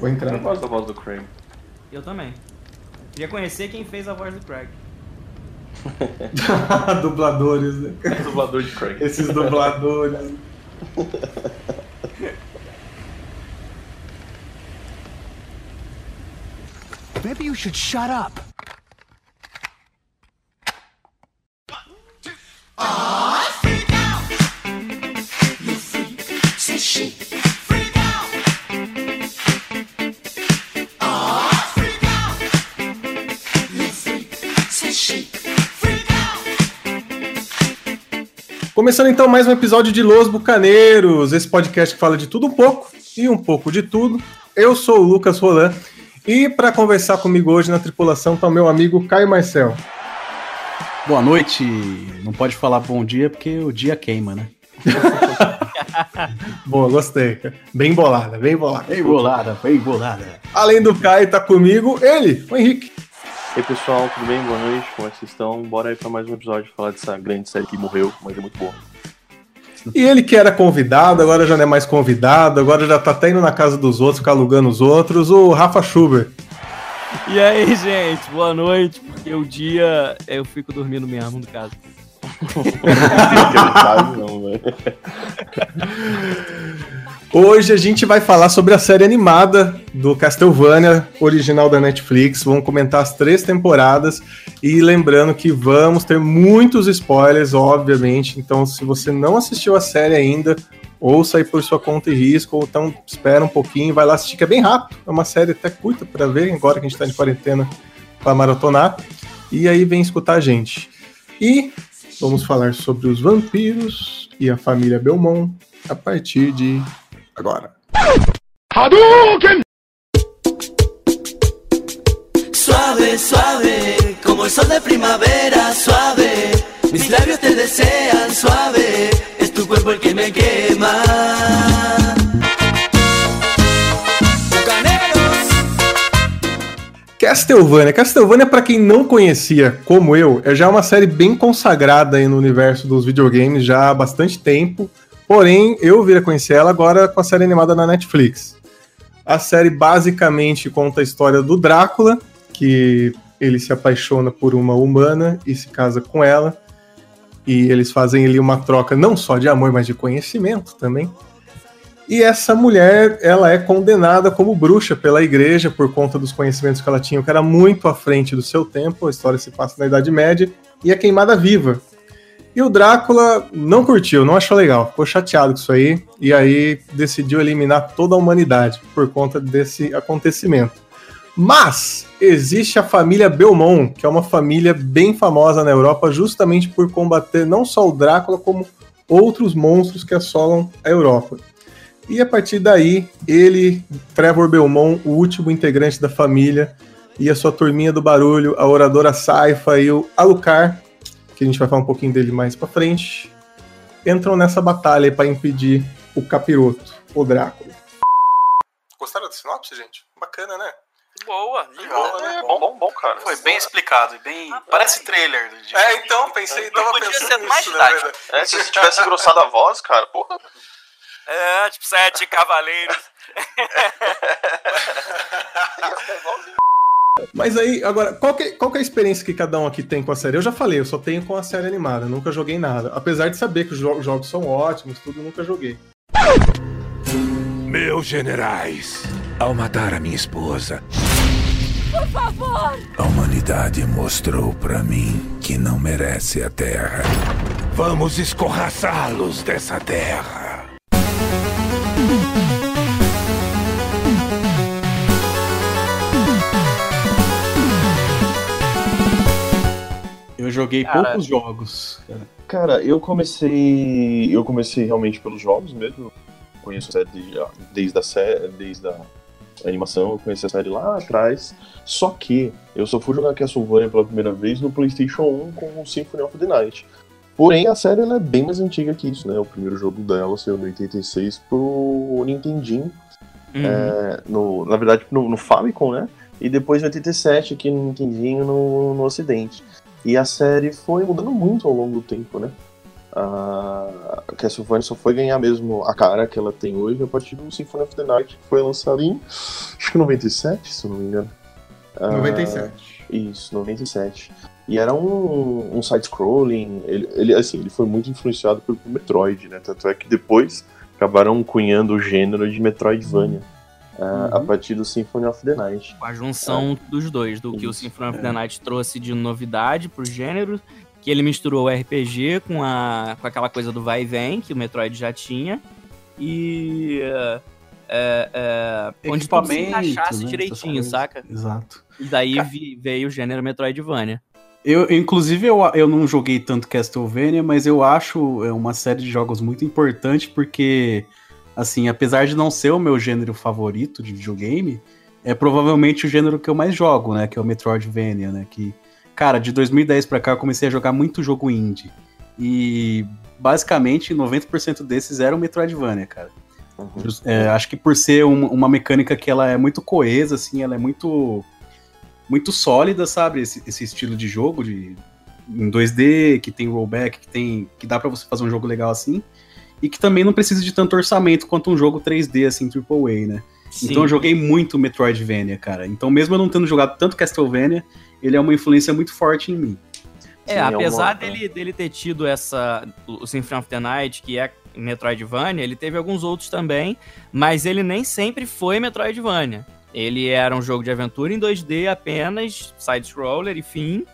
Vou entrar. Eu gosto da voz do Kramer. Eu também. Queria conhecer quem fez a voz do Craig. Dubladores, né? Dublador de Craig. Esses dubladores. Maybe you should shut up. Começando então mais um episódio de Los Bucaneiros, esse podcast que fala de tudo um pouco e um pouco de tudo. Eu sou o Lucas Roland e para conversar comigo hoje na tripulação tá o meu amigo Caio Marcel. Boa noite. Não pode falar bom dia porque o dia queima, né? Boa, gostei. Bem bolada, bem bolada. Bem bolada, bem bolada. Além do Caio, tá comigo ele, o Henrique. E aí, pessoal, tudo bem? Boa noite, como é que vocês estão? Bora aí pra mais um episódio falar dessa grande série que morreu, mas é muito boa. E ele que era convidado, agora já não é mais convidado, agora já tá até indo na casa dos outros, ficar alugando os outros, o Rafa Schubert. E aí, gente, boa noite, porque o dia eu fico dormindo mesmo no caso. Acreditável, não, velho. Hoje a gente vai falar sobre a série animada do Castlevania, original da Netflix. Vamos comentar as três temporadas e lembrando que vamos ter muitos spoilers, obviamente. Então, se você não assistiu a série ainda, ouça aí por sua conta e risco, ou então espera um pouquinho, vai lá assistir, que é bem rápido. É uma série até curta para ver, agora que a gente está de quarentena para maratonar. E aí vem escutar a gente. E vamos falar sobre os vampiros e a família Belmont a partir de agora. Suave, suave, como el sol de primavera, suave. Mis labios te desean, suave. Es tu cuerpo el que me quema. Castlevania. Castlevania, para quem não conhecia, como eu, é já uma série bem consagrada aí no universo dos videogames já há bastante tempo. Porém, eu vim a conhecer ela agora com a série animada na Netflix. A série basicamente conta a história do Drácula, que ele se apaixona por uma humana e se casa com ela. E eles fazem ali uma troca não só de amor, mas de conhecimento também. E essa mulher, ela é condenada como bruxa pela igreja por conta dos conhecimentos que ela tinha, que era muito à frente do seu tempo. A história se passa na Idade Média e é queimada viva. E o Drácula não curtiu, não achou legal, ficou chateado com isso aí e aí decidiu eliminar toda a humanidade por conta desse acontecimento. Mas existe a família Belmont, que é uma família bem famosa na Europa, justamente por combater não só o Drácula, como outros monstros que assolam a Europa. E a partir daí, ele, Trevor Belmont, o último integrante da família, e a sua turminha do barulho, a oradora Saifa e o Alucard, que a gente vai falar um pouquinho dele mais pra frente, entram nessa batalha para impedir o capiroto, o Drácula. Gostaram da sinopse, gente? Bacana, né? Boa, Legal, né? É, bom, bom, bom, cara. Foi bem explicado e bem. Parece trailer de É, então, pensei, tava Podia pensando ser nisso, mais didático. verdade. É, se você tivesse engrossado a voz, cara, porra. É, tipo, sete cavaleiros. Mas aí, agora, qual que, qual que é a experiência que cada um aqui tem com a série? Eu já falei, eu só tenho com a série animada, nunca joguei nada. Apesar de saber que os jo- jogos são ótimos, tudo, eu nunca joguei. Meus generais, ao matar a minha esposa. Por favor! A humanidade mostrou pra mim que não merece a Terra. Vamos escorraçá-los dessa terra. Eu joguei Cara. poucos jogos. cara. Cara, eu comecei. Eu comecei realmente pelos jogos mesmo. Eu Conheço a série desde, desde a série, desde a animação, eu conheci a série lá atrás. Só que eu só fui jogar Castlevania pela primeira vez no PlayStation 1 com o Symphony of the Night. Porém, a série ela é bem mais antiga que isso, né? O primeiro jogo dela saiu em 86 pro Nintendinho. É, no, na verdade, no, no Famicom, né? E depois em 87 aqui no Nintendinho no, no Ocidente. E a série foi mudando muito ao longo do tempo, né? A Castlevania só foi ganhar mesmo a cara que ela tem hoje a partir do Symphony of the Night, que foi lançado em acho que 97, se não me engano. Ah, 97. Isso, 97. E era um, um side-scrolling. Ele, ele, assim, ele foi muito influenciado pelo Metroid, né? Tanto é que depois acabaram cunhando o gênero de Metroidvania. Ah, A partir do Symphony of the Night. Com a junção dos dois, do que o Symphony of é. the Night trouxe de novidade pro gênero, que ele misturou o RPG com, a, com aquela coisa do vai e vem, que o Metroid já tinha, e. é, é, é, onde tudo se Equipamento, encaixasse né, direitinho, saca? Exato. E daí vi- veio o gênero Metroidvania. Eu, inclusive, eu, eu não joguei tanto Castlevania, mas eu acho é, uma série de jogos muito importante porque, assim, apesar de não ser o meu gênero favorito de videogame, é provavelmente o gênero que eu mais jogo, né? Que é o Metroidvania, né? Que, cara, de 2010 pra cá eu comecei a jogar muito jogo indie. E, basicamente, 90% desses eram Metroidvania, cara. Uhum. É, acho que por ser um- uma mecânica que ela é muito coesa, assim, ela é muito muito sólida, sabe? Esse, esse estilo de jogo de em 2D, que tem rollback, que tem que dá pra você fazer um jogo legal assim, e que também não precisa de tanto orçamento quanto um jogo 3D assim, AAA, né? Então eu joguei muito Metroidvania, cara. Então mesmo eu não tendo jogado tanto Castlevania, ele é uma influência muito forte em mim. É, Sim, é apesar uma- dele, dele ter tido essa. O Symphony of the Night, que é Metroidvania, ele teve alguns outros também, mas ele nem sempre foi Metroidvania. Ele era um jogo de aventura em 2D apenas, side-scroller e fim.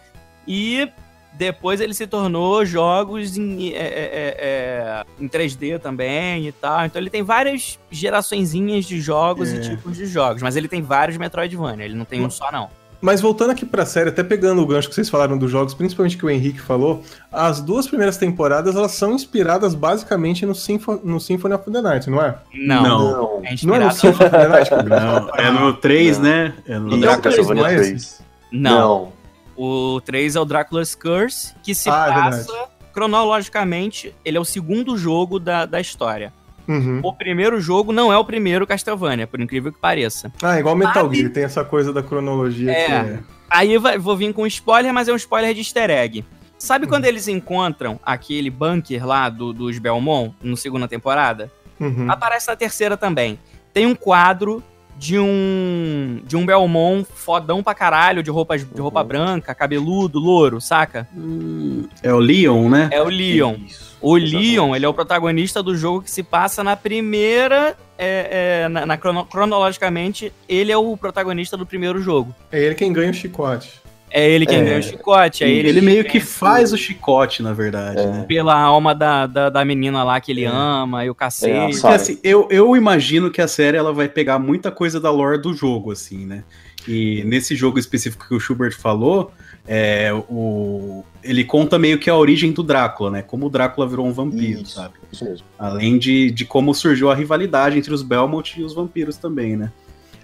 E depois ele se tornou jogos em, é, é, é, é, em 3D também e tal. Então ele tem várias geraçõezinhas de jogos É. e tipos de jogos, mas ele tem vários Metroidvania, ele não tem um só não. Mas voltando aqui pra série, até pegando o gancho que vocês falaram dos jogos, principalmente que o Henrique falou, as duas primeiras temporadas elas são inspiradas basicamente no, Sympho no Symphony of the Night, não é? Não, Não. Não. é Não é no Symphony of the Night? Não, é no 3, Não. né? É no. E é a o três, Castlevania não é 3. Não. O 3 é o Dracula's Curse, que se Ah, é passa cronologicamente, ele é o segundo jogo da, da história. Uhum. O primeiro jogo não é o primeiro Castlevania, por incrível que pareça. Ah, igual Metal? Gear, tem essa coisa da cronologia É. que é. Aí vai- vou vir com um spoiler, mas é um spoiler de easter egg. Sabe Uhum. quando eles encontram aquele bunker lá do, dos Belmont, no segunda temporada? Uhum. Aparece na terceira também. Tem um quadro de um de um Belmont fodão pra caralho, de, roupas, de roupa Uhum. branca, cabeludo, louro, saca? Hum, é o Leon, né? É o Leon. Isso, O exatamente. Leon, ele é o protagonista do jogo que se passa na primeira. é, é, na, na crono- cronologicamente, ele é o protagonista do primeiro jogo. É ele quem ganha o chicote. É ele quem É. ganha o chicote, é ele, ele, meio que faz o chicote, na verdade, É. né? Pela alma da, da, da menina lá que ele É. ama e o É, cacete. Porque, assim, eu, eu imagino que a série ela vai pegar muita coisa da lore do jogo, assim, né? E nesse jogo específico que o Schubert falou, é, o, ele conta meio que a origem do Drácula, né? Como o Drácula virou um vampiro, Isso. sabe? Isso mesmo. Além de, de como surgiu a rivalidade entre os Belmont e os vampiros também, né?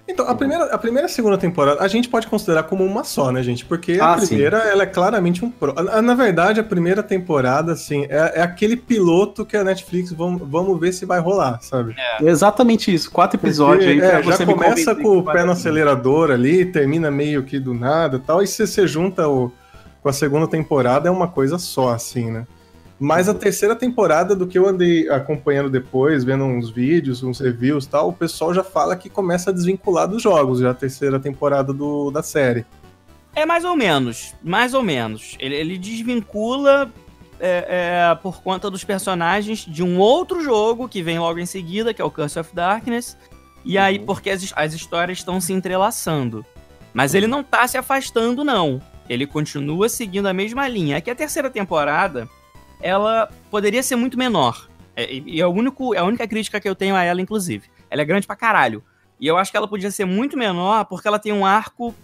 Então, a primeira, a primeira e a segunda temporada a gente pode considerar como uma só, né, gente? Porque a Ah, sim. primeira, ela é claramente um pro. Na verdade, a primeira temporada, assim, é, é aquele piloto que a Netflix, vamos, vamos ver se vai rolar, sabe? É exatamente isso. Quatro episódios aí Porque, pra é, já me começa com o pé no acelerador ali, termina meio que do nada e tal, e se você junta o, com a segunda temporada, é uma coisa só, assim, né? Mas a terceira temporada, do que eu andei acompanhando depois, vendo uns vídeos, uns reviews e tal, o pessoal já fala que começa a desvincular dos jogos, já a terceira temporada do, da série. É mais ou menos, mais ou menos. Ele, ele desvincula é, é, por conta dos personagens de um outro jogo que vem logo em seguida, que é o Curse of Darkness. E aí, Uhum. porque as, as histórias estão se entrelaçando. Mas ele não tá se afastando, não. Ele continua seguindo a mesma linha. É que a terceira temporada, ela poderia ser muito menor. É, e é, o único, é a única crítica que eu tenho a ela, inclusive. Ela é grande pra caralho. E eu acho que ela podia ser muito menor porque ela tem um arco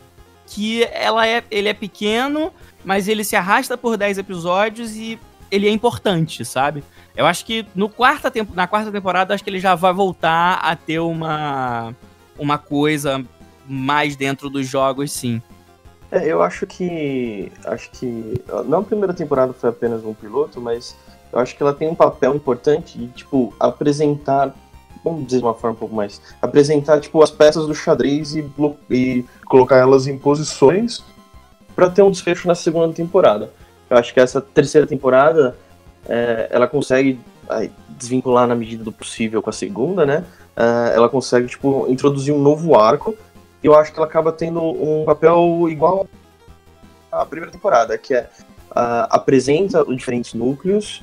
que ela é, ele é pequeno, mas ele se arrasta por 10 episódios e ele é importante, sabe? Eu acho que no quarta tempo, na quarta temporada, acho que ele já vai voltar a ter uma, uma coisa mais dentro dos jogos, sim. É, eu acho que. Acho que. Não a primeira temporada foi apenas um piloto, mas eu acho que ela tem um papel importante de, tipo, apresentar. Vamos dizer de uma forma um pouco mais. Apresentar, tipo, as peças do xadrez e, e colocar elas em posições para ter um desfecho na segunda temporada. Eu acho que essa terceira temporada é, ela consegue aí, desvincular na medida do possível com a segunda, né? É, ela consegue, tipo, introduzir um novo arco. Eu acho que ela acaba tendo um papel igual à primeira temporada, que é uh, apresenta os diferentes núcleos,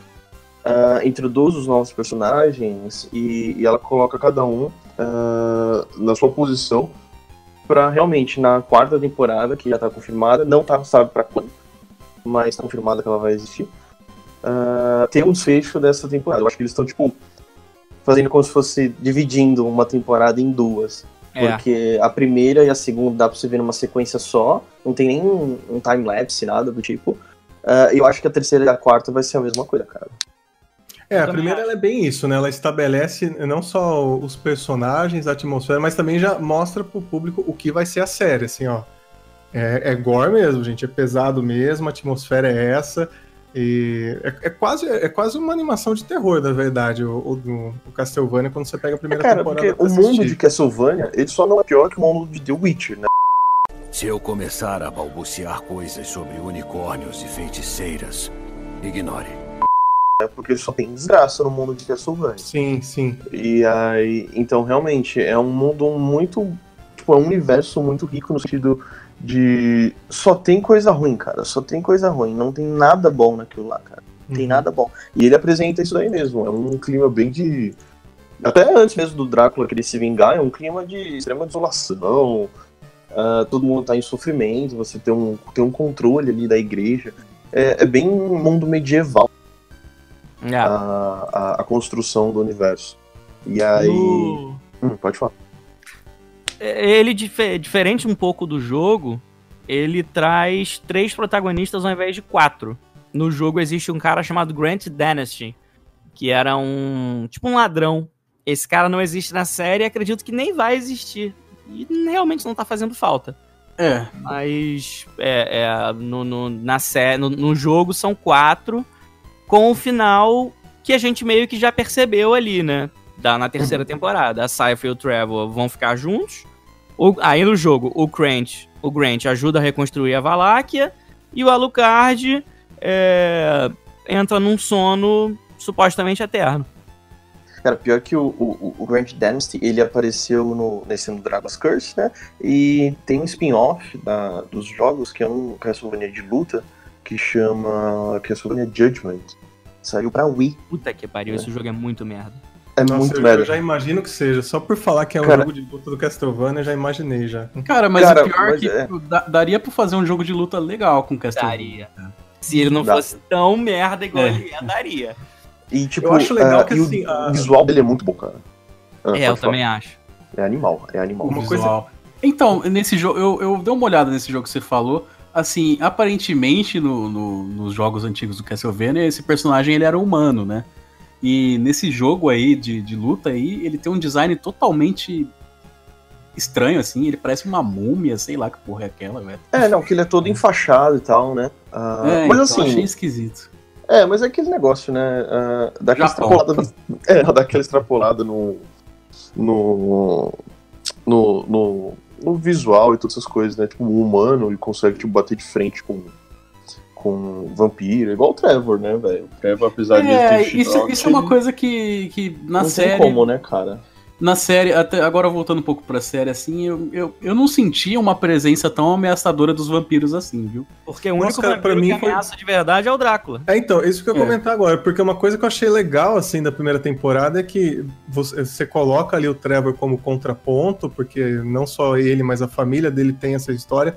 uh, introduz os novos personagens e, e ela coloca cada um uh, na sua posição para realmente na quarta temporada, que já tá confirmada, não tá sabe para quando, mas tá confirmada que ela vai existir, ter um desfecho dessa temporada. Eu acho que eles estão, tipo, fazendo como se fosse dividindo uma temporada em duas. É. Porque a primeira e a segunda dá pra você ver numa sequência só, não tem nem um, um time-lapse, nada do tipo. Uh, eu acho que a terceira e a quarta vai ser a mesma coisa, cara. É, a primeira ela é bem isso, né? Ela estabelece não só os personagens, a atmosfera, mas também já mostra pro público o que vai ser a série, assim, ó. É, é gore mesmo, gente, é pesado mesmo, a atmosfera é essa. E é, é quase, é quase uma animação de terror, na verdade, o, o, o Castlevania, quando você pega a primeira É, cara, temporada. porque o mundo de Castlevania, ele só não é pior que o mundo de The Witcher, né? Se eu começar a balbuciar coisas sobre unicórnios e feiticeiras, ignore. É porque só tem desgraça no mundo de Castlevania. Sim, sim. E aí, então realmente é um mundo muito, tipo, é um universo muito rico no sentido de só tem coisa ruim, cara, só tem coisa ruim, não tem nada bom naquilo lá, cara. Não tem Uhum. nada bom. E ele apresenta isso aí mesmo, é um clima bem de até antes mesmo do Drácula querer se vingar, é um clima de extrema desolação. ah, todo mundo tá em sofrimento, você tem um, tem um controle ali da igreja. É, é bem um mundo medieval É. a, a, a construção do universo. E aí. No- Hum, pode falar. Ele, dife- diferente um pouco do jogo, ele traz três protagonistas ao invés de quatro. No jogo existe um cara chamado Grant Dynasty, que era um. tipo um ladrão. Esse cara não existe na série e acredito que nem vai existir. E realmente não tá fazendo falta. É, Mas é, é, no, no- na sé no, no jogo são quatro, com o final que a gente meio que já percebeu ali, né? Da, na terceira temporada. A Cypher e o Trevor vão ficar juntos. O, aí no jogo, o Grant, o Grant ajuda a reconstruir a Valáquia e o Alucard é, entra num sono supostamente eterno. Cara, pior que o, o, o Grant Dynasty, ele apareceu no, nesse no Dragon's Curse, né? E tem um spin-off dos jogos, que é um Castlevania de luta, que chama Castlevania Judgment. Saiu pra Wii. Puta que pariu, esse jogo é muito merda. É Nossa, muito eu, merda. eu já imagino que seja. Só por falar que é um Cara- jogo de luta do Castlevania, eu já imaginei já. cara, mas Cara, o pior é mas que é. tipo, daria pra fazer um jogo de luta legal com Castlevania. Daria. Se ele não Dá. fosse tão merda igual É. ele é, daria. E tipo, Eu acho legal ah, que, o assim, a- visual dele é muito bom, cara. Ah, É, eu falar. também acho. É animal, é animal. Uma o coisa-. Então, nesse jogo, eu, eu dei uma olhada nesse jogo que você falou. Assim, aparentemente no, no- nos jogos antigos do Castlevania, esse personagem ele era humano, né? E nesse jogo aí de, de luta aí, ele tem um design totalmente estranho, assim. Ele parece uma múmia, sei lá que porra é aquela, velho. É, não, que ele é todo enfaixado e tal, né? Ah, É, mas então, assim, achei esquisito. É, mas é aquele negócio, né? ah, dá aquela Japão. extrapolada. É, dá aquela extrapolada no. No. No. no no visual e todas essas coisas, né? Tipo, um humano e consegue tipo, bater de frente com. Com vampiro, igual o Trevor, né, velho? O Trevor, apesar de É, ter isso, She-Dog, isso é uma coisa que, que na não série. tem como, né, cara? Na série, até agora voltando um pouco pra série, assim, eu, eu, eu não sentia uma presença tão ameaçadora dos vampiros assim, viu? Porque o único cara, pra mim que foi- ameaça de verdade é o Drácula. É, então, isso que eu ia É. comentar agora, porque uma coisa que eu achei legal, assim, da primeira temporada é que você, você coloca ali o Trevor como contraponto, porque não só ele, mas a família dele tem essa história,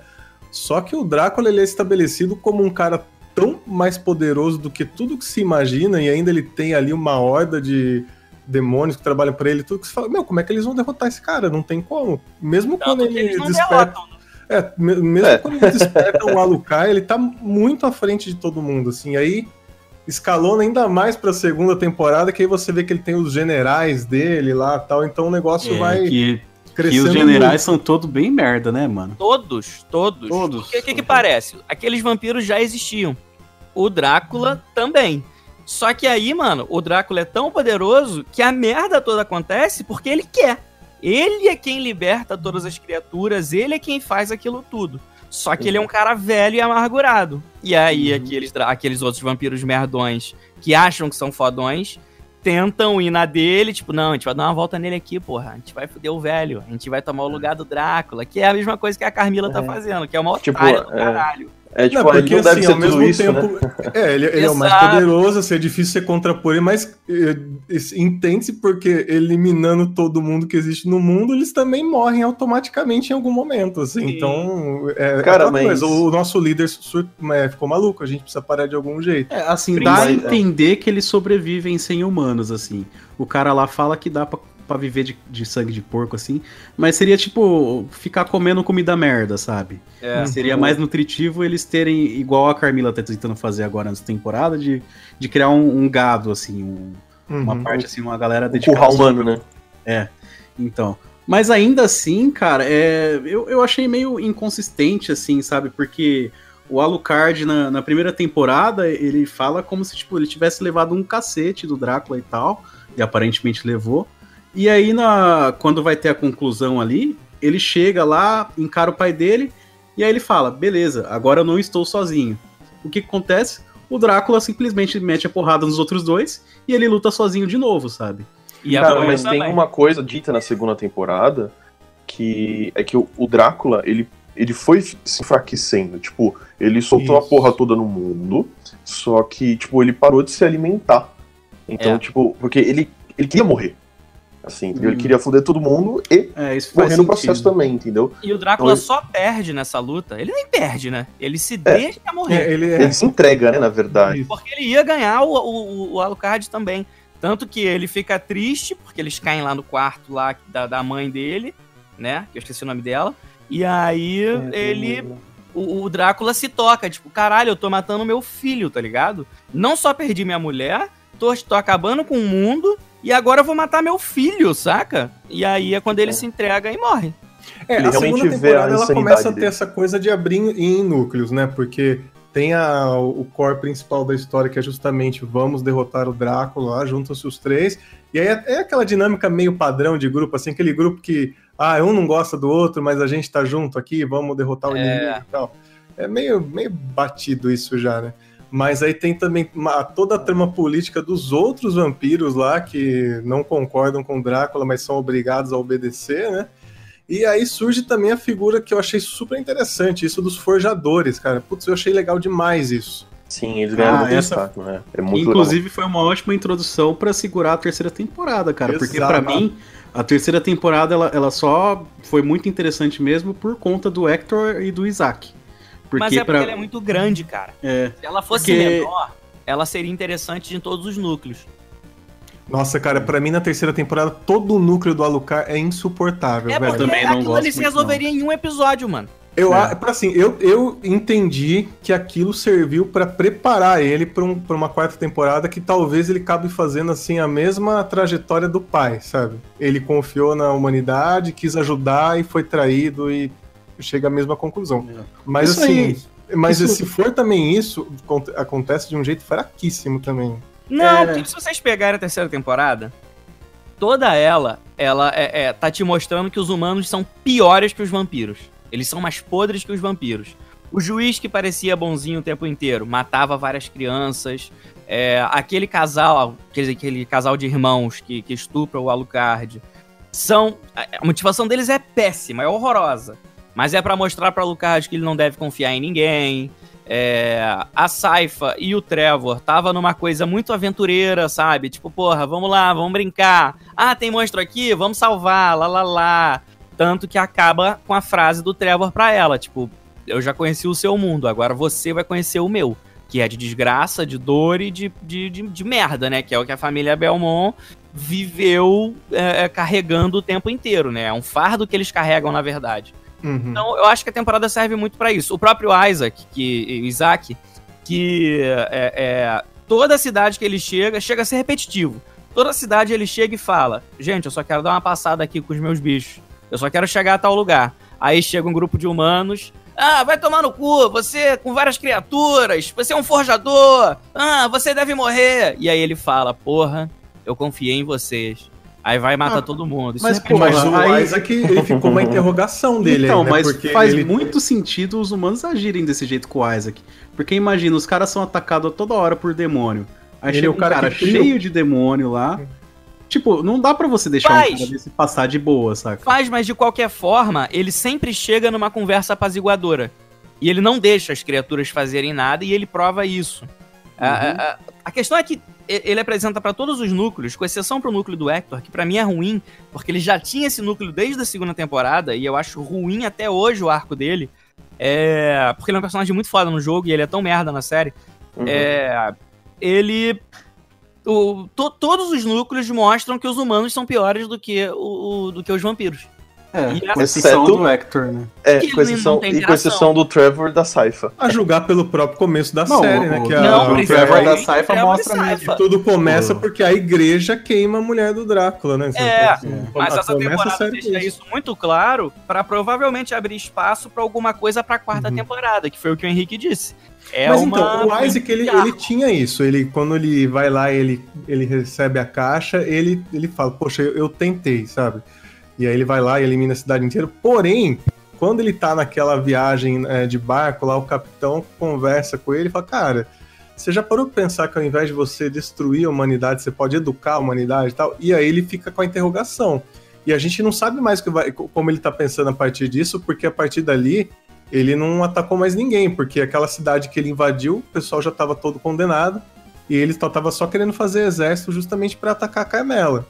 só que o Drácula, ele é estabelecido como um cara tão mais poderoso do que tudo que se imagina, e ainda ele tem ali uma horda de demônios que trabalham pra ele, tudo que você fala, meu, como é que eles vão derrotar esse cara? Não tem como. Mesmo quando Tanto que ele não desperta... derrotam. né? É, me- mesmo É. quando eles despertam o Alucard, ele tá muito à frente de todo mundo, assim. Aí escalona ainda mais pra segunda temporada, que aí você vê que ele tem os generais dele lá tal, então o negócio É, vai que, que crescendo. os generais são todos bem merda, né, mano? Todos, todos. Todos. Porque o que, que parece? Aqueles vampiros já existiam. O Drácula também. Só que aí, mano, o Drácula é tão poderoso que a merda toda acontece porque ele quer. Ele é quem liberta todas as criaturas, ele é quem faz aquilo tudo. Só que ele é um cara velho e amargurado. E aí, aqueles, dra- aqueles outros vampiros merdões que acham que são fodões tentam ir na dele, tipo, não, a gente vai dar uma volta nele aqui, porra. A gente vai foder o velho. A gente vai tomar o lugar do Drácula, que é a mesma coisa que a Carmila tá É. fazendo, que é uma Tipo, otária do é. caralho. É tipo, Não, ele porque não deve assim, ser ao mesmo isso, tempo. né? É, ele, ele é o mais poderoso, assim, é difícil você contrapor ele, mas é, isso- entende-se porque eliminando todo mundo que existe no mundo, eles também morrem automaticamente em algum momento, assim. Sim. Então, é, Cara, aquela mas- coisa, o nosso líder sur- é, ficou maluco, a gente precisa parar de algum jeito. É, assim, Sim, dá a mas- entender que eles sobrevivem sem humanos, assim. O cara lá fala que dá pra, pra viver de, de sangue de porco, assim. Mas seria tipo ficar comendo comida merda, sabe? É. Seria mais nutritivo eles terem, igual a Carmila tá tentando fazer agora nessa temporada, de, de criar um, um gado, assim, um- uma Uhum. parte, assim, uma galera O dedicada. curral humano, né? Então. Mas ainda assim, cara, é, eu, eu achei meio inconsistente, assim, sabe? Porque o Alucard, na, na primeira temporada, ele fala como se, tipo, ele tivesse levado um cacete do Drácula e tal, e aparentemente levou. E aí, na, quando vai ter a conclusão ali, ele chega lá, encara o pai dele, e aí ele fala, beleza, agora eu não estou sozinho. O que, que acontece? O Drácula simplesmente mete a porrada nos outros dois, e ele luta sozinho de novo, sabe? E Cara, mas tem uma coisa dita na segunda temporada que é que o, o Drácula, ele, ele foi se enfraquecendo. Tipo, ele soltou Isso. a porra toda no mundo, só que, tipo, ele parou de se alimentar. Então, É. tipo, porque ele, ele queria morrer. Assim, entendeu? Hum. ele queria foder todo mundo e É, morrer no processo também, entendeu? E o Drácula Então, só perde nessa luta. Ele nem perde, né? Ele se deixa morrer. É, ele é. Ele se entrega, né, na verdade. Porque ele ia ganhar o, o, o Alucard também. Tanto que ele fica triste, porque eles caem lá no quarto lá da, da mãe dele, né? Que eu esqueci o nome dela. E aí ele. O, o Drácula se toca, tipo, caralho, eu tô matando meu filho, tá ligado? Não só perdi minha mulher, tô, tô acabando com o mundo, e agora eu vou matar meu filho, saca? E aí é quando ele É. se entrega e morre. É, Ele a realmente segunda vê a temporada ela começa a ter dele. essa coisa de abrir em, em núcleos, né? Porque tem a, o core principal da história, que é justamente vamos derrotar o Drácula lá, juntam-se os três. E aí é, é aquela dinâmica meio padrão de grupo, assim, aquele grupo que, ah, um não gosta do outro, mas a gente tá junto aqui, vamos derrotar o É. inimigo e tal. É meio, meio batido isso já, né? Mas aí tem também uma- toda a trama política dos outros vampiros lá que não concordam com o Drácula, mas são obrigados a obedecer, né? E aí surge também a figura que eu achei super interessante, isso dos forjadores, cara. Putz, eu achei legal demais isso. Sim, eles ganharam Ah, muito essa- destaque, né? É muito Inclusive foi uma ótima introdução pra segurar a terceira temporada, cara. Porque Exato. pra mim a terceira temporada ela, ela só foi muito interessante mesmo por conta do Hector e do Isaac. Porque Mas é porque pra ela é muito grande, cara. é, Se ela fosse Porque- menor, ela seria interessante em todos os núcleos. Nossa, cara, pra mim na terceira temporada todo o núcleo do Alucard é insuportável, É velho. também não aquilo gosto ali se resolveria em um episódio, mano. Eu, É. a- assim, eu, eu entendi que aquilo serviu pra preparar ele pra, um, pra uma quarta temporada que talvez ele acabe fazendo assim a mesma trajetória do pai, sabe? Ele confiou na humanidade, quis ajudar e foi traído e chega à mesma conclusão. É. Mas Isso assim, aí- mas isso- se for também isso, aconte- acontece de um jeito fraquíssimo também. Não, É. porque se vocês pegarem a terceira temporada, toda ela, ela é, é, tá te mostrando que os humanos são piores que os vampiros. Eles são mais podres que os vampiros. O juiz que parecia bonzinho o tempo inteiro, matava várias crianças. É, aquele casal, aquele, aquele casal de irmãos que, que estupra o Alucard, são. A motivação deles é péssima, é horrorosa. Mas é pra mostrar pra Alucard que ele não deve confiar em ninguém. É, a Saifa e o Trevor tava numa coisa muito aventureira, sabe? Tipo, porra, vamos lá, vamos brincar. Ah, tem monstro aqui, vamos salvar, lá lá lá. Tanto que acaba com a frase do Trevor pra ela, tipo, eu já conheci o seu mundo, agora você vai conhecer o meu. Que é de desgraça, de dor e de, de, de, de merda, né? Que é o que a família Belmont viveu é, é, carregando o tempo inteiro, né? É um fardo que eles carregam, na verdade. Uhum. Então, eu acho que a temporada serve muito pra isso. O próprio Isaac, que Isaac, que é, é, toda cidade que ele chega, chega a ser repetitivo. Toda cidade ele chega e fala: Gente, eu só quero dar uma passada aqui com os meus bichos. Eu só quero chegar a tal lugar. Aí chega um grupo de humanos. Ah, vai tomar no cu, você com várias criaturas, você é um forjador. Ah, você deve morrer. E aí ele fala: Porra, eu confiei em vocês. Aí vai matar Ah, todo mundo. Isso mas, é pô, Mas o aí- Isaac, ele ficou uma interrogação dele então, aí, né? mas Porque faz ele- muito sentido os humanos agirem desse jeito com o Isaac. Porque imagina, os caras são atacados a toda hora por demônio. Aí Ele chega é um o cara cara, cheio de demônio lá. Tipo, não dá pra você deixar Faz. um cara desse passar de boa, saca? Faz, mas de qualquer forma, ele sempre chega numa conversa apaziguadora. E ele não deixa as criaturas fazerem nada e ele prova isso. A, a- a questão é que ele apresenta pra todos os núcleos, com exceção pro núcleo do Hector, que pra mim é ruim, porque ele já tinha esse núcleo desde a segunda temporada e eu acho ruim até hoje o arco dele. É, porque ele é um personagem muito foda no jogo e ele é tão merda na série. Uhum. É, ele. o- to- todos os núcleos mostram que os humanos são piores do que, o, o- do que os vampiros. É, E com exceção exceto- do Hector, né? É, com exceção, e com exceção do Trevor da Saifa. A julgar pelo próprio começo da Não, série, o- né? Que o- a, Não, o Trevor da Saifa mostra mesmo. Tudo começa O- porque a igreja queima a mulher do Drácula, né? É, Então, Mas a- essa temporada deixa isso muito claro pra provavelmente abrir espaço pra alguma coisa pra quarta Uhum. temporada, que foi o que o Henrique disse. É Mas uma... então, o Isaac, ele, ele tinha isso. Ele, quando ele vai lá ele, ele recebe a caixa, ele, ele fala, poxa, eu, eu tentei, sabe? E aí ele vai lá e elimina a cidade inteira. Porém, quando ele tá naquela viagem é, de barco, lá o capitão conversa com ele e fala, cara, você já parou pra pensar que ao invés de você destruir a humanidade, você pode educar a humanidade e tal? E aí ele fica com a interrogação. E a gente não sabe mais vai- como ele tá pensando a partir disso, porque a partir dali ele não atacou mais ninguém, porque aquela cidade que ele invadiu, o pessoal já estava todo condenado, e ele só tava só querendo fazer exército justamente para atacar a Carmela.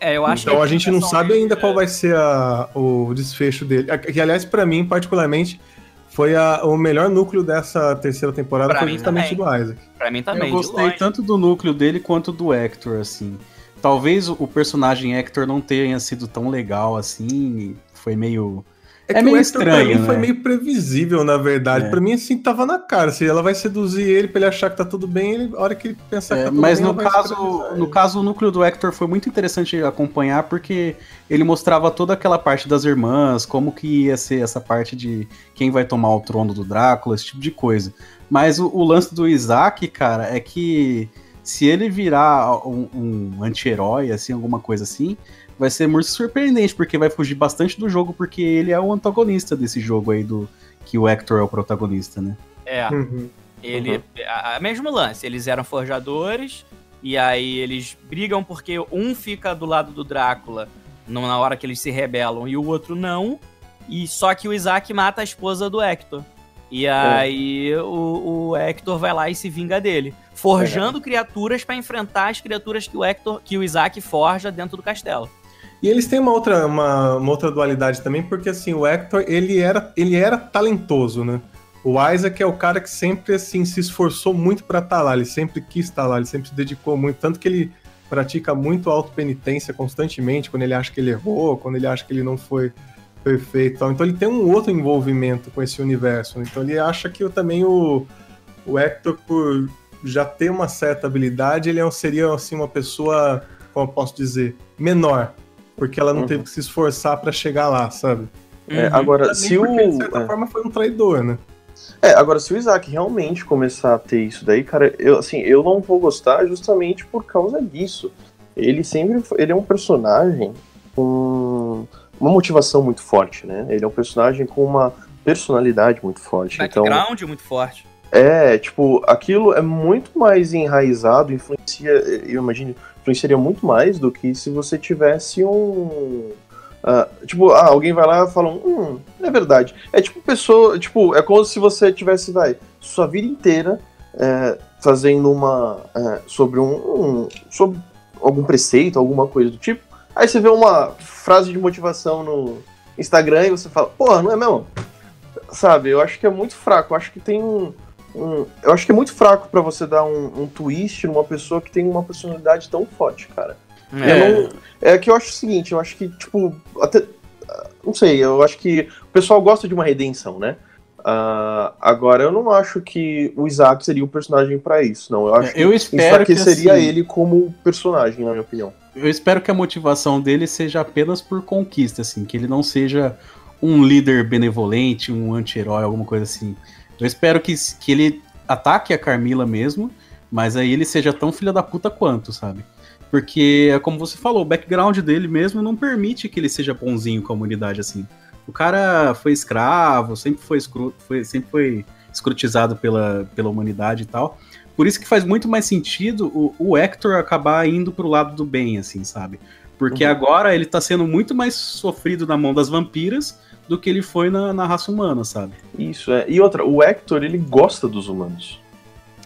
É, eu acho então que a gente não sabe ainda é- qual vai ser a- o desfecho dele. A- Que, aliás, para mim, particularmente, foi a- o melhor núcleo dessa terceira temporada, Pra foi mim justamente também. do Isaac. Pra mim também, eu gostei tanto do núcleo dele quanto do Hector, assim. Talvez o, o personagem Hector não tenha sido tão legal assim, foi meio... É, É que meio o Hector, pra estranho, mim, foi né? meio previsível, na verdade. É. Pra mim, assim, tava na cara. Se ela vai seduzir ele pra ele achar que tá tudo bem, ele, a hora que ele pensar que É, tá tudo mas bem, no ela vai caso, no caso, o núcleo do Hector foi muito interessante acompanhar porque ele mostrava toda aquela parte das irmãs, como que ia ser essa parte de quem vai tomar o trono do Drácula, esse tipo de coisa. Mas o, o lance do Isaac, cara, é que se ele virar um, um anti-herói, assim, alguma coisa assim, vai ser muito surpreendente, porque vai fugir bastante do jogo, porque ele é o antagonista desse jogo aí do que o Hector é o protagonista, né? É, Uhum. ele... A, a mesmo lance, eles eram forjadores, e aí eles brigam porque um fica do lado do Drácula na hora que eles se rebelam, e o outro não, e só que o Isaac mata a esposa do Hector. E aí o, o Hector vai lá e se vinga dele, forjando criaturas pra enfrentar as criaturas que o Hector, que o Isaac forja dentro do castelo. E eles têm uma outra, uma, uma outra dualidade também, porque assim, o Hector, ele era, ele era talentoso, né? O Isaac é o cara que sempre assim se esforçou muito pra estar lá, ele sempre quis estar lá, ele sempre se dedicou muito, tanto que ele pratica muito autopenitência constantemente, quando ele acha que ele errou, quando ele acha que ele não foi perfeito. Então ele tem um outro envolvimento com esse universo. né? Então ele acha que também o, o Hector, por já ter uma certa habilidade, ele é- seria assim uma pessoa, como eu posso dizer, menor, porque ela não Uhum. teve que se esforçar pra chegar lá, sabe? É, Uhum. agora, Também se o. porque, de certa é. forma, foi um traidor, né? É, agora, se o Isaac realmente começar a ter isso daí, cara, eu, assim, eu não vou gostar justamente por causa disso. Ele sempre foi- ele é um personagem com uma motivação muito forte, né? Ele é um personagem com uma personalidade muito forte. Então, Background muito forte. É, tipo, aquilo é muito mais enraizado, influencia, eu imagino, influenciaria muito mais do que se você tivesse um. ah, tipo, ah, alguém vai lá e fala, hum, é verdade. É tipo pessoa, tipo, é como se você tivesse, vai, sua vida inteira é, fazendo uma. é, sobre um, um- sobre algum preceito, alguma coisa do tipo. Aí você vê uma frase de motivação no Instagram e você fala, porra, não é mesmo? Sabe, eu acho que é muito fraco. Eu acho que tem um. Um- eu acho que é muito fraco pra você dar um, um twist numa pessoa que tem uma personalidade tão forte, cara. É. Não- é que eu acho o seguinte, eu acho que, tipo, até. Não sei, eu acho que o pessoal gosta de uma redenção, né? Ah, agora, eu não acho que o Isaac seria o personagem pra isso, não. Eu acho que Eu espero que enfraqueceria assim, ele como personagem, na minha opinião. Eu espero que a motivação dele seja apenas por conquista, assim, que ele não seja um líder benevolente, um anti-herói, alguma coisa assim. Eu espero que, que ele ataque a Carmila mesmo, mas aí ele seja tão filha da puta quanto, sabe? Porque, é como você falou, o background dele mesmo não permite que ele seja bonzinho com a humanidade assim. O cara foi escravo, sempre foi, escro foi, sempre foi escrotizado pela, pela humanidade e tal. Por isso que faz muito mais sentido o, o Hector acabar indo pro lado do bem, assim, sabe? Porque Uhum. agora ele tá sendo muito mais sofrido na mão das vampiras do que ele foi na, na raça humana, sabe? Isso, é. E outra, o Hector, ele gosta dos humanos.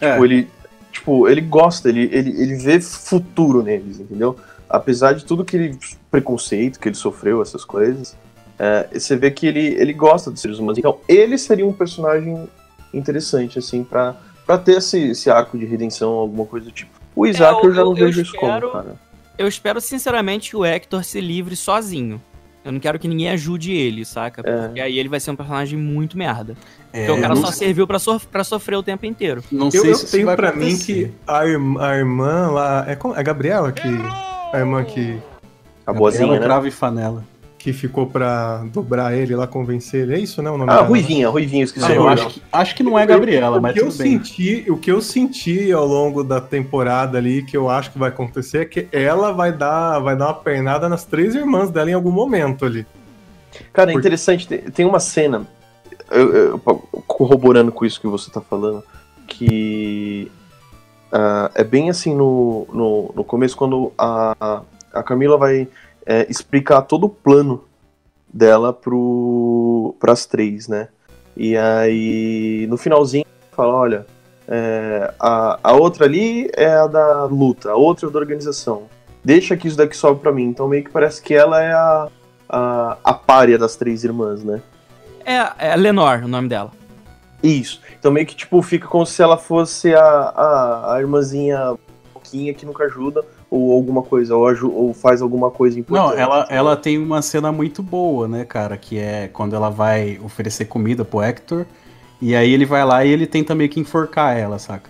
É. Tipo, ele, tipo, ele gosta, ele, ele, ele vê futuro neles, entendeu? Apesar de tudo que ele. preconceito que ele sofreu, essas coisas, é, você vê que ele, ele gosta dos seres humanos. Então, ele seria um personagem interessante, assim, pra, pra ter esse, esse arco de redenção, alguma coisa do tipo. O Isaac É, eu- eu, já não eu- eu vejo isso como, espero- cara. Eu espero sinceramente que o Hector se livre sozinho. Eu não quero que ninguém ajude ele, saca? É. Porque aí ele vai ser um personagem muito merda. É, Porque o cara só serviu pra, sof- pra sofrer o tempo inteiro. não Eu, sei eu se tenho vai pra mim que a, irm- a irmã lá. É, como- é a Gabriela que. A irmã que, A boazinha, né? e fanela. Que ficou pra dobrar ele lá, convencer ele. É isso, né? O nome Ah, dela? Ruivinha, Ruivinha, esqueci Ah, eu acho que, acho que não é a Gabriela, o mas que eu bem. senti, o que eu senti ao longo da temporada ali, que eu acho que vai acontecer, é que ela vai dar, vai dar uma pernada nas três irmãs dela em algum momento ali. Cara, é interessante, tem, uma cena, eu- eu- corroborando com isso que você tá falando, que ah, é bem assim no, no, no começo, quando a, a Camila vai é, explicar todo o plano dela pro, pras três, né? E aí, no finalzinho, fala, olha, é, a, a outra ali é a da luta, a outra é da organização. Deixa que isso daqui sobe pra mim. Então meio que parece que ela é a, a, a párea das três irmãs, né? É, é Lenor o nome dela. Isso. Então meio que tipo fica como se ela fosse a, a, a irmãzinha pouquinha que nunca ajuda ou alguma coisa ou, ou faz alguma coisa Não, importante. ela, ela tem uma cena muito boa, né, cara? Que é quando ela vai oferecer comida pro Hector. E aí ele vai lá e ele tenta meio que enforcar ela, saca?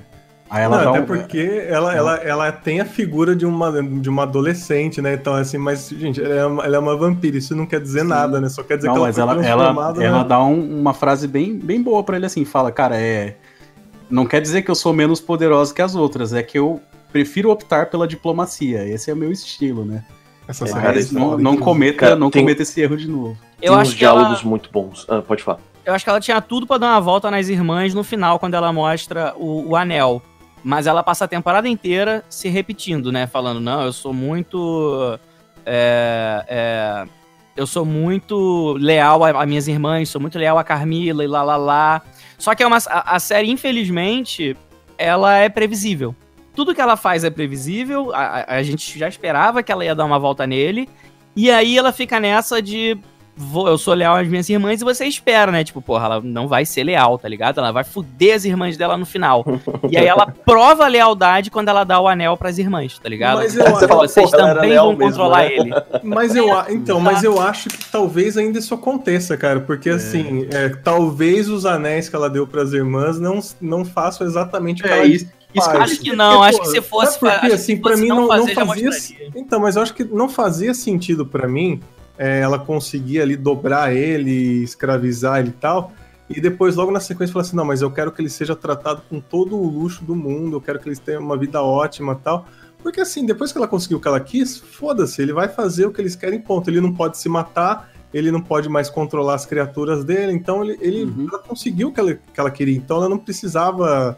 Aí ela Não, até um... porque ela, ela, ela tem a figura de uma, de uma adolescente, né? Então, assim, mas, gente, ela é uma, ela é uma vampira, isso não quer dizer nada, né? Só quer dizer Não, que ela mas foi ela, ela, transformada, ela né? dá um- uma frase bem, bem boa pra ele assim, fala, cara, é. Não quer dizer que eu sou menos poderosa que as outras, é que eu prefiro optar pela diplomacia. Esse é o meu estilo, né? Essa É, isso não, não cometa, Cara, não tem- cometa esse erro de novo. Eu tem acho uns que ela- diálogos muito bons. Ah, pode falar. Eu acho que ela tinha tudo pra dar uma volta nas irmãs no final, quando ela mostra o, o anel. Mas ela passa a temporada inteira se repetindo, né? Falando, não, eu sou muito. é, é, eu sou muito leal a, a minhas irmãs, sou muito leal a Carmila e lá lá lá. Só que é uma, a, a série, infelizmente, ela é previsível. Tudo que ela faz é previsível, a, a- gente já esperava que ela ia dar uma volta nele. E aí ela fica nessa de vou, eu sou leal às minhas irmãs e você espera, né? Tipo, porra, ela não vai ser leal, tá ligado? Ela vai fuder as irmãs dela no final. e aí ela prova a lealdade quando ela dá o anel pras irmãs, tá ligado? Mas eu- Tipo, fala, vocês também vão mesmo, controlar né? ele. Mas eu, então, mas eu acho que talvez ainda isso aconteça, cara, porque assim, é, talvez os anéis que ela deu pras irmãs não, não façam exatamente o que É ela isso. Isso. Acho que não, acho que se fosse por fa- quê? acho que assim, fosse mim não não, não fazer, já fazia. Então, mas eu acho que não fazia sentido pra mim é, ela conseguir ali dobrar ele, escravizar ele e tal. E depois, logo na sequência, falar assim: não, mas eu quero que ele seja tratado com todo o luxo do mundo, eu quero que eles tenham uma vida ótima e tal. Porque assim, depois que ela conseguiu o que ela quis, foda-se, ele vai fazer o que eles querem, ponto. Ele não pode se matar, ele não pode mais controlar as criaturas dele, então ele, ele- Uhum. ela conseguiu o que ela, que ela queria. Então ela não precisava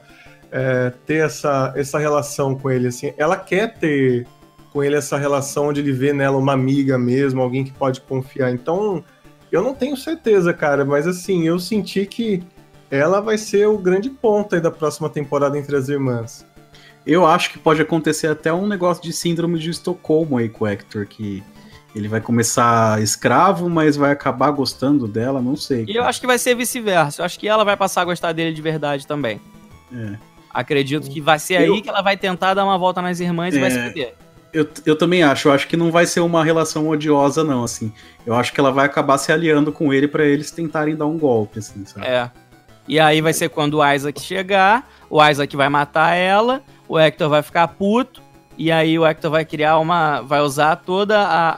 é, ter essa, essa relação com ele. Assim. Ela quer ter com ele essa relação onde ele vê nela uma amiga mesmo, alguém que pode confiar. Então, eu não tenho certeza, cara, mas assim, eu senti que ela vai ser o grande ponto aí da próxima temporada entre as irmãs. Eu acho que pode acontecer até um negócio de síndrome de Estocolmo aí com o Hector, que ele vai começar escravo, mas vai acabar gostando dela, não sei. E eu acho que vai ser vice-versa. Eu acho que ela vai passar a gostar dele de verdade também. É. Acredito que vai ser Eu- aí que ela vai tentar dar uma volta nas irmãs e vai se É. fuder. Eu, eu também acho, eu acho que não vai ser uma relação odiosa, não, assim. Eu acho que ela vai acabar se aliando com ele pra eles tentarem dar um golpe, assim, sabe? É. E aí vai ser quando o Isaac chegar, o Isaac vai matar ela, o Hector vai ficar puto, e aí o Hector vai criar uma. vai usar toda a,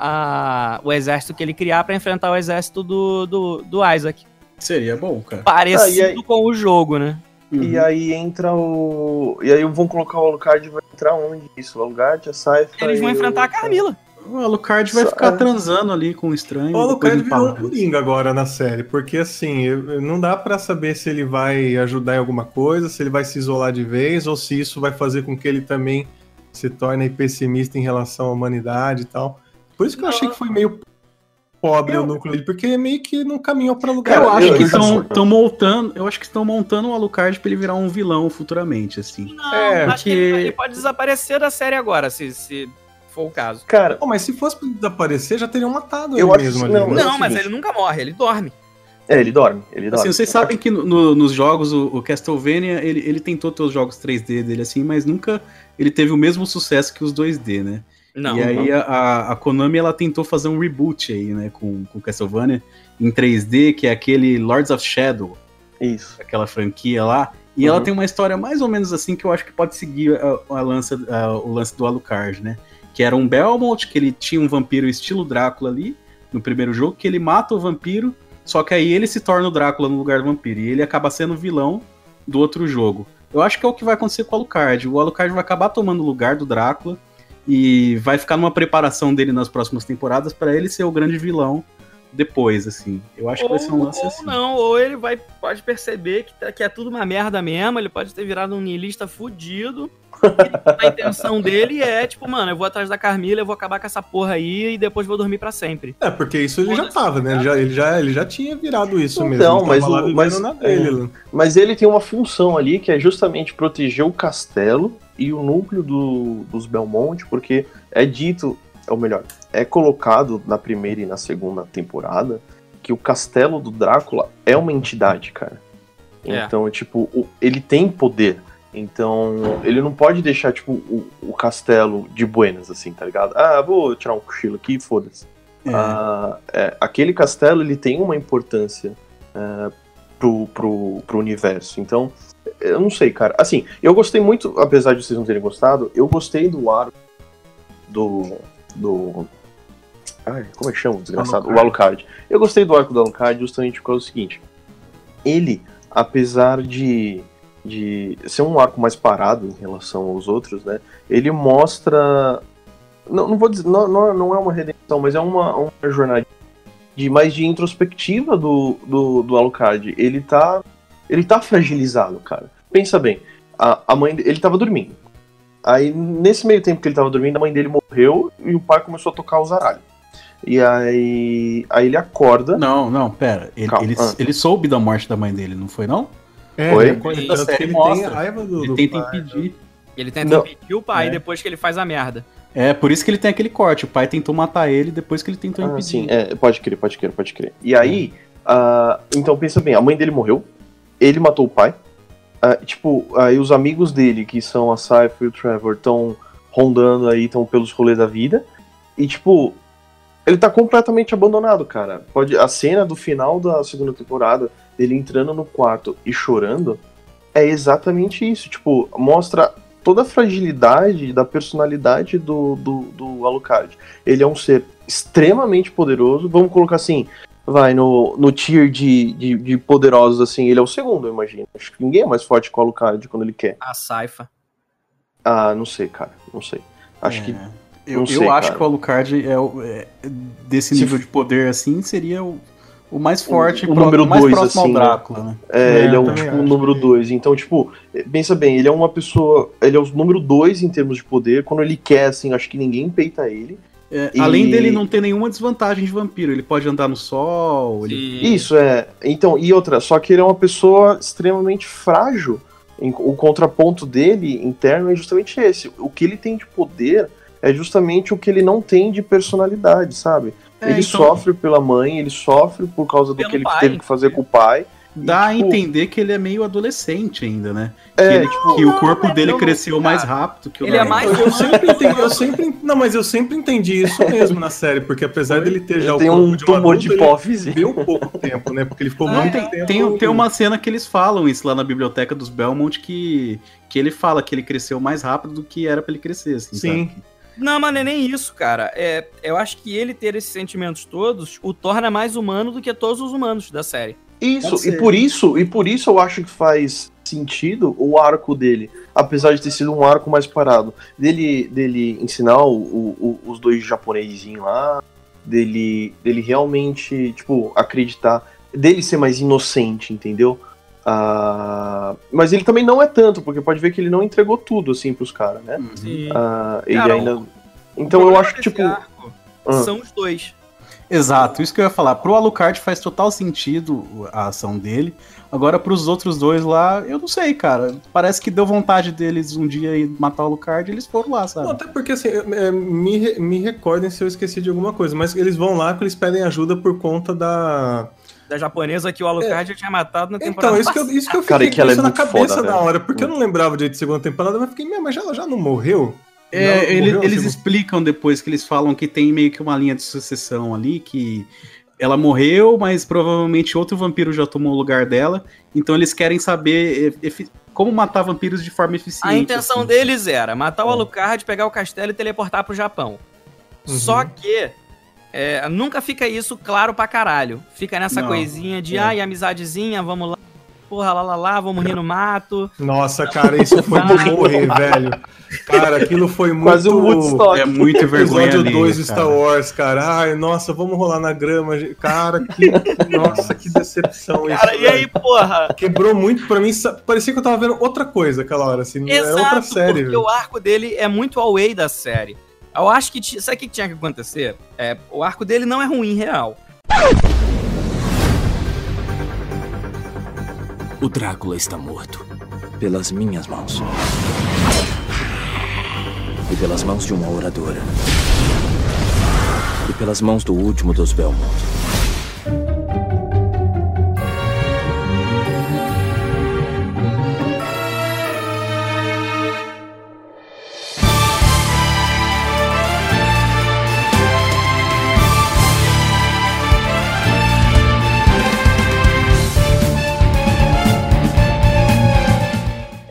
a- o exército que ele criar pra enfrentar o exército do, do, do Isaac. Seria bom, cara. Parecido Ah, aí- com o jogo, né? Uhum. E aí entra o. E aí vão colocar o Alucard e vai entrar onde isso? O Alucard, a Saifa Eles vão enfrentar a o- Carmila. O Alucard vai Só- ficar é. transando ali com o estranho. O Alucard virou um. Coringa agora na série, porque assim, não dá pra saber se ele vai ajudar em alguma coisa, se ele vai se isolar de vez, ou se isso vai fazer com que ele também se torne pessimista em relação à humanidade e tal. Por isso que eu achei que foi meio pobre o núcleo dele, porque meio que não caminhou pra lugar. Eu acho eu- que eu- estão montando. Eu acho que estão montando o Alucard pra ele virar um vilão futuramente, assim. Não, É, acho que que- ele, ele pode desaparecer da série agora, se, se for o caso. Cara, Pô, mas se fosse pra desaparecer, já teriam matado Eu ele acho mesmo ali. não, né? é Não, mas seguinte. ele nunca morre, ele dorme. é, ele dorme. Ele dorme. Assim, vocês sabem que no- no- nos jogos, o, o Castlevania, ele, ele tentou ter os jogos 3D dele assim, mas nunca ele teve o mesmo sucesso que os 2D, né? Não. e aí a- a, a Konami, ela tentou fazer um reboot aí, né, com, com Castlevania em 3D, que é aquele Lords of Shadow, Isso. aquela franquia lá. E ela Uhum. tem uma história mais ou menos assim que eu acho que pode seguir a, a lança, a- o lance do Alucard, né? Que era um Belmont, que ele tinha um vampiro estilo Drácula ali, no primeiro jogo, que ele mata o vampiro, só que aí ele se torna o Drácula no lugar do vampiro. E ele acaba sendo vilão do outro jogo. Eu acho que é o que vai acontecer com o Alucard. O Alucard vai acabar tomando o lugar do Drácula e vai ficar numa preparação dele nas próximas temporadas para ele ser o grande vilão depois, assim. Eu acho que vai ser um lance ou assim. não, ou ele vai, pode perceber que, tá- que é tudo uma merda mesmo, ele pode ter virado um niilista fudido. a intenção dele é, tipo, mano, eu vou atrás da Carmila, eu vou acabar com essa porra aí e depois vou dormir pra sempre. É, porque isso ele já tava, né? Ele já, ele já, ele já tinha virado isso mesmo. Então, mas o- mas- na dele, é. né? Mas ele tem uma função ali que é justamente proteger o castelo e o núcleo do- dos Belmont, porque é dito, ou melhor, é colocado na primeira e na segunda temporada que o castelo do Drácula é uma entidade, cara. É. Então, tipo, o- ele tem poder. Então, ele não pode deixar, tipo, o, o castelo de buenas, assim, tá ligado? Ah, vou tirar um cochilo aqui, foda-se. É. Ah, é, aquele castelo ele tem uma importância é, pro, pro, pro universo. Então, eu não sei, cara. Assim, eu gostei muito, apesar de vocês não terem gostado, eu gostei do arco do. do. Ai, como é que chama o desgraçado? O Alucard. Eu gostei do arco do Alucard justamente por causa do seguinte. Ele, apesar de, de ser um arco mais parado em relação aos outros, né? Ele mostra não, não vou dizer, não, não, é uma redenção, mas é uma, uma jornada de mais de introspectiva do, do, do Alucard. Ele tá, ele tá fragilizado, cara. Pensa bem, a, a mãe dele, ele tava dormindo. Aí, nesse meio tempo que ele tava dormindo, a mãe dele morreu e o pai começou a tocar o zaralho. E aí, aí ele acorda. Não, não, pera. Ele, Calma, ele, ah. ele soube da morte da mãe dele, não foi, não? É, Oi? ele- série que ele mostra. tem raiva do, Ele do tenta pai. impedir. Ele tenta Não. impedir o pai É. depois que ele faz a merda. É, por isso que ele tem aquele corte. O pai tentou matar ele depois que ele tentou Ah, impedir. sim, é, pode crer, pode crer, pode crer. E aí, ah, então pensa bem, a mãe dele morreu, ele matou o pai. ah, tipo, aí os amigos dele, que são a Cypher e o Trevor, estão rondando aí, estão pelos rolês da vida. E tipo, ele tá completamente abandonado, cara. Pode, a cena do final da segunda temporada, dele entrando no quarto e chorando, é exatamente isso. Tipo, mostra toda a fragilidade da personalidade do, do, do Alucard. Ele é um ser extremamente poderoso. Vamos colocar assim, vai, no, no tier de, de, de poderosos, assim, ele é o segundo, eu imagino. Acho que ninguém é mais forte que o Alucard quando ele quer. A Saifa. Ah, não sei, cara, não sei. Acho É. que. Eu, não eu sei, acho que o Alucard é, o- é- desse Se nível de poder assim seria o, o mais forte, o pro- número o mais dois, próximo assim, ao né? Drácula, né? É, É, ele é o, tipo, o número que- 2. Então, tipo, pensa bem, ele é uma pessoa. Ele é o número 2 em termos de poder. Quando ele quer, assim, acho que ninguém peita ele. É, E- Além dele não ter nenhuma desvantagem de vampiro, ele pode andar no sol, ele... Isso, é. Então, e outra, só que ele é uma pessoa extremamente frágil. O contraponto dele interno é justamente esse. O que ele tem de poder é justamente o que ele não tem de personalidade, sabe? É, ele então, sofre pela mãe, ele sofre por causa do Pelo que ele pai. teve que fazer com o pai. Dá e, tipo, a entender que ele é meio adolescente ainda, né? É, que ele- tipo, que o corpo dele não, cresceu cara. mais rápido que o Ele é mais- Eu sempre entendi, eu sempre, não, mas eu sempre entendi isso mesmo na série, porque apesar dele ter já ele o tem corpo um de tumor de adulto, hipófise. ele viveu pouco tempo, né? Porque ele ficou Não, muito tem, tempo. tem, tem uma cena que eles falam isso lá na biblioteca dos Belmont que, que ele fala que ele cresceu mais rápido do que era pra ele crescer, assim, Sim. sabe? Não, mas não é nem isso, cara. É, eu acho que ele ter esses sentimentos todos o torna mais humano do que todos os humanos da série. Isso, e por isso, e por isso eu acho que faz sentido o arco dele, apesar de ter sido um arco mais parado, dele, dele ensinar o- o- o- os dois japonesinhos lá, dele, dele realmente, tipo, acreditar, dele ser mais inocente, entendeu? Ah, mas ele também não é tanto, porque pode ver que ele não entregou tudo, assim, pros caras, né? Sim. Ah, ele Cara, ainda... O Então eu acho tipo... arco ah. São os dois. Exato, isso que eu ia falar. Pro Alucard faz total sentido a ação dele. Agora, pros outros dois lá, eu não sei, cara. Parece que deu vontade deles um dia ir matar o Alucard e eles foram lá, Não, sabe? até porque assim, é, me, me recordem se eu esqueci de alguma coisa, mas eles vão lá que eles pedem ajuda por conta da. Da japonesa que o Alucard já tinha matado na temporada Então, isso que eu, isso que eu Cara, fiquei é que ela com é isso na cabeça foda, na hora, porque eu não lembrava direito de segunda temporada, mas fiquei, "Meu, mas já, ela já não morreu? É, Não, ele- morreu eles segunda- explicam depois que eles falam que tem meio que uma linha de sucessão ali, que ela morreu, mas provavelmente outro vampiro já tomou o lugar dela. Então eles querem saber efi- como matar vampiros de forma eficiente. A intenção assim. deles era matar o É. Alucard, pegar o castelo e teleportar pro Japão. Uhum. Só que é, nunca fica isso claro pra caralho. Fica nessa Não, coisinha de, é. ai, amizadezinha, vamos lá. Porra, lá, lá, lá, vamos rir no mato. Nossa, cara, isso foi pra morrer, velho. Cara, aquilo foi muito. Quase um Woodstock. É muito vergonha Episódio ali, 2 do cara. Star Wars, cara. Ai, nossa, vamos rolar na grama. Cara, que. nossa, que decepção isso. Cara, e aí, porra? Quebrou muito pra mim. Parecia que eu tava vendo outra coisa aquela hora, assim. não era outra Exato, série. porque velho. o arco dele é muito away da série. Eu acho que. Sabe o que tinha que acontecer? É, o arco dele não é ruim, real. O Drácula está morto. Pelas minhas mãos. E pelas mãos de uma oradora. E pelas mãos do último dos Belmont.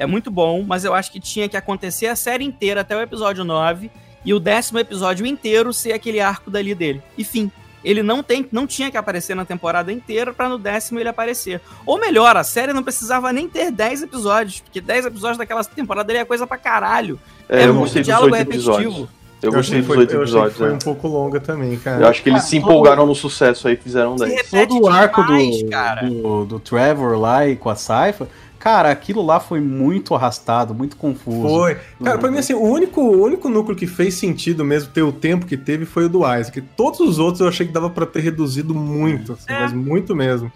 É muito bom, mas eu acho que tinha que acontecer a série inteira até o episódio 9 e o décimo episódio inteiro ser aquele arco dali dele. E fim. Ele não, tem, não tinha que aparecer na temporada inteira pra no décimo ele aparecer. Ou melhor, a série não precisava nem ter 10 episódios, porque 10 episódios daquela temporada ali é coisa pra caralho. É, é eu muito gostei dos diálogo oito repetitivo. episódios. Eu Eu gostei dos foi, oito episódios. foi né? um pouco longa também, cara. Eu acho que eles se empolgaram no sucesso aí e fizeram Se 10. repete Todo o arco demais, do, cara. do, do Trevor lá e com a Saifa, cara, aquilo lá foi muito arrastado, muito confuso. Foi. Cara, pra mim, assim, o único, o único núcleo que fez sentido mesmo ter o tempo que teve foi o do Isaac. Todos os outros eu achei que dava pra ter reduzido muito, assim, É. mas muito mesmo.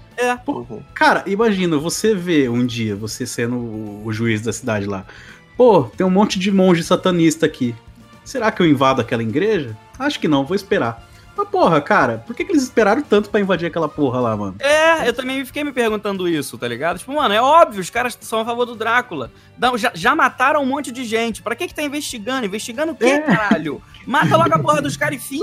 Uhum. Cara, imagina, você vê um dia, você sendo o, o juiz da cidade lá. Pô, tem um monte de monge satanista aqui. Será que eu invado aquela igreja? Acho que não, vou esperar. Mas porra, cara, por que, que eles esperaram tanto pra invadir aquela porra lá, mano? É, eu também fiquei me perguntando isso, tá ligado? Tipo, mano, é óbvio, os caras são a favor do Drácula. Já, já mataram um monte de gente. Pra que que tá investigando? Investigando o quê, É. caralho? Mata logo a porra dos caras e fim.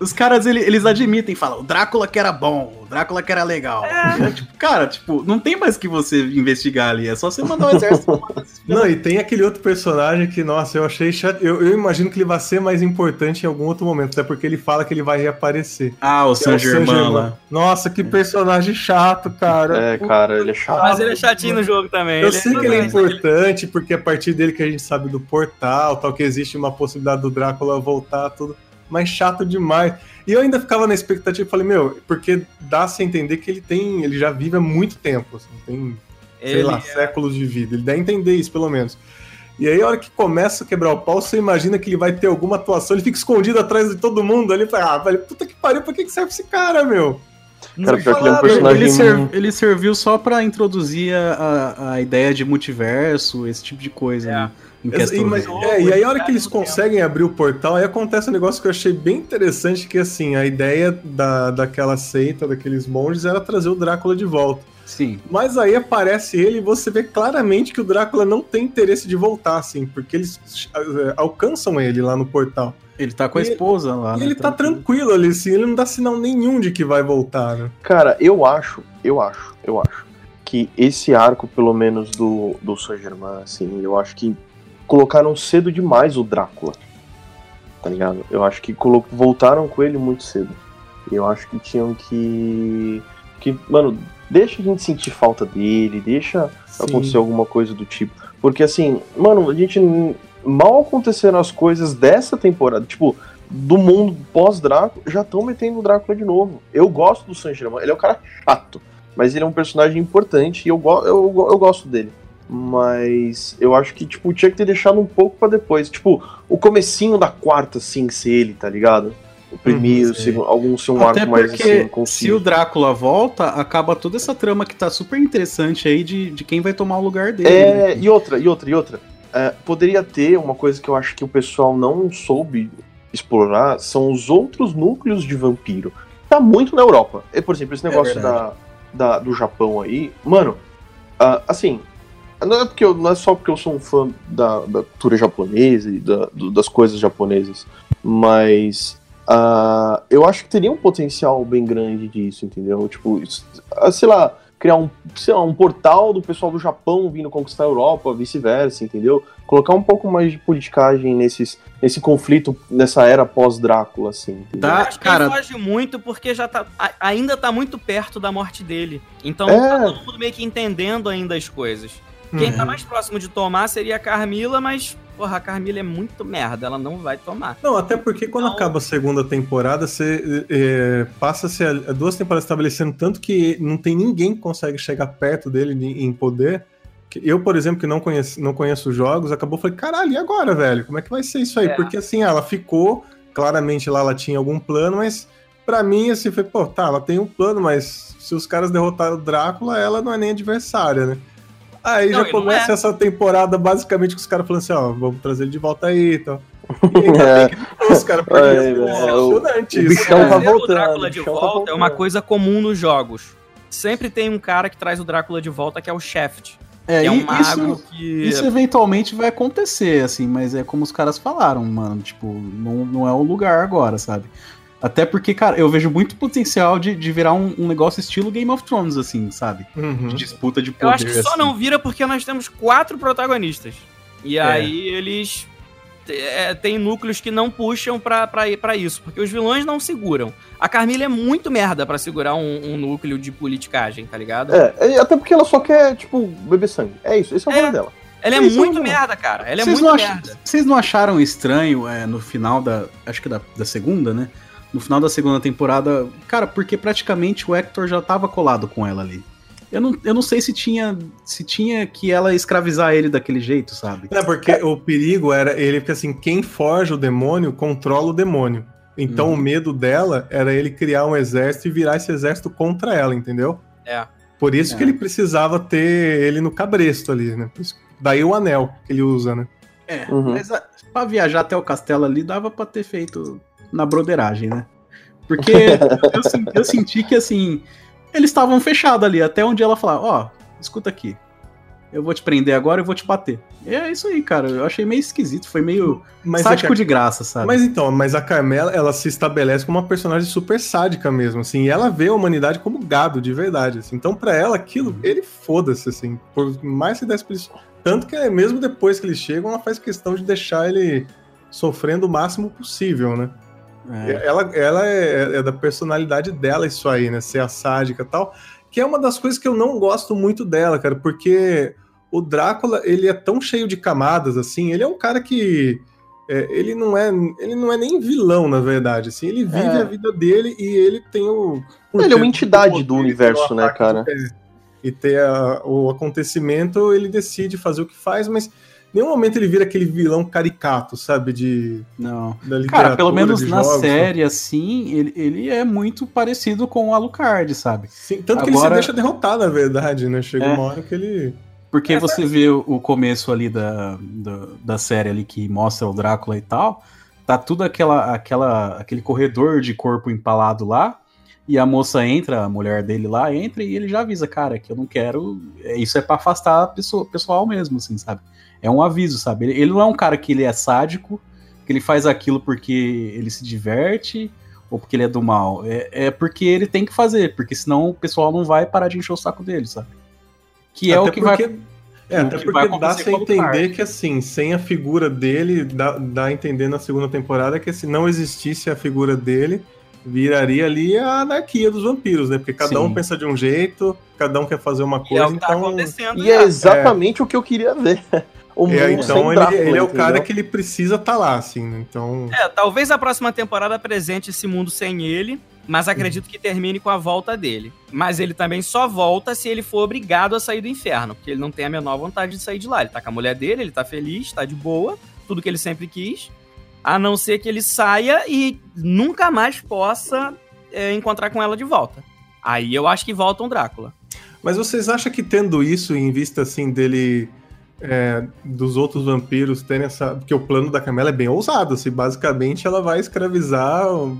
Os caras, ele- eles admitem, falam, o Drácula que era bom, o Drácula que era legal. É. É, tipo, cara, tipo, não tem mais que você investigar ali, é só você mandar o exército. Não, e tem aquele outro personagem que, nossa, eu achei chato. Eu, eu imagino que ele vai ser mais importante em algum outro momento, até porque ele fala que ele vai reaparecer. ah, o é San Germain lá. Nossa, que personagem chato, cara. É, cara, ele é chato. Mas ele é chatinho no jogo também. Eu ele sei que ele é importante, porque é a partir dele que a gente sabe do portal, tal, que existe uma possibilidade do Drácula voltar, tudo, mas chato demais. E eu ainda ficava na expectativa, falei, meu, porque dá-se a entender que ele tem, ele já vive há muito tempo, assim, tem, sei Ele lá, é- séculos de vida. Ele dá a entender isso, pelo menos. E aí, a hora que começa a quebrar o pau, você imagina que ele vai ter alguma atuação, ele fica escondido atrás de todo mundo ali, fala, ah, velho, puta que pariu, pra que que serve esse cara, meu? Cara, pior que ele é um personagem. Ele, ser- ele serviu só pra introduzir a, a ideia de multiverso, esse tipo de coisa. É. né, e, mas- é, e aí a hora que eles conseguem abrir o portal, aí acontece um negócio que eu achei bem interessante, que assim, a ideia da, daquela seita, daqueles monges, era trazer o Drácula de volta. Sim. Mas aí aparece ele e você vê claramente que o Drácula não tem interesse de voltar, assim, porque eles eh, alcançam ele lá no portal. Ele tá com a E- esposa lá, E né? ele tá tranquilo ali, assim, ele não dá sinal nenhum de que vai voltar, né? Cara, eu acho, eu acho, eu acho que esse arco, pelo menos do, do Saint Germain, assim, eu acho que colocaram cedo demais o Drácula. Tá ligado? Eu acho que voltaram com ele muito cedo. Eu acho que tinham que. Que, mano, deixa a gente sentir falta dele, deixa Sim. acontecer alguma coisa do tipo. Porque assim, mano, a gente mal aconteceram as coisas dessa temporada, tipo, do mundo pós-Drácula, já estão metendo o Drácula de novo. Eu gosto do Saint Germain, ele é um cara chato, mas ele é um personagem importante e eu, go eu, eu gosto dele. Mas eu acho que, tipo, tinha que ter deixado um pouco pra depois. Tipo, o comecinho da quarta, assim, ser ele, tá ligado? O primeiro, sei. segundo, algum ser um Até arco mais assim, se o Drácula volta, acaba toda essa trama que tá super interessante aí de, de quem vai tomar o lugar dele. É, né? e outra, e outra, e outra. É, poderia ter uma coisa que eu acho que o pessoal não soube explorar, são os outros núcleos de vampiro. Tá muito na Europa. E, por exemplo, esse negócio da, verdade. da- do Japão aí, mano, ah, assim, não é, porque eu- não é só porque eu sou um fã da, da cultura japonesa e da- do- das coisas japonesas, mas ah, eu acho que teria um potencial bem grande disso, entendeu? Tipo, isso- ah, sei lá, criar um, sei lá, um portal do pessoal do Japão vindo conquistar a Europa, vice-versa, entendeu? Colocar um pouco mais de politicagem nesses, nesse conflito, nessa era pós-Drácula, assim. entendeu? Tá, acho que cara, ele foge muito porque já tá, a- ainda tá muito perto da morte dele. Então É. tá todo mundo meio que entendendo ainda as coisas. Quem Uhum. tá mais próximo de tomar seria a Carmila, mas, porra, a Carmila é muito merda, ela não vai tomar. Não, até porque quando Então- acaba a segunda temporada, você é, passa-se duas temporadas estabelecendo tanto que não tem ninguém que consegue chegar perto dele de- em poder. Eu, por exemplo, que não conheço, não conheço os jogos, acabou falei, caralho, e agora, velho? Como é que vai ser isso aí? É. Porque assim, ela ficou, claramente lá ela tinha algum plano, mas pra mim, assim, foi, pô, tá, ela tem um plano, mas se os caras derrotaram o Drácula, ela não é nem adversária, né? Aí Não, já começa é. essa temporada basicamente com os caras falando assim, ó, vamos trazer ele de volta aí e tal. E ainda É. que os caras, porque Ai, é velho, emocionante o isso. bichão tá Trazer o voltando, Drácula de tá volta é uma voltando. coisa comum nos jogos. Sempre tem um cara que traz o Drácula de volta, que é o Shaft. É, é um mago isso, que. isso eventualmente vai acontecer, assim, mas é como os caras falaram, mano. Tipo, não, não é o lugar agora, sabe? Até porque, cara, eu vejo muito potencial de, de virar um, um negócio estilo Game of Thrones, assim, sabe? Uhum. De disputa de poder. Eu acho que só assim. não vira porque nós temos quatro protagonistas. E É. aí eles. é, tem núcleos que não puxam pra, pra, ir- pra isso, porque os vilões não seguram. A Carmila é muito merda pra segurar um, um núcleo de politicagem, tá ligado? É, é, até porque ela só quer, tipo, beber sangue. É isso, esse é o É. rolê dela. Ela é muito não. merda, cara. Ela é Vocês muito não ach- merda. Vocês não acharam estranho é, no final da. Acho que da, da segunda, né? No final da segunda temporada. Cara, porque praticamente o Hector já tava colado com ela ali. Eu não, eu não sei se tinha, se tinha que ela escravizar ele daquele jeito, sabe? É, porque o perigo era ele, porque assim, quem forja o demônio controla o demônio. Então Uhum. o medo dela era ele criar um exército e virar esse exército contra ela, entendeu? É. Por isso É. que ele precisava ter ele no cabresto ali, né? Por isso- Daí o anel que ele usa, né? É, Uhum. mas a, pra viajar até o castelo ali dava pra ter feito na broderagem, né? Porque eu, eu senti que assim, eles estavam fechados ali, até onde ela falava, ó, escuta aqui, eu vou te prender agora e vou te bater. E é isso aí, cara, eu achei meio esquisito, foi meio Mas, é sádico a- de graça, sabe? mas então, mas a Carmela, ela se estabelece como uma personagem super sádica mesmo, assim, e ela vê a humanidade como gado, de verdade, assim. Então, pra ela, aquilo, Uhum. ele foda-se, assim, por mais que desse isso. Tanto que, mesmo depois que eles chegam, ela faz questão de deixar ele sofrendo o máximo possível, né? É. Ela, ela é, é da personalidade dela isso aí, né? Ser a sádica e tal. Que é uma das coisas que eu não gosto muito dela, cara, porque o Drácula, ele é tão cheio de camadas, assim, ele é um cara que... é, ele, não é, ele não é nem vilão, na verdade, assim, ele vive É. a vida dele e ele tem o... Ele é uma entidade do poder, universo, né, cara? do- E ter a- o acontecimento, ele decide fazer o que faz, mas nenhum momento ele vira aquele vilão caricato, sabe, de, Não. Cara, pelo menos na jogos, série, assim, ele, ele é muito parecido com o Alucard, sabe? Sim, tanto que ele se Agora- deixa derrotar, na verdade, né? Chega É. uma hora que ele. Porque É, você vê o começo ali da, da, da série ali que mostra o Drácula e tal, tá tudo aquela, aquela, aquele corredor de corpo empalado lá, e a moça entra, a mulher dele lá, entra e ele já avisa, cara, que eu não quero. é, Isso é pra afastar a pessoa, pessoal mesmo, assim, sabe? É um aviso, sabe? Ele, ele não é um cara que ele é sádico, que ele faz aquilo porque ele se diverte ou porque ele é do mal. É, é porque ele tem que fazer, porque senão o pessoal não vai parar de encher o saco dele, sabe? Que é Até o que porque- vai. É, até porque dá a entender que, assim, sem a figura dele, dá, dá a entender na segunda temporada que se não existisse a figura dele, viraria ali a anarquia dos vampiros, né? Porque cada Sim. um pensa de um jeito, cada um quer fazer uma E é coisa, o que tá então. acontecendo. E é exatamente o que eu queria ver. O É, então sem ele, Drácula, ele é o entendeu? cara que ele precisa estar lá, assim, né? Então. É, talvez a próxima temporada apresente esse mundo sem ele, mas acredito que termine com a volta dele. Mas ele também só volta se ele for obrigado a sair do inferno, porque ele não tem a menor vontade de sair de lá. Ele tá com a mulher dele, ele tá feliz, tá de boa, tudo que ele sempre quis, a não ser que ele saia e nunca mais possa é, encontrar com ela de volta. Aí eu acho que volta um Drácula. Mas vocês acham que tendo isso em vista assim dele é, dos outros vampiros terem essa. Porque o plano da Camila é bem ousado, assim, basicamente ela vai escravizar um,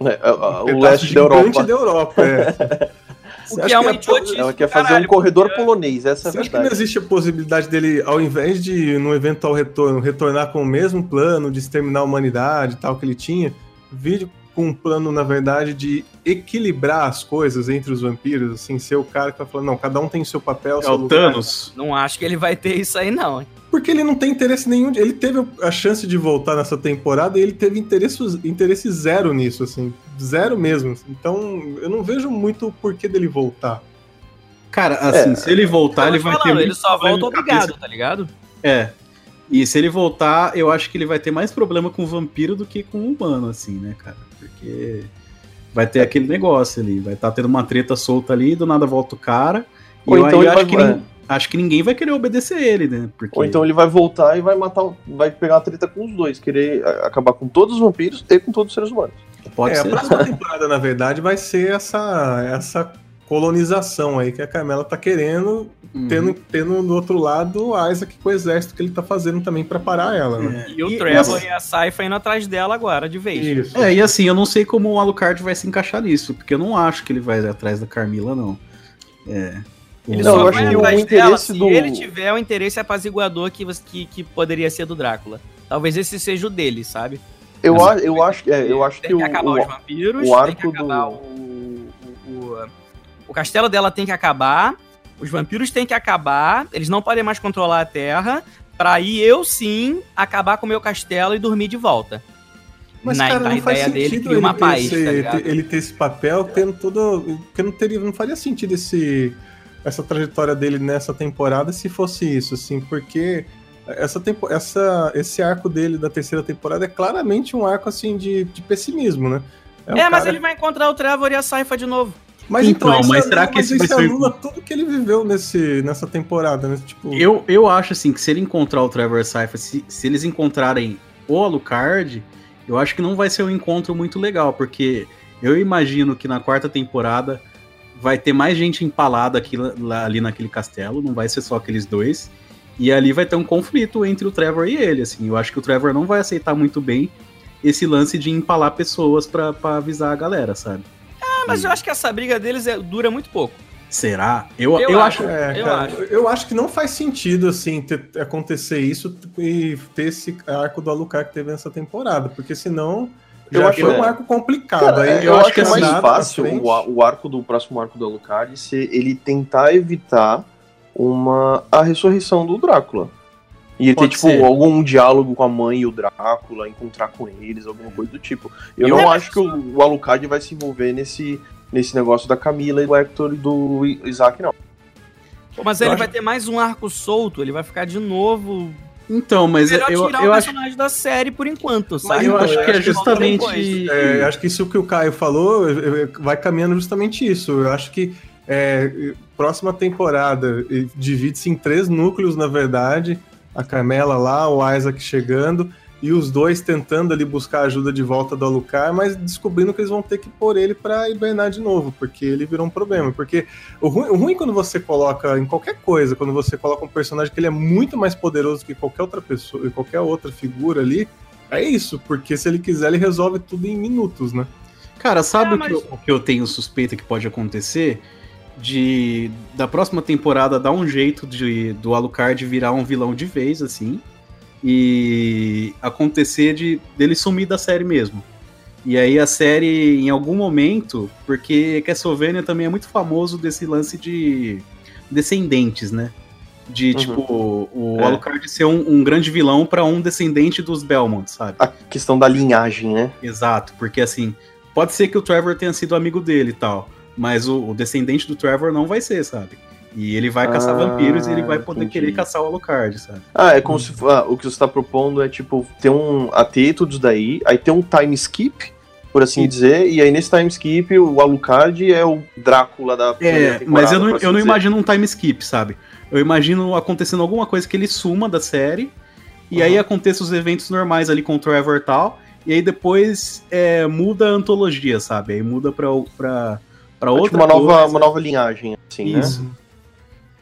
É, a- a- pedaço o leste da Europa. da Europa. É. O que é uma idiotice Ela quer fazer caralho, um corredor porque- polonês, essa é a Você acha que não verdade. existe a possibilidade dele, ao invés de, no eventual retorno, retornar com o mesmo plano de exterminar a humanidade e tal que ele tinha, vir com um plano, na verdade, de equilibrar as coisas entre os vampiros, assim, ser o cara que vai falando, não, cada um tem seu papel, É seu o lugar. Thanos. Não acho que ele vai ter isso aí, não. hein? Porque ele não tem interesse nenhum. Ele teve a chance de voltar nessa temporada e ele teve interesse, interesse zero nisso, assim. Zero mesmo. Então, eu não vejo muito o porquê dele voltar. Cara, assim, É. se ele voltar, ele vai falando, ter. ele muito só problema volta obrigado, tá ligado? É. E se ele voltar, eu acho que ele vai ter mais problema com o vampiro do que com o humano, assim, né, cara? Porque vai ter aquele negócio ali, vai estar tendo uma treta solta ali, do nada volta o cara. E Ou eu, então aí acho, vai- que nin- acho que ninguém vai querer obedecer ele, né? Porque Ou então ele vai voltar e vai matar, o- vai pegar a treta com os dois, querer acabar com todos os vampiros e com todos os seres humanos. pode é, ser. a próxima temporada, na verdade, vai ser essa, essa colonização aí que a Carmela tá querendo, Uhum. tendo, tendo do outro lado o Isaac com o exército que ele tá fazendo também pra parar ela, né? E o E- Trevor mas- e a Saifa indo atrás dela agora, de vez. Isso. É, e assim, eu não sei como o Alucard vai se encaixar nisso, porque eu não acho que ele vai atrás da Carmila, não. É. Ele Não, só vai atrás dela interesse se do- ele tiver o interesse apaziguador que, que, que poderia ser do Drácula. Talvez esse seja o dele, sabe? Eu, a- eu acho, é, eu acho tem que que o, acabar o- os vampiros, o arco tem que acabar do- o, o castelo dela tem que acabar, os vampiros têm que acabar, eles não podem mais controlar a Terra, pra aí eu sim acabar com o meu castelo e dormir de volta. Mas, Na, cara, na ideia dele, cria ele, uma ter paz, esse, tá ligado? ter- ele ter esse papel tendo todo. Porque não, teria, não faria sentido esse, essa trajetória dele nessa temporada se fosse isso, assim, porque essa, tempo, essa, esse arco dele da terceira temporada é claramente um arco assim de, de pessimismo, né? É, um mas cara- ele vai encontrar o Trevor e a Saifa de novo. Mas Então, então, mas anula- será que mas esse vai isso ser- anula tudo que ele viveu nesse, nessa temporada, né? Tipo, Eu, eu acho assim que se ele encontrar o Trevor Cypher, se, se eles encontrarem o Alucard, eu acho que não vai ser um encontro muito legal, porque eu imagino que na quarta temporada vai ter mais gente empalada aqui, lá- ali naquele castelo, não vai ser só aqueles dois. E ali vai ter um conflito entre o Trevor e ele, assim. Eu acho que o Trevor não vai aceitar muito bem esse lance de empalar pessoas pra avisar a galera, sabe? Mas eu acho que essa briga deles é- dura muito pouco. Será? Eu, Eu eu, acho. acho. É, Eu cara, acho. eu acho que não faz sentido, assim, ter- acontecer isso e ter esse arco do Alucard que teve nessa temporada, porque senão Eu já acho- foi um é. arco complicado. Cara, Aí eu, acho que é mais fácil o, o arco do o próximo arco do Alucard ser ele tentar evitar uma a ressurreição do Drácula. E ele ter, tipo, ser. algum diálogo com a mãe e o Drácula, encontrar com eles, alguma coisa do tipo. Eu, Eu não acho acho que o, o Alucard vai se envolver nesse, nesse negócio da Camila e do Hector e do Isaac, não. Mas Eu ele acho- vai ter mais um arco solto, ele vai ficar de novo. Então, mas Melhor eu, tirar eu o acho personagem da série por enquanto, Mas sabe? eu então, acho eu que é justamente. É, acho que isso que o Caio falou vai caminhando justamente isso. Eu acho que é, próxima temporada divide-se em três núcleos, na verdade. A Carmela lá, o Isaac chegando, e os dois tentando ali buscar ajuda de volta do Alucard, mas descobrindo que eles vão ter que pôr ele pra hibernar de novo, porque ele virou um problema. Porque o ruim, o ruim quando você coloca em qualquer coisa, quando você coloca um personagem que ele é muito mais poderoso que qualquer outra pessoa, qualquer outra figura ali, é isso, porque se ele quiser, ele resolve tudo em minutos, né? Cara, sabe É, o, que mas- eu, o que eu tenho suspeita que pode acontecer? De da próxima temporada dar um jeito de do Alucard virar um vilão de vez, assim, e acontecer de dele sumir da série mesmo. E aí a série, em algum momento, porque Castlevania também é muito famoso desse lance de descendentes, né? De, Uhum. tipo, o É. Alucard ser um, um grande vilão pra um descendente dos Belmont, sabe? A questão da linhagem, né? Exato, porque assim, pode ser que o Trevor tenha sido amigo dele e tal, mas o, o descendente do Trevor não vai ser, sabe? E ele vai caçar Ah, vampiros e ele vai poder entendi. querer caçar o Alucard, sabe? Ah, é como se fo- ah, o que você tá propondo é tipo ter um a ter tudo isso daí, aí ter um time skip, por assim dizer, e aí nesse time skip o Alucard é o Drácula da É, mas eu não, assim eu não imagino um time skip, sabe? Eu imagino acontecendo alguma coisa que ele suma da série, e aí aconteça os eventos normais ali com o Trevor e tal, e aí depois é, muda a antologia, sabe? Aí muda pra, pra, pra É outra tipo uma nova, coisa. uma nova linhagem, assim, Isso. né?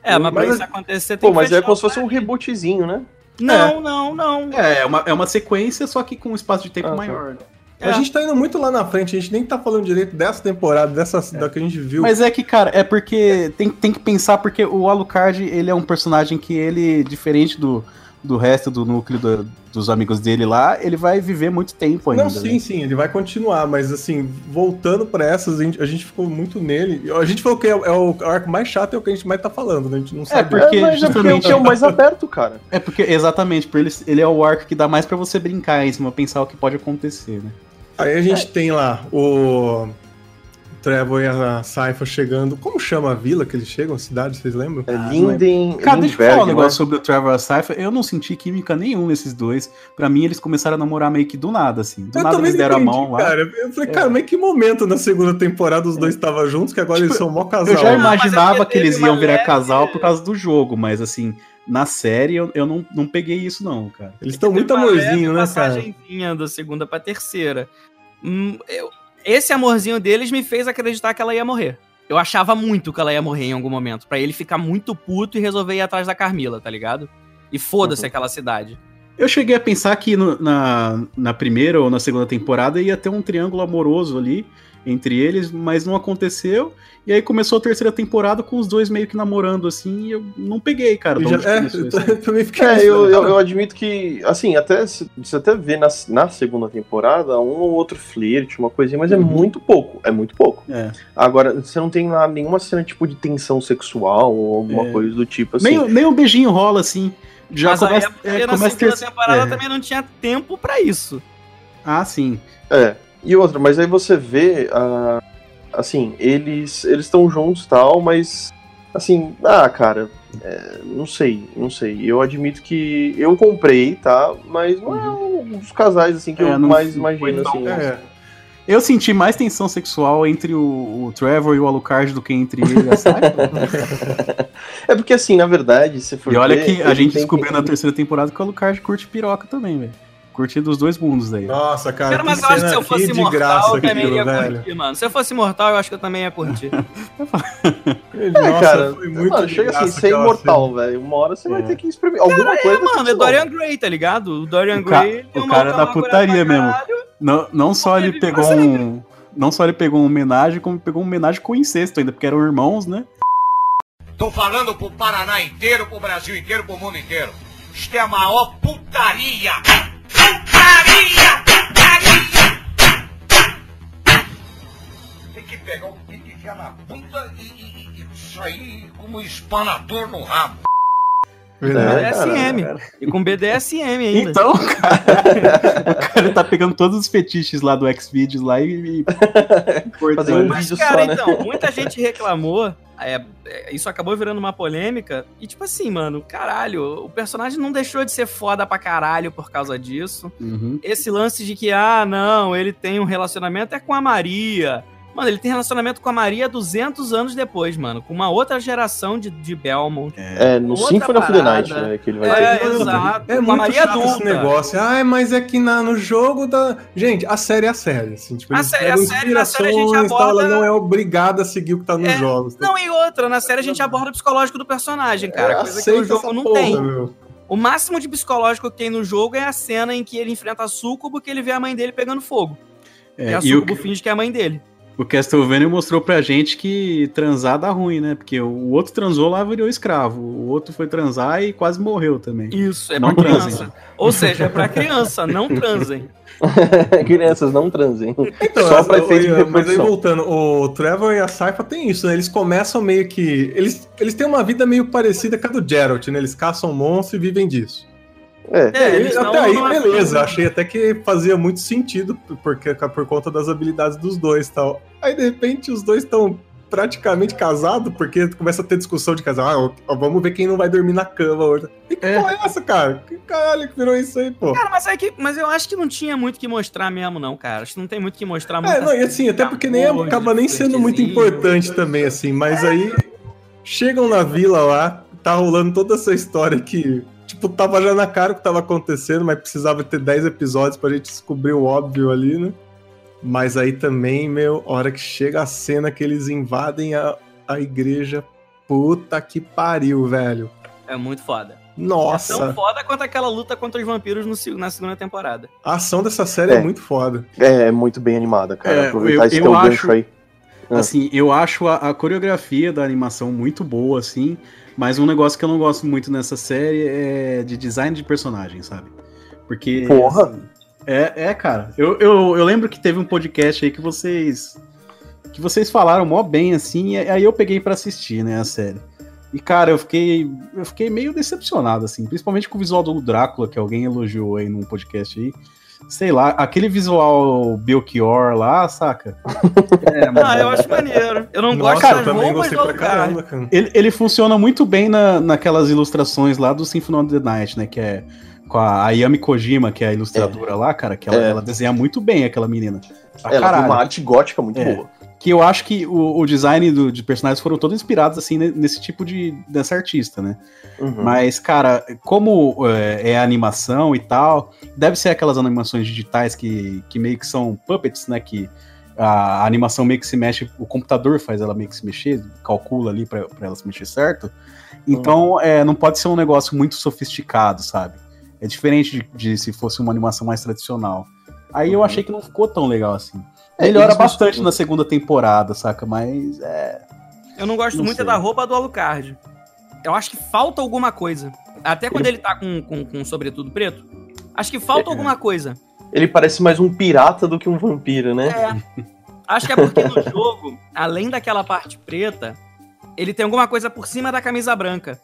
É, mas pra Mas- isso acontecer tem Pô, mas é como se fosse um rebootzinho, né? Não, não, não. É, é uma, é uma sequência, só que com um espaço de tempo Ah, tá. maior. né? A gente tá indo muito lá na frente, a gente nem tá falando direito dessa temporada, dessa da que a gente viu. Mas é que, cara, é porque tem, tem que pensar, porque o Alucard, ele é um personagem que ele, diferente do, do resto do núcleo do- dos amigos dele lá, ele vai viver muito tempo ainda. Não, sim, né? sim, ele vai continuar, mas assim, voltando pra essas, a gente, a gente ficou muito nele. A gente falou que é, é o arco mais chato, é o que a gente mais tá falando, né? A gente não sabe. porque é, mas é porque justamente- é o mais aberto, cara. É porque, exatamente, por ele, ele é o arco que dá mais pra você brincar em cima, pensar o que pode acontecer, né? Aí a gente tem lá o Trevor e a Saifa chegando. Como chama a vila que eles chegam, a cidade, vocês lembram? É Linden. Cara, deixa eu falar um negócio sobre o Trevor e a Cypher. Eu não senti química nenhum nesses dois. Pra mim, eles começaram a namorar meio que do nada, assim. Do Eu nada eles deram a entendi, mão lá. Cara. Eu falei, cara, mas que momento na segunda temporada os dois estavam juntos, que agora eles são mó casal. Eu já é imaginava porque que eles iam virar leve- casal por causa do jogo, mas assim, na série eu, eu não, não peguei isso, não, cara. Eles estão muito Teve uma amorzinho, leve né, cara? passagenzinha da segunda pra terceira. Hum, eu- esse amorzinho deles me fez acreditar que ela ia morrer. Eu achava muito que ela ia morrer em algum momento, Pra ele ficar muito puto e resolver ir atrás da Carmila, tá ligado? E foda-se Uhum. aquela cidade. Eu cheguei a pensar que no- na, na primeira ou na segunda temporada ia ter um triângulo amoroso ali entre eles, mas não aconteceu. E aí começou a terceira temporada com os dois meio que namorando assim, e eu não peguei, cara. de Eu já- é, também fiquei. É, eu, eu, eu, admito que, assim, até se- você até vê na, na segunda temporada um ou outro flerte, uma coisinha, mas é muito pouco, é muito pouco. É. Agora, você não tem lá nenhuma cena tipo de tensão sexual ou alguma É. coisa do tipo assim. Nem, nem um beijinho rola assim. Já Mas começa, aí é porque é, na começa a segunda ter- temporada é. também não tinha tempo pra isso. Ah, sim. É. E outra, mas aí você vê, ah, assim, eles eles estão juntos e tal, mas assim, ah, cara, é, não sei, não sei. Eu admito que eu comprei, tá? Mas não é um dos casais assim que É, eu mais imagino assim. é, Eu senti mais tensão sexual entre o, o Trevor e o Alucard do que entre ele e a Cypher. É porque assim, na verdade, se for e olha ver, que a gente descobriu na terceira temporada que o Alucard curte piroca também, velho. Curte dos dois mundos aí. Nossa, cara, Cara, que mas eu acho que se eu fosse graça eu também aquilo, ia velho. curtir, mano. Se eu fosse imortal, eu acho que eu também ia curtir. É, Nossa, cara, foi muito mano, chega assim, ser imortal, velho. Uma hora você vai É. ter que experimentar alguma coisa. É, mano, é. Dorian Gray, tá ligado? O Dorian O Gray. o cara é da putaria mesmo. Não, não só ele pegou um. Não só ele pegou uma homenagem, como pegou uma homenagem com incesto ainda, porque eram irmãos, né? Tô falando pro Paraná inteiro, pro Brasil inteiro, pro mundo inteiro. Isto é a maior putaria! Tem que pegar o pinto e enfiar na bunda e, e, e sair como espanador no rabo. Verdade. É, cara, BDSM. E com BDSM ainda. Então, cara, o cara tá pegando todos os fetiches lá do Xvideos lá e. e Fazer um Mas, vídeo cara, só, né? então, muita gente reclamou. é, é, isso acabou virando uma polêmica. E, tipo assim, mano, caralho, o personagem não deixou de ser foda pra caralho por causa disso. Uhum. Esse lance de que, ah, não, ele tem um relacionamento é com a Maria. Mano, ele tem relacionamento com a Maria 200 anos depois, mano. Com uma outra geração de, de Belmont. É, no Symphony of the. Night, né? Que ele vai É, ter. exato. É com a Maria chato esse negócio. Ai, mas é que na, no jogo da. Gente, a série é a série. Assim, tipo, A série- pegam a série- na série a gente tal, ela aborda- não é obrigada a seguir o que tá nos É, jogos. Não, e outra, na série a gente aborda o psicológico do personagem, cara. É, coisa que no aceita jogo não porra, tem. meu. O máximo de psicológico que tem no jogo é a cena em que ele enfrenta a Sucubo que ele vê a mãe dele pegando fogo. É, e a e o, Sucubo finge que é a mãe dele. O Castlevania mostrou pra gente que transar dá ruim, né? Porque o outro transou lá virou escravo. O outro foi transar e quase morreu também. Isso, é Não pra criança. transem. Ou seja, é pra criança, não transem. Crianças não transem. Então, Só pra efeito de mas aí voltando, o Trevor e a Saifa tem isso, né? Eles começam meio que. Eles, eles têm uma vida meio parecida com a do Geralt, né? Eles caçam monstros e vivem disso. É, É, até aí, é- beleza. Achei até que fazia muito sentido, porque por conta das habilidades dos dois e tal. Aí, de repente, os dois estão praticamente casados, porque começa a ter discussão de casal. Ah, vamos ver quem não vai dormir na cama hoje. E que É. porra é essa, cara? Que caralho que virou isso aí, pô? Cara, mas, é que, mas eu acho que não tinha muito que mostrar mesmo, não, cara. Acho que não tem muito que mostrar. É, não, e assim, até porque nem amor, acaba nem sendo muito importante também, assim, mas aí chegam na vila lá, tá rolando toda essa história que, tipo, tava já na cara o que tava acontecendo, mas precisava ter 10 episódios pra gente descobrir o óbvio ali, né? Mas aí também, meu, hora que chega a cena que eles invadem a, a igreja, puta que pariu, velho. É muito foda. É tão Nossa, foda quanto aquela luta contra os vampiros no, na segunda temporada. a ação dessa série é, É. muito foda. é muito bem animada, cara. É, Aproveitar eu- esse eu teu acho- gancho aí. Ah. Assim, eu acho a, a coreografia da animação muito boa, assim, mas um negócio que eu não gosto muito nessa série é de design de personagem, sabe? Porque. Porra! assim, é, é, cara. Eu, eu, eu lembro que teve um podcast aí que vocês. que vocês falaram mó bem, assim, e aí eu peguei pra assistir, né, a série. E, cara, eu fiquei, eu fiquei meio decepcionado, assim, principalmente com o visual do Drácula, que alguém elogiou aí num podcast aí. Sei lá, aquele visual Belchior lá, saca? É, Ah, eu acho maneiro. Eu não Nossa, gosto das também roupas gostei pra caramba, cara. Ele, ele funciona muito bem na, naquelas ilustrações lá do Symphony of the Night, né? Que é com a Ayami Kojima, que é a ilustradora lá, cara, que ela, É. ela desenha muito bem aquela menina. Pra Ela tem caralho. uma arte gótica muito É. boa. Que eu acho que o, o design do- de personagens foram todos inspirados, assim, ne- nesse tipo de dessa artista, né? Uhum. Mas, cara, como é, é animação e tal, deve ser aquelas animações digitais que, que meio que são puppets, né? Que a animação meio que se mexe, o computador faz ela meio que se mexer, calcula ali pra, pra ela se mexer certo. Então, é, não pode ser um negócio muito sofisticado, sabe? É diferente de, de se fosse uma animação mais tradicional. Aí eu achei que não ficou tão legal assim. É, Melhora bastante na segunda temporada, saca? Mas é. Eu não gosto Não muito sei. da roupa do Alucard. Eu acho que falta alguma coisa. Até quando ele tá com, com, com sobretudo preto. Acho que falta É. alguma coisa. Ele parece mais um pirata do que um vampiro, né? É. Acho que é porque no jogo, além daquela parte preta, ele tem alguma coisa por cima da camisa branca.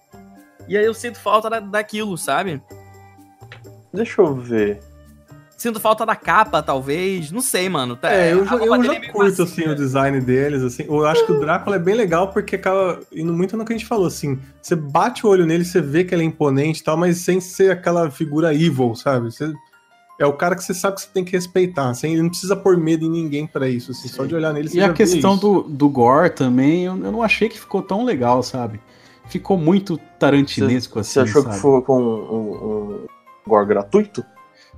E aí eu sinto falta da- daquilo, sabe? Deixa eu ver. Sinto falta da capa, talvez. Não sei, mano. Tá- É, eu já, eu já é curto, assim, o design deles, assim. Eu acho que o Drácula é bem legal porque acaba indo muito no que a gente falou, assim. Você bate o olho nele, você vê que ele é imponente e tal, mas sem ser aquela figura evil, sabe? Você- é o cara que você sabe que você tem que respeitar. Assim, ele não precisa pôr medo em ninguém pra isso, assim. Só de olhar nele, você E já a questão isso. do, do gore também, eu, eu não achei que ficou tão legal, sabe? Ficou muito tarantinesco assim. Você achou sabe? que foi com um, um gore gratuito?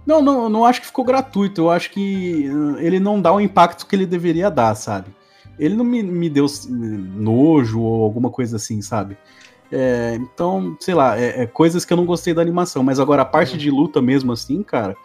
Não, não, eu não acho que ficou gratuito. Eu acho que uh, ele não dá o impacto que ele deveria dar, sabe? Ele não me, me deu nojo ou alguma coisa assim, sabe? É, então, sei lá, é, é coisas que eu não gostei da animação. Mas agora a parte de luta mesmo, assim, cara,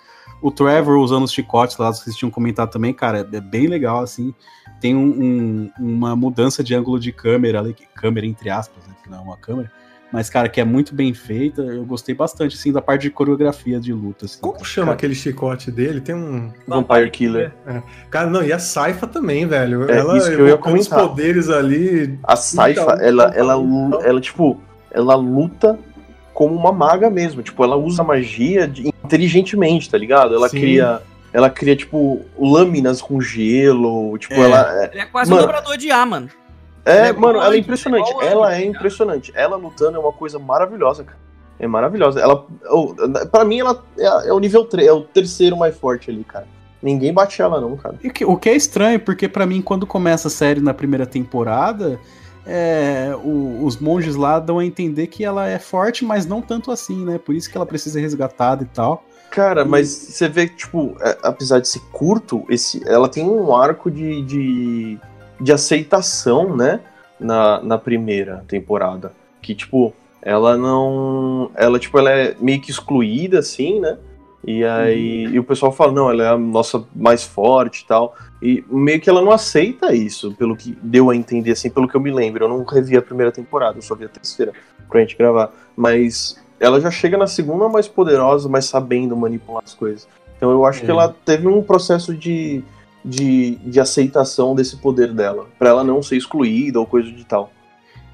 o Trevor usando os chicotes lá, vocês tinham comentado também, cara, é bem legal, assim. Tem um- um- uma mudança de ângulo de câmera ali, câmera entre aspas, né? Que não é uma câmera. Mas, cara, que é muito bem feita. Eu gostei bastante, assim, da parte de coreografia de luta. Assim. Como chama aquele chicote dele? Tem um. Vampire Killer. É. Cara, não, e a Saifa também, velho. É, ela isso que eu ia os poderes ali. A Saifa, Então, ela, ela, então. ela, tipo, ela luta como uma maga mesmo. Tipo, ela usa magia de- inteligentemente, tá ligado? Ela Sim. cria. Ela cria, tipo, lâminas com gelo. Tipo, É. ela. Ele é quase Mano, um dobrador de ar, mano. É, Ele é mano, ela é impressionante. igual Ela é cara. impressionante. Ela lutando é uma coisa maravilhosa, cara. É maravilhosa. Ela. oh, Pra mim, ela é, é o nível 3, é o terceiro mais forte ali, cara. Ninguém bate ela, não, cara. E o que- o que é estranho, porque pra mim, quando começa a série na primeira temporada, é, o- os monges lá dão a entender que ela é forte, mas não tanto assim, né? Por isso que ela precisa ser resgatada e tal. Cara, mas você vê que, tipo, é, apesar de ser curto, esse, ela tem um arco de, de, de aceitação, né? Na, na primeira temporada. Que, tipo, ela não. Ela, tipo, ela é meio que excluída, assim, né? E aí. E o pessoal fala, não, ela é a nossa mais forte e tal. E meio que ela não aceita isso, pelo que deu a entender, assim, pelo que eu me lembro. Eu não revi a primeira temporada, eu só vi a terceira pra gente gravar. Mas ela já chega na segunda mais poderosa, mais sabendo manipular as coisas. Então eu acho que É. ela teve um processo de, de, de aceitação desse poder dela, Pra ela não ser excluída ou coisa de tal.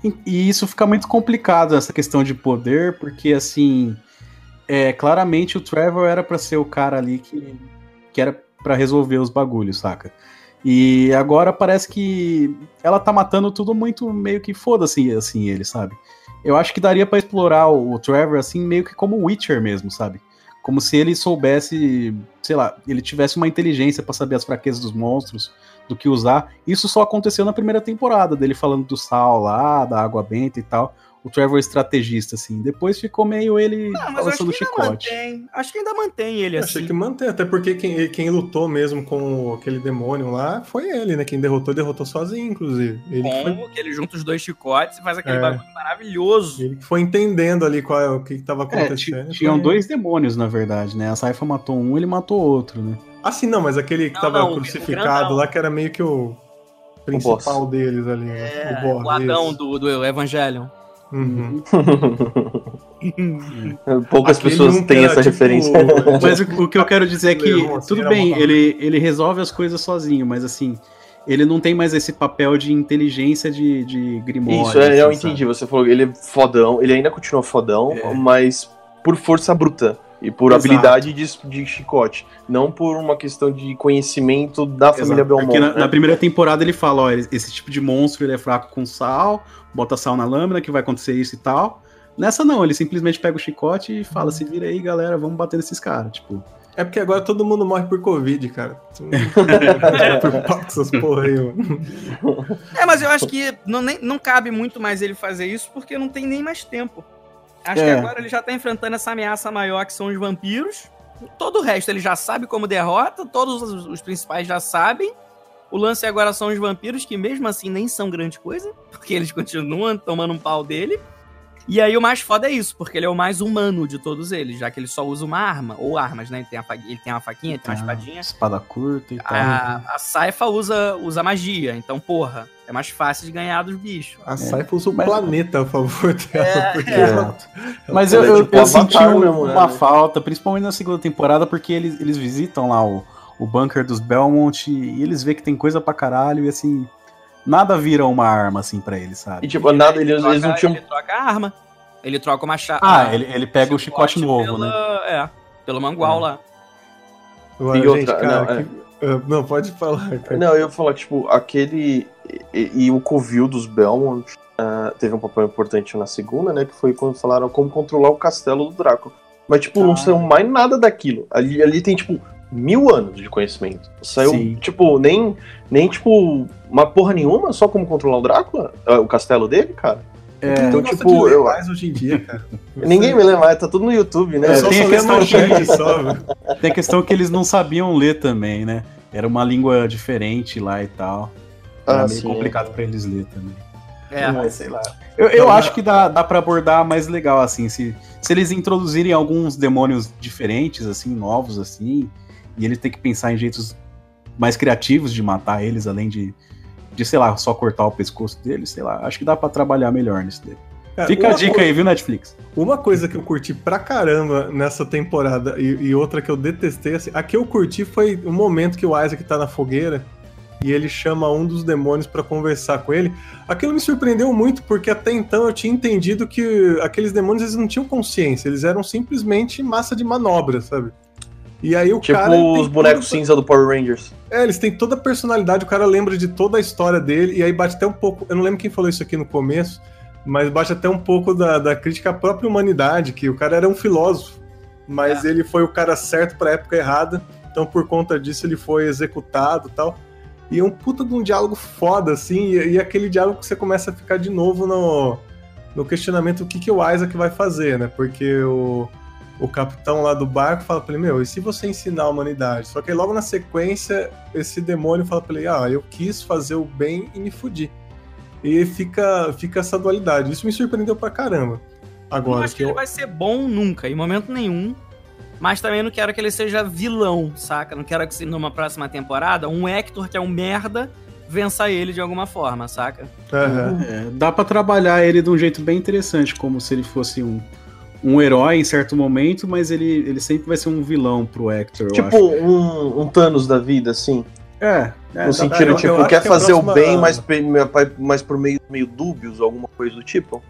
E, e isso fica muito complicado, essa questão de poder, porque assim. é, claramente o Trevor era pra ser o cara ali que, que era pra resolver os bagulhos, saca? E agora parece que ela tá matando tudo muito meio que foda-se assim ele, sabe? Eu acho que daria pra explorar o, o Trevor assim meio que como Witcher mesmo, sabe? Como se ele soubesse, sei lá, ele tivesse uma inteligência pra saber as fraquezas dos monstros, do que usar. Isso só aconteceu na primeira temporada, dele falando do sal lá, da água benta e tal. O Trevor estrategista, assim. Depois ficou meio ele Não, acho balançando o que ainda chicote. mantém. Acho que ainda mantém ele Achei assim. que mantém, até porque quem, quem lutou mesmo com aquele demônio lá foi ele, né? Quem derrotou, derrotou sozinho, inclusive. Ele que foi, que ele junta os dois chicotes e faz aquele É. bagulho maravilhoso. ele foi entendendo ali qual é o que estava É, acontecendo. ti- tinham Foi- dois demônios, na verdade, né? A Saifa matou um, ele matou outro, né? Ah, sim, não, mas aquele que Não, tava não, o crucificado lá, que era meio que o principal boss. deles ali, né? É, boss, o Adão do, do Evangelion. Uhum. Poucas Aquele pessoas têm era, essa tipo, referência. Mas o, o que eu quero dizer é que, assim, tudo bem, ele, ele resolve as coisas sozinho, mas assim, ele não tem mais esse papel de inteligência de, de Grimório. Isso, é, eu assim, entendi. Você falou que ele é fodão, ele ainda continua fodão, É. mas por força bruta e por Exato. habilidade de, de chicote, não por uma questão de conhecimento da sabe? família Exato. Belmont. Porque na, né? na primeira temporada ele fala, ó, esse tipo de monstro ele é fraco com sal, bota sal na lâmina que vai acontecer isso e tal. Nessa não, ele simplesmente pega o chicote e fala, se vira aí, galera, vamos bater nesses caras, tipo... É porque agora todo mundo morre por Covid, cara. Porra aí, mano. É, mas eu acho que não, nem, não cabe muito mais ele fazer isso porque não tem nem mais tempo. Acho É. que agora ele já tá enfrentando essa ameaça maior que são os vampiros. Todo o resto ele já sabe como derrota, todos os, os principais já sabem. O lance agora são os vampiros, que mesmo assim nem são grande coisa, porque eles continuam tomando um pau dele. E aí o mais foda é isso, porque ele é o mais humano de todos eles, já que ele só usa uma arma, ou armas, né? Ele tem, fa- ele tem uma faquinha, tem uma ah, espadinha. Espada curta e tal. A, a Saifa usa, usa magia, então, porra, é mais fácil de ganhar dos bichos. A Saifa usa o Mas- planeta a favor dela. É, porque é. ela- Mas Ela eu, é eu, tipo eu senti um- mesmo, né? uma falta, principalmente na segunda temporada, porque eles, eles visitam lá o, o bunker dos Belmont e eles vê que tem coisa pra caralho e assim, nada vira uma arma assim pra eles, E sabe? tipo, nada, eles, troca, eles não tinham. ele troca a arma. Ele troca uma chave. Ah, ele, ele pega o chicote novo, né? É, pelo mangual É. lá. Agora, E outra, gente, cara, não, é. que- ah, não, pode falar, cara. Não, eu ia falar, tipo, aquele. E, e o Covil dos Belmont ah, teve um papel importante na segunda, né? Que foi quando falaram como controlar o castelo do Drácula. Mas, tipo, não Ah. saiu mais nada daquilo. Ali, ali tem, tipo, mil anos de conhecimento. Saiu, Sim. tipo, nem, nem, tipo, uma porra nenhuma só como controlar o Drácula? Ah, o castelo dele, cara? É, Então, tipo, de ler eu- mais hoje em dia, cara. Ninguém me lembra mais, tá tudo no YouTube, né? É, só, tem só questão manchete só, velho. tem a questão que eles não sabiam ler também, né? Era uma língua diferente lá e tal. Era Ah, meio sim, complicado pra eles ler também. É. Mas sei lá. Eu, eu Então, acho que dá, dá pra abordar mais legal, assim, se, se eles introduzirem alguns demônios diferentes, assim, novos, assim, e eles têm que pensar em jeitos mais criativos de matar eles, além de, de, sei lá, só cortar o pescoço deles, sei lá. Acho que dá pra trabalhar melhor nisso. Cara, Fica a dica co- aí, viu, Netflix? Uma coisa que eu curti pra caramba nessa temporada e, e outra que eu detestei, assim, a que eu curti foi o momento que o Isaac tá na fogueira e ele chama um dos demônios pra conversar com ele. Aquilo me surpreendeu muito porque até então eu tinha entendido que aqueles demônios eles não tinham consciência, eles eram simplesmente massa de manobra, sabe? E aí o Tipo cara. tem os bonecos toda- cinza do Power Rangers. É, eles têm toda a personalidade, o cara lembra de toda a história dele, e aí bate até um pouco. Eu não lembro quem falou isso aqui no começo, mas bate até um pouco da, da crítica à própria humanidade, que o cara era um filósofo, mas ele foi o cara certo pra época errada, então por conta disso ele foi executado e tal. E é um puta de um diálogo foda, assim, e, e aquele diálogo que você começa a ficar de novo no, no questionamento o que, que o Isaac vai fazer, né? Porque o, o capitão lá do barco fala pra ele, meu, e se você ensinar a humanidade? Só que aí logo na sequência, esse demônio fala pra ele, ah, eu quis fazer o bem e me fudi. E fica, fica essa dualidade. Isso me surpreendeu pra caramba. não Agora, acho que que ele eu, vai ser bom nunca, em momento nenhum. Mas também não quero que ele seja vilão, saca? Não quero que se numa próxima temporada um Hector, que é um merda, vença ele de alguma forma, saca? Aham. É, dá pra trabalhar ele de um jeito bem interessante, como se ele fosse um, um herói em certo momento, mas ele, ele sempre vai ser um vilão pro Hector, eu Tipo acho. um, um Thanos da vida, assim. É, é, no dá- sentido, eu- eu tipo, acho quer que fazer próxima- o bem, mas, mas por meio, meio dúbios, alguma coisa do tipo.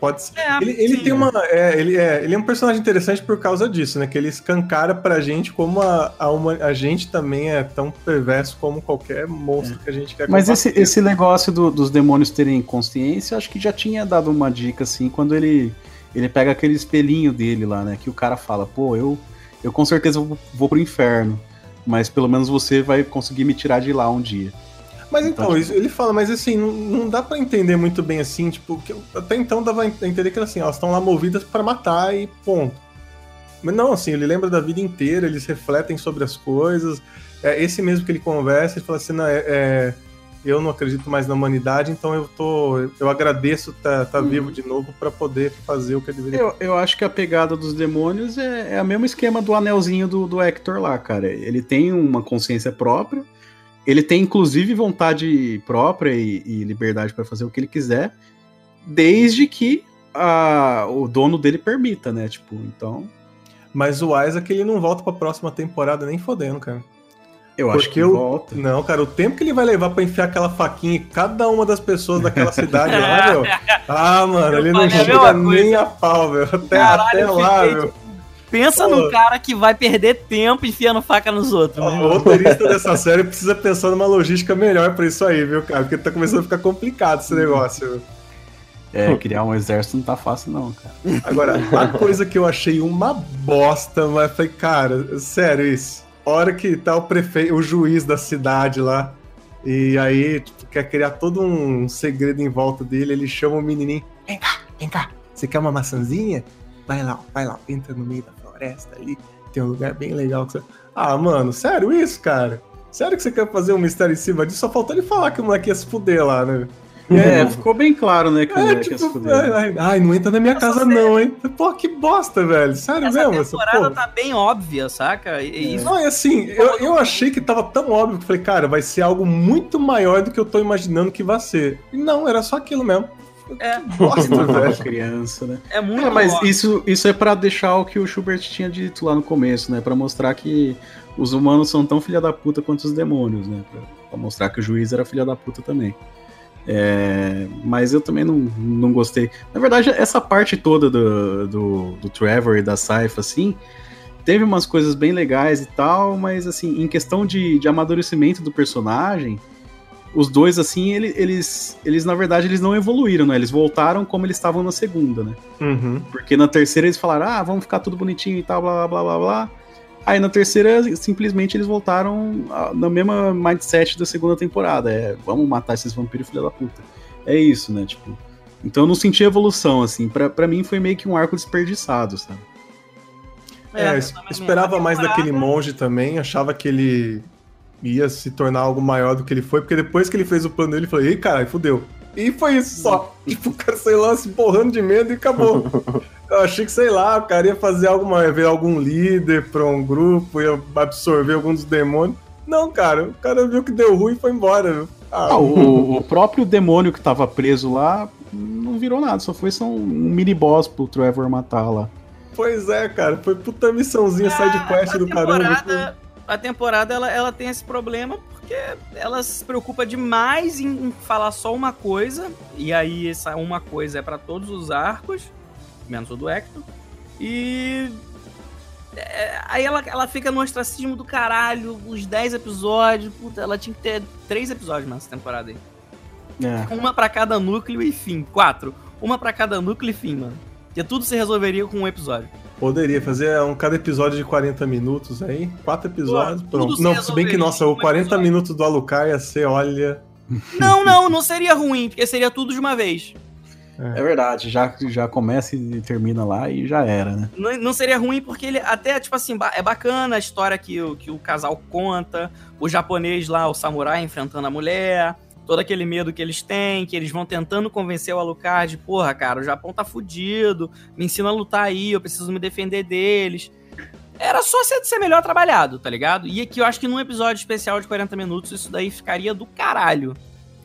Pode ser. É, ele, ele sim. tem uma. É, ele, é, ele é um personagem interessante por causa disso, né? Que ele escancara pra gente como a, a, uma, a gente também é tão perverso como qualquer monstro que a gente quer Mas esse, esse negócio do- dos demônios terem consciência, acho que já tinha dado uma dica, assim, quando ele, ele pega aquele espelhinho dele lá, né? Que o cara fala, pô, eu, eu com certeza vou, vou pro inferno, mas pelo menos você vai conseguir me tirar de lá um dia. Mas então, Então, isso- ele fala, mas assim, não, não dá pra entender muito bem assim, tipo, que até então dava a entender que assim, elas estão lá movidas pra matar e ponto. Mas não, assim, ele lembra da vida inteira, eles refletem sobre as coisas. É esse mesmo que ele conversa, ele fala assim, não, é, é, eu não acredito mais na humanidade, então eu tô. Eu agradeço estar tá, vivo de novo pra poder fazer o que eu deveria Eu, eu acho que a pegada dos demônios é, é o mesmo esquema do anelzinho do, do Hector lá, cara. Ele tem uma consciência própria, ele tem inclusive vontade própria e, e liberdade pra fazer o que ele quiser, desde que a- o dono dele permita, né? Tipo, então. Mas o Isaac ele não volta pra próxima temporada nem fodendo, cara. Eu acho que o- volta. Não, cara, o tempo que ele vai levar pra enfiar aquela faquinha em cada uma das pessoas daquela cidade lá, meu. Ah, mano, Eu ele não chega nem a pau, velho. Até, Caralho, até eu lá, fiquei, meu. Pensa Pô. num cara que vai perder tempo enfiando faca nos outros. O meu. roteirista dessa série precisa pensar numa logística melhor pra isso aí, viu, cara? Porque tá começando a ficar complicado esse negócio. viu? É, criar um exército não tá fácil, não, cara. Agora, a coisa que eu achei uma bosta, mas falei, cara, sério isso. Hora que tá o prefeito, o juiz da cidade lá, e aí tipo, quer criar todo um segredo em volta dele, ele chama o menininho, vem cá, vem cá, você quer uma maçãzinha? Vai lá, vai lá, entra no meio da floresta ali, tem um lugar bem legal que você... Ah, mano, sério isso, cara? Sério que você quer fazer um mistério em cima disso? Só faltou ele falar que o moleque ia se fuder lá, né? É, ficou bem claro, né, que o É, moleque ia se tipo, fuder. ai, ai, ai, não entra na minha casa não, hein? Pô, que bosta, velho. Sério Essa mesmo? essa temporada porra? tá bem óbvia, saca? E- isso Não, e assim, eu, eu achei que tava tão óbvio que eu falei, cara, vai ser algo muito maior do que eu tô imaginando que vai ser. E não, era só aquilo mesmo. é, Bosta, velho. criança, né? é muito É, mas óbvio. isso, isso é pra deixar o que o Schubert tinha dito lá no começo, né? Pra mostrar que os humanos são tão filha da puta quanto os demônios, né? Pra, pra mostrar que o juiz era filha da puta também. É, mas eu também não, não gostei. Na verdade, essa parte toda do, do, do Trevor e da Saifa, assim, teve umas coisas bem legais e tal, mas assim, em questão de, de amadurecimento do personagem, os dois, assim, ele- eles, eles, na verdade, eles não evoluíram, né? Eles voltaram como eles estavam na segunda, né? Uhum. Porque na terceira eles falaram, ah, vamos ficar tudo bonitinho e tal, blá blá blá blá blá. Aí na terceira, simplesmente eles voltaram ah, na mesma mindset da segunda temporada. É, vamos matar esses vampiros filha da puta. É isso, né? Tipo. Então eu não senti evolução, assim. Pra, pra mim foi meio que um arco desperdiçado, sabe? É, também- esperava mais daquele monge também, achava que ele ia se tornar algo maior do que ele foi, porque depois que ele fez o plano dele, eu falei, ei, caralho, fudeu. E foi isso só. Tipo, o cara saiu lá se borrando de medo e acabou. Eu achei que, sei lá, o cara ia fazer ia ver algum líder pra um grupo, ia absorver algum dos demônios. Não, cara, o cara viu que deu ruim e foi embora. viu? Ah, Ah, o, o próprio demônio que tava preso lá não virou nada, só foi só um mini boss pro Trevor matar lá. Pois é, cara, foi puta missãozinha side quest do caramba. temporada, a temporada ela, ela tem esse problema porque ela se preocupa demais em, em falar só uma coisa, e aí essa uma coisa é pra todos os arcos, menos o do Hector, e. é, aí ela, ela fica no ostracismo do caralho, os 10 episódios, puta, ela tinha que ter 3 episódios nessa temporada aí. É. Uma pra cada núcleo e fim. Quatro. Uma pra cada núcleo e fim, mano. Porque tudo se resolveria com um episódio. Poderia fazer um cada episódio de 40 minutos aí. Quatro episódios, Pô, pronto. Não, se bem que, nossa, o um 40 episódio. minutos do Alucard ia ser, olha. Não, não, não seria ruim, porque seria tudo de uma vez. É verdade, já, já começa e termina lá e já era, né? Não, não seria ruim porque ele até, tipo assim, é bacana a história que, o- que o casal conta, o japonês lá, o samurai enfrentando a mulher, todo aquele medo que eles têm, que eles vão tentando convencer o Alucard, porra, cara, o Japão tá fudido, me ensina a lutar aí, eu preciso me defender deles. Era só ser, ser melhor trabalhado, tá ligado? E aqui eu acho que num episódio especial de 40 minutos isso daí ficaria do caralho.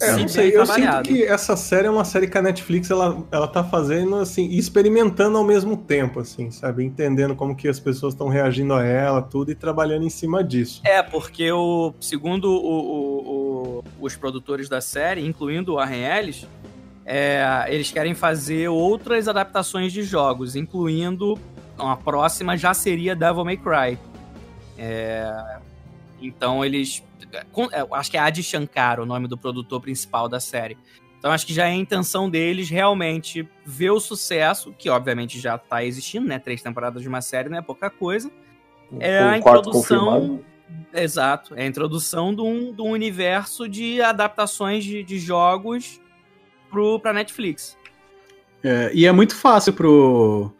É, não sei, eu sinto que essa série é uma série que a Netflix ela, ela tá fazendo assim, e experimentando ao mesmo tempo, assim, sabe? Entendendo como que as pessoas estão reagindo a ela, tudo, e trabalhando em cima disso. É, porque o, segundo o- o- o- os produtores da série, incluindo o Warren Ellis, é, eles querem fazer outras adaptações de jogos, incluindo a próxima já seria Devil May Cry. É, então eles. Com- é, Acho que é Adi Shankar o nome do produtor principal da série. Então acho que já é a intenção deles realmente ver o sucesso, que obviamente já tá existindo, né? Três temporadas de uma série não é pouca coisa. É a introdução. confirmado. Exato. É a introdução de um, de um universo de adaptações de, de jogos pro, pra Netflix. É, e é muito fácil pro,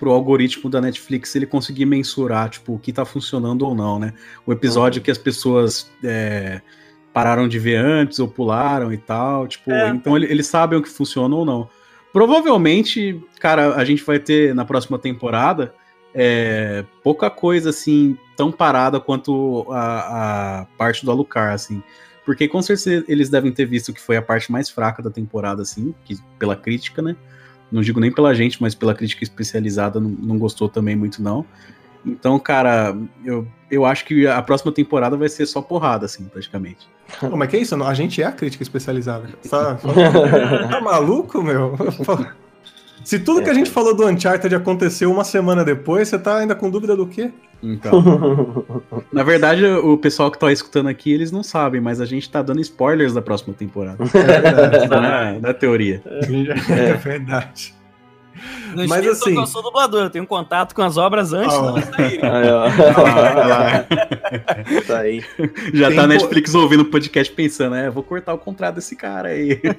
pro algoritmo da Netflix ele conseguir mensurar, tipo, o que tá funcionando ou não, né? O episódio que as pessoas é, pararam de ver antes ou pularam e tal, tipo, É. então ele- eles sabem o que funciona ou não. Provavelmente, cara, a gente vai ter na próxima temporada é, pouca coisa assim tão parada quanto a, a parte do Alucard, assim. Porque com certeza eles devem ter visto que foi a parte mais fraca da temporada, assim, que, pela crítica, né? Não digo nem pela gente, mas pela crítica especializada não, não gostou também muito, não. Então, cara, eu, eu acho que a próxima temporada vai ser só porrada, assim, praticamente. Pô, mas que isso? A gente é a crítica especializada. Tá, tá maluco, meu? Se tudo que a gente falou do Uncharted aconteceu uma semana depois, você tá ainda com dúvida do quê? Então. Na verdade, o pessoal que tá escutando aqui, eles não sabem, mas a gente tá dando spoilers da próxima temporada. É verdade. Não é da teoria. É verdade. Não Mas assim- que eu sou dublador, eu tenho contato com as obras antes Ah, delas saírem. Aí, ó. tá aí. Já Tem tá a po- Netflix ouvindo o podcast pensando, é, vou cortar o contrato desse cara aí.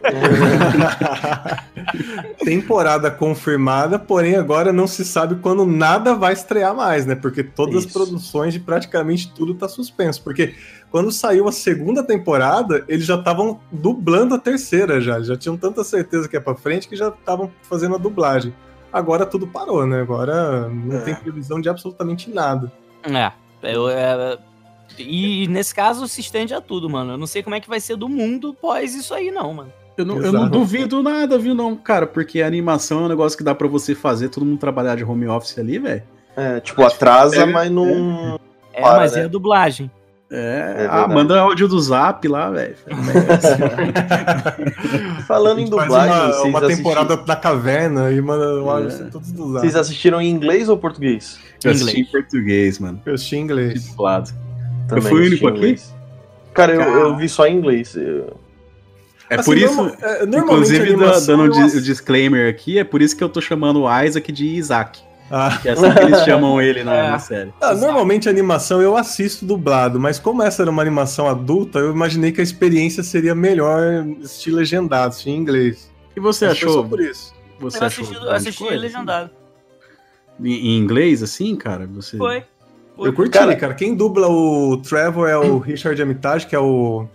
Temporada confirmada, porém agora não se sabe quando nada vai estrear mais, né? Porque todas as Isso. produções de praticamente tudo tá suspenso. Porque quando saiu a segunda temporada, eles já estavam dublando a terceira já. Já tinham tanta certeza que é pra frente que já estavam fazendo a dublagem. Agora tudo parou, né? Agora não É. tem previsão de absolutamente nada. É, eu, é, e nesse caso se estende a tudo, mano. Eu não sei como é que vai ser do mundo pós isso aí, não, mano. Eu não, eu não duvido nada, viu, não, cara, porque a animação é um negócio que dá pra você fazer, todo mundo trabalhar de home office ali, velho. É, tipo, atrasa, É, mas não. É, Para, mas né? é a dublagem. É, É ah, manda áudio do zap lá, velho. Falando em dublagem, uma, vocês, uma assisti- temporada da caverna e manda um áudio É. assim, todos dos vocês assistiram em inglês ou português? Eu assisti em Inglês. português, mano. Eu assisti em inglês. Dublado. Também fui o único aqui? inglês. Cara, eu, eu vi só em inglês. eu- É Assim, por isso, é, inclusive, dando eu o di- ass- o disclaimer aqui, é por isso que eu tô chamando o Isaac de Isaac. Ah. Que é assim que eles chamam ele na, É. na série. Ah, normalmente a animação eu assisto dublado, mas como essa era uma animação adulta, eu imaginei que a experiência seria melhor estilo legendado, assisti em inglês. E você Mas achou? Só por isso. Você eu achou assisti, assisti coisa? legendado. Em, em inglês, assim, cara? Você... Foi. Foi. Eu curti, cara. Cara- Quem dubla o Trevor é o Richard Armitage, que é o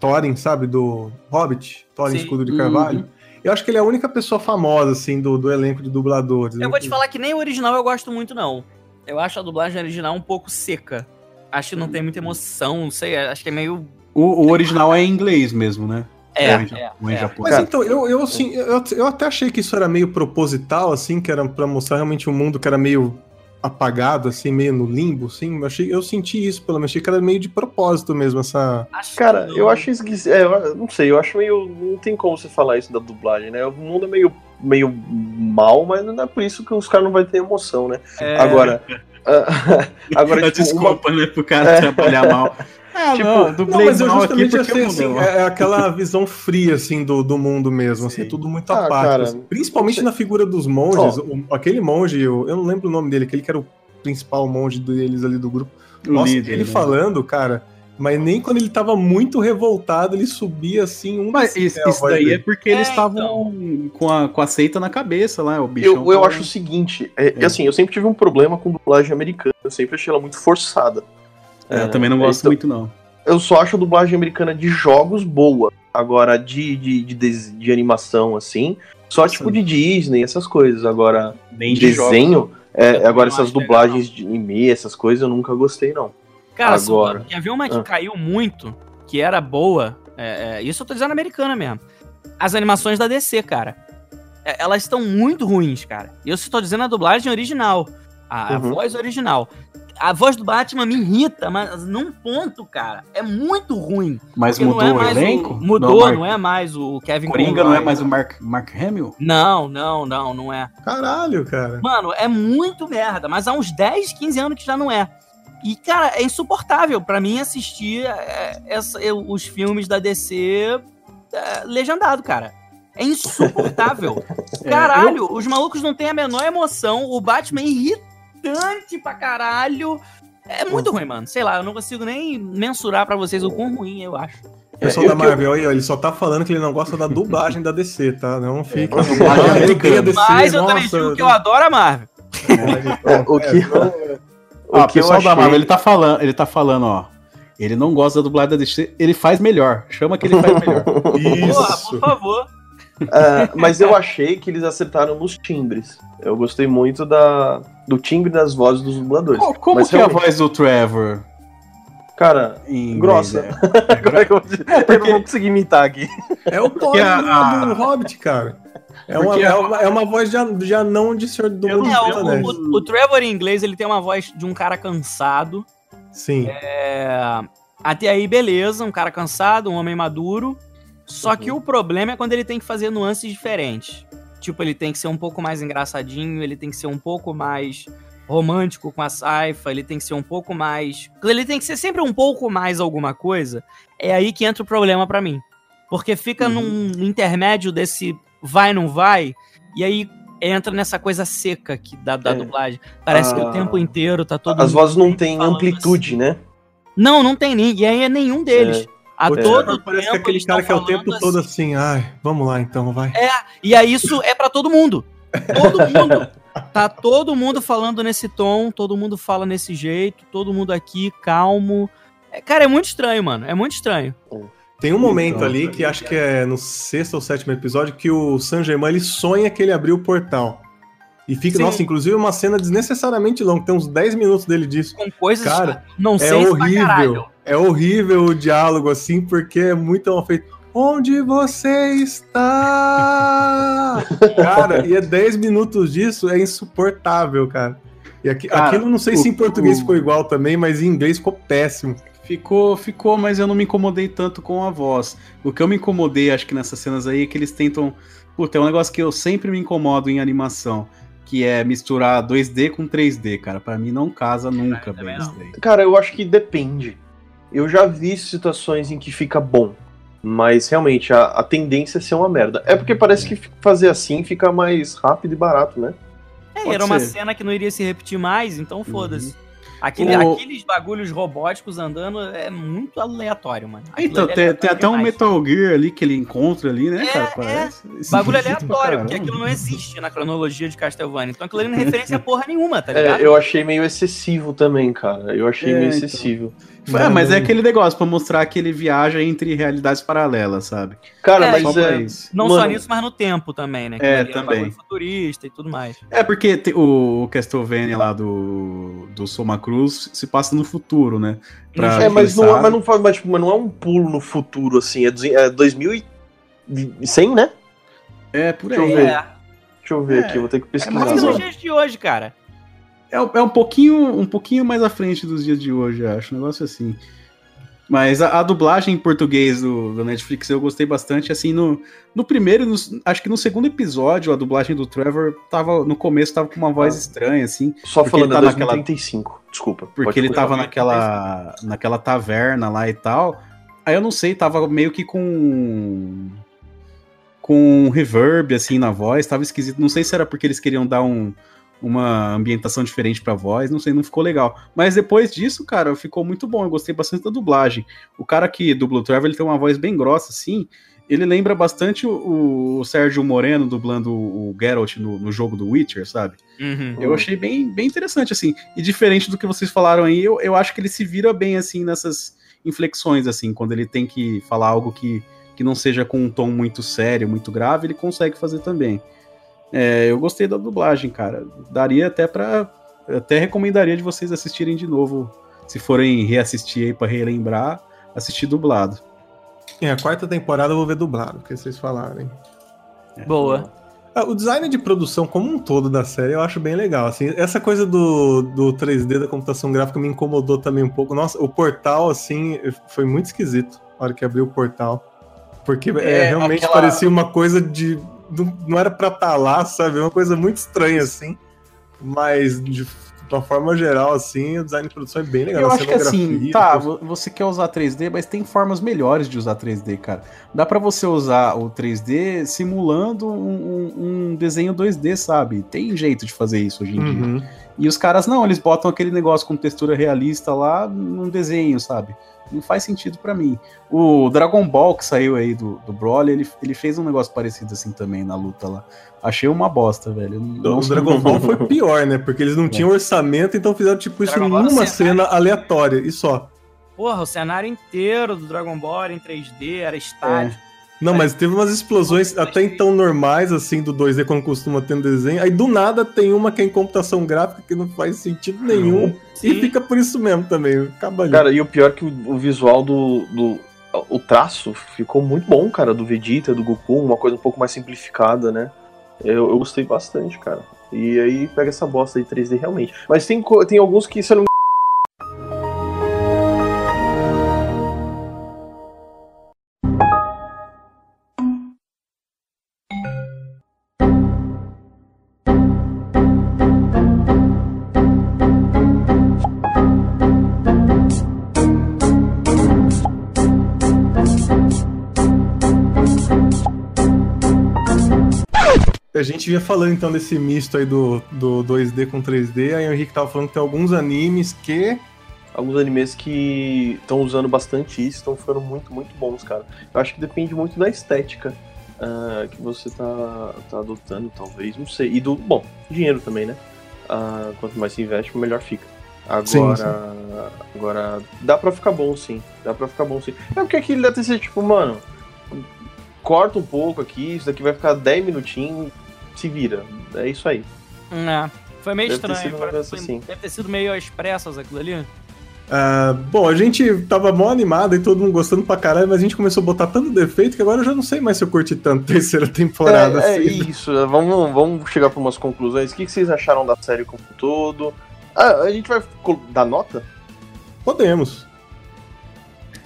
Thorin, sabe, do Hobbit, Thorin Sim. Escudo de Carvalho. Eu acho que ele é a única pessoa famosa, assim, do, do elenco de dubladores. Eu vou te falar que nem o original eu gosto muito, não. Eu acho a dublagem original um pouco seca. Acho que não tem muita emoção, não sei, acho que é meio. O, o original é em inglês mesmo, né? É, Ou em, é, é. japonês. Mas então, eu, eu, assim, eu, eu até achei que isso era meio proposital, assim, que era pra mostrar realmente um mundo que era meio apagado, assim, meio no limbo, assim. Eu, achei, eu senti isso, pelo menos, achei que era meio de propósito mesmo, essa... Cara, não. eu acho esquisito. É, não sei, eu acho meio. Não tem como você falar isso da dublagem, né? O mundo é meio, meio mal, mas não é por isso que os caras não vão ter emoção, né? É, Agora. ah, agora, tipo, uma, Desculpa, né, pro cara É. trabalhar mal. Ah, Tipo, não, dublei Não, mas eu justamente achei, assim, é, é aquela visão fria, assim, do, do mundo mesmo, assim, Sim. tudo muito Ah, apático. cara, assim. Principalmente na figura dos monges, o- aquele monge, eu, eu não lembro o nome dele, aquele que era o principal monge deles ali do grupo. O Nossa, líder, ele né? falando, cara, mas nem quando ele tava muito revoltado, ele subia assim um Mas decibel isso, a isso voz daí é porque eles É, estavam com, a, com a seita na cabeça lá, o bichão. eu, eu acho o seguinte, é, É. assim, eu sempre tive um problema com dublagem americana, eu sempre achei ela muito forçada. É, eu também não gosto então, muito, não. Eu só acho a dublagem americana de jogos boa. Agora, de, de, de, de animação, assim, só Nossa. tipo de Disney, essas coisas. Agora, Nem de desenho, jogos. é, agora essas dublagens de anime, essas coisas, eu nunca gostei, não. Cara, Agora. Quer ver uma que Ah. caiu muito, que era boa? É, é, isso eu tô dizendo americana mesmo. As animações da DC, cara. É, elas estão muito ruins, cara. E eu estou dizendo a dublagem original. A, a Uhum. voz original. A voz do Batman me irrita, mas num ponto, cara. É muito ruim. Mas não mudou é o elenco? mudou, Mark- não é mais o Kevin Coringa não é Conroy. mais o Mark, Mark Hamill? Não, não, não, não é. Caralho, cara. Mano, é muito merda, mas há uns 10, 15 anos que já não é. E, cara, é insuportável pra mim assistir é, essa- eu- os filmes da DC é, legendado, cara. É insuportável. Caralho, os malucos não têm a menor emoção. O Batman é irritante pra caralho. É muito ruim, mano. Sei lá, eu não consigo nem mensurar pra vocês o quão ruim eu acho. Pessoal É, da que eu- Marvel aí, ó, ele só tá falando que ele não gosta da dublagem da DC, tá? Não fique. a dublagem Ah, eu americana. DC, Mas eu também digo que eu adoro a Marvel. É, o que, Ó, o o que eu pessoal da achei- Marvel, ele tá falando, ele tá falando, ó. Ele não gosta da dublagem da DC, ele faz melhor. Chama que ele faz melhor. Porra, Isso. por favor. É, mas eu achei que eles acertaram nos timbres. Eu gostei muito da, do timbre das vozes dos dubladores. Co- Como Mas que é a realmente, voz do Trevor? Cara, em grossa. inglês, Como é que eu, vou dizer? eu não vou conseguir imitar aqui. É o Thor a- do, Hobbit, cara. É uma, Porque é uma, é uma voz já, já não de Senhor do Mundo É, o, Anéis. o- o Trevor em inglês ele tem uma voz de um cara cansado. Sim. É, até aí, beleza, um cara cansado, um homem maduro. Só que o problema é quando ele tem que fazer nuances diferentes. Tipo, ele tem que ser um pouco mais engraçadinho, ele tem que ser um pouco mais romântico com a Saifa, ele tem que ser um pouco mais. Ele tem que ser sempre um pouco mais alguma coisa. É aí que entra o problema pra mim. Porque fica num intermédio desse vai, não vai, e aí entra nessa coisa seca que da, da É. dublagem. Parece que Ah. o tempo inteiro tá todo As vozes não têm amplitude, né? não, não tem nem. E aí é nenhum deles. A O todo parece que é tempo aquele eles cara que é o tempo falando todo assim. assim, ai, vamos lá então, vai. E aí isso é pra todo mundo. Todo mundo. Tá todo mundo falando nesse tom, todo mundo fala nesse jeito, todo mundo aqui calmo. É, cara, é muito estranho, mano. É muito estranho. Tem um momento Então, ali que acho que é no sexto ou sétimo episódio que o San Germain ele sonha que ele abriu o portal. E fica, Sim. nossa, inclusive uma cena desnecessariamente longa, tem uns 10 minutos dele disso. Com coisas Cara, não É sei pra horrível. É horrível o diálogo assim, porque é muito mal feito. Onde você está? cara, e é 10 minutos disso, é insuportável, cara. E aqui, Cara, aquilo não sei o- se em português o- ficou igual também, mas em inglês ficou péssimo. Ficou, ficou, mas eu não me incomodei tanto com a voz. O que eu me incomodei, acho que nessas cenas aí, é que eles tentam. Puta, é um negócio que eu sempre me incomodo em animação, que é misturar 2D com 3D, cara. Pra mim não casa nunca bem isso daí. Cara, eu acho que depende. Eu já vi situações em que fica bom. Mas realmente, a, a tendência é ser uma merda. É porque parece que fazer assim fica mais rápido e barato, né? É, Pode era uma ser. cena que não iria se repetir mais, então foda-se. Aquele, O- Aqueles bagulhos robóticos andando é muito aleatório, mano. Aquilo Então, é tem, tem até um. Metal Gear ali que ele encontra ali, né, É, cara? é. Bagulho aleatório, porque aquilo não existe na cronologia de Castlevania. Então aquilo ali não é referência a porra nenhuma, tá É, ligado? eu achei meio excessivo também, cara. Eu achei É, meio então. É, mas é aquele negócio pra mostrar que ele viaja entre realidades paralelas, sabe? Cara, É, mas Só é, isso. Não Mano. só nisso, mas no tempo também, né? É, Aquilo ali um também. bagulho futurista e tudo mais. É porque te- o Castlevania lá do, do Soma Cruz se passa no futuro, né? Pra É, mas não, sabe- mas, não, mas, tipo, mas não é um pulo no futuro, assim. É, duze- é 2100, né? É, por Deixa eu aí. ver. É, Deixa eu ver É, aqui, vou ter que pesquisar. mas mais nos agora. dias de hoje, cara. É, é um pouquinho um pouquinho mais à frente dos dias de hoje, acho. Um negócio assim. Mas a, a dublagem em português do, do Netflix eu gostei bastante. Assim, no, no primeiro, e no- acho que no segundo episódio, a dublagem do Trevor tava. No começo tava com uma voz Ah. estranha, assim. Só falando, tá naquela- 2035. Desculpa. Porque ele tava naquela, naquela taverna lá e tal. Aí eu não sei, tava meio que com. com reverb assim na voz, tava esquisito. Não sei se era porque eles queriam dar um, uma ambientação diferente pra voz, não sei, não ficou legal. Mas depois disso, cara, ficou muito bom. Eu gostei bastante da dublagem. O cara que dubla o Trevor, ele tem uma voz bem grossa, assim. Ele lembra bastante o, o Sérgio Moreno dublando o, Geralt no, no jogo do Witcher, sabe? Uhum. Eu achei bem, bem interessante, assim. E diferente do que vocês falaram aí, eu, eu acho que ele se vira bem, assim, nessas inflexões, assim. Quando ele tem que falar algo que, que não seja com um tom muito sério, muito grave, ele consegue fazer também. É, eu gostei da dublagem, cara. Daria até pra... eu Até recomendaria de vocês assistirem de novo. Se forem reassistir aí pra relembrar, assistir dublado. É, a quarta temporada eu vou ver dublado, porque vocês falaram, hein? Boa. Ah, O design de produção como um todo da série eu acho bem legal. Assim, essa coisa do, do 3D da computação gráfica me incomodou também um pouco. Nossa, o portal, assim, foi muito esquisito na hora que abriu o portal. Porque é, É, realmente aquela- parecia uma coisa de. Não, não era pra estar lá, sabe? Uma coisa muito estranha, assim. Mas, de, uma forma geral, assim, o design de produção é bem legal. Eu acho que assim, tá, vo- você quer usar 3D, mas tem formas melhores de usar 3D, cara. Dá pra você usar o 3D simulando um, um- um desenho 2D, sabe? Tem jeito de fazer isso hoje em dia. E os caras não, eles botam aquele negócio com textura realista lá num desenho, sabe? Não faz sentido pra mim. O Dragon Ball que saiu aí do, do Broly, ele, ele fez um negócio parecido assim também na luta lá. Achei uma bosta, velho. Não, O Dragon Ball foi pior, né? Porque eles não tinham orçamento, então fizeram tipo isso Dragon numa cena aleatória e só. Porra, o cenário inteiro do Dragon Ball era em 3D, era estádio. Não, mas teve umas explosões até então normais, assim, do 2D, quando costuma ter um desenho. Aí do nada tem uma que é em computação gráfica que não faz sentido nenhum. E fica por isso mesmo também. Acaba ali. Cara, e o pior é que o, o visual do, do. O traço ficou muito bom, cara, do Vegeta, do Goku, uma coisa um pouco mais simplificada, né? Eu, eu gostei bastante, cara. E aí pega essa bosta de 3D realmente. Mas tem, tem alguns que, se eu não gente vinha falando então desse misto aí do, do 2D com 3D. Aí o Henrique tava falando que tem alguns animes que. alguns animes que estão usando bastante isso, estão ficando muito, muito bons, cara. Eu acho que depende muito da estética ah, que você tá, tá adotando, talvez, não sei. E do, bom, dinheiro também, né? Ah, quanto mais se investe, melhor fica. Agora, Sim, sim. agora, dá pra ficar bom sim, dá pra ficar bom sim. É porque aquilo deve ter sido tipo, mano, corta um pouco aqui, isso daqui vai ficar 10 minutinhos, se vira. É isso aí. É, foi meio Deve ter estranho. que foi- assim. Deve ter sido meio às pressas aquilo ali. ah, bom, a gente tava mó animado e todo mundo gostando pra caralho, mas a gente começou a botar tanto defeito que agora eu já não sei mais se eu curti tanto a terceira temporada. É, é assim. isso, vamos, vamos chegar para umas conclusões. O que que vocês acharam da série como um todo? Ah, a gente vai dar nota? Podemos.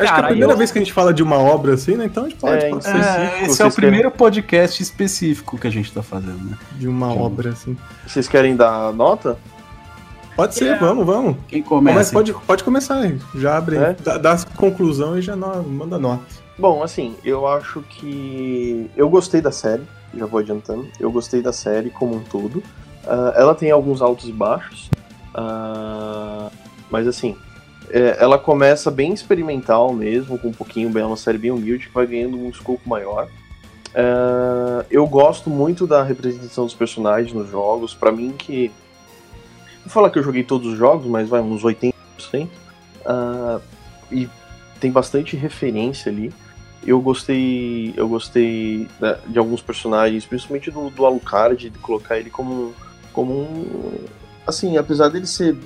Acho que é a Cara, primeira eu- vez que a gente fala de uma obra assim, né? Então a gente pode É, falar específico, É, esse é o primeiro podcast específico que a gente tá fazendo, né? de uma obra assim. Vocês querem dar nota? Pode ser, É. vamos, vamos. Quem Mas começa? pode, pode começar aí. Já abre, É? dá, dá conclusão e já no- manda nota. Bom, assim, eu acho que. Eu gostei da série, já vou adiantando. Eu gostei da série como um todo. Ah, ela tem alguns altos e baixos. ah, mas assim, é, ela começa bem experimental mesmo, com um pouquinho bem, é uma série bem humilde, que vai ganhando um escopo maior. Ah, eu gosto muito da representação dos personagens nos jogos. Pra mim que. Vou falar que eu joguei todos os jogos, mas vai uns 80%. Ah, e tem bastante referência ali. Eu gostei, eu gostei de alguns personagens, principalmente do, do Alucard, de colocar ele como, como um. Assim, apesar dele ser é,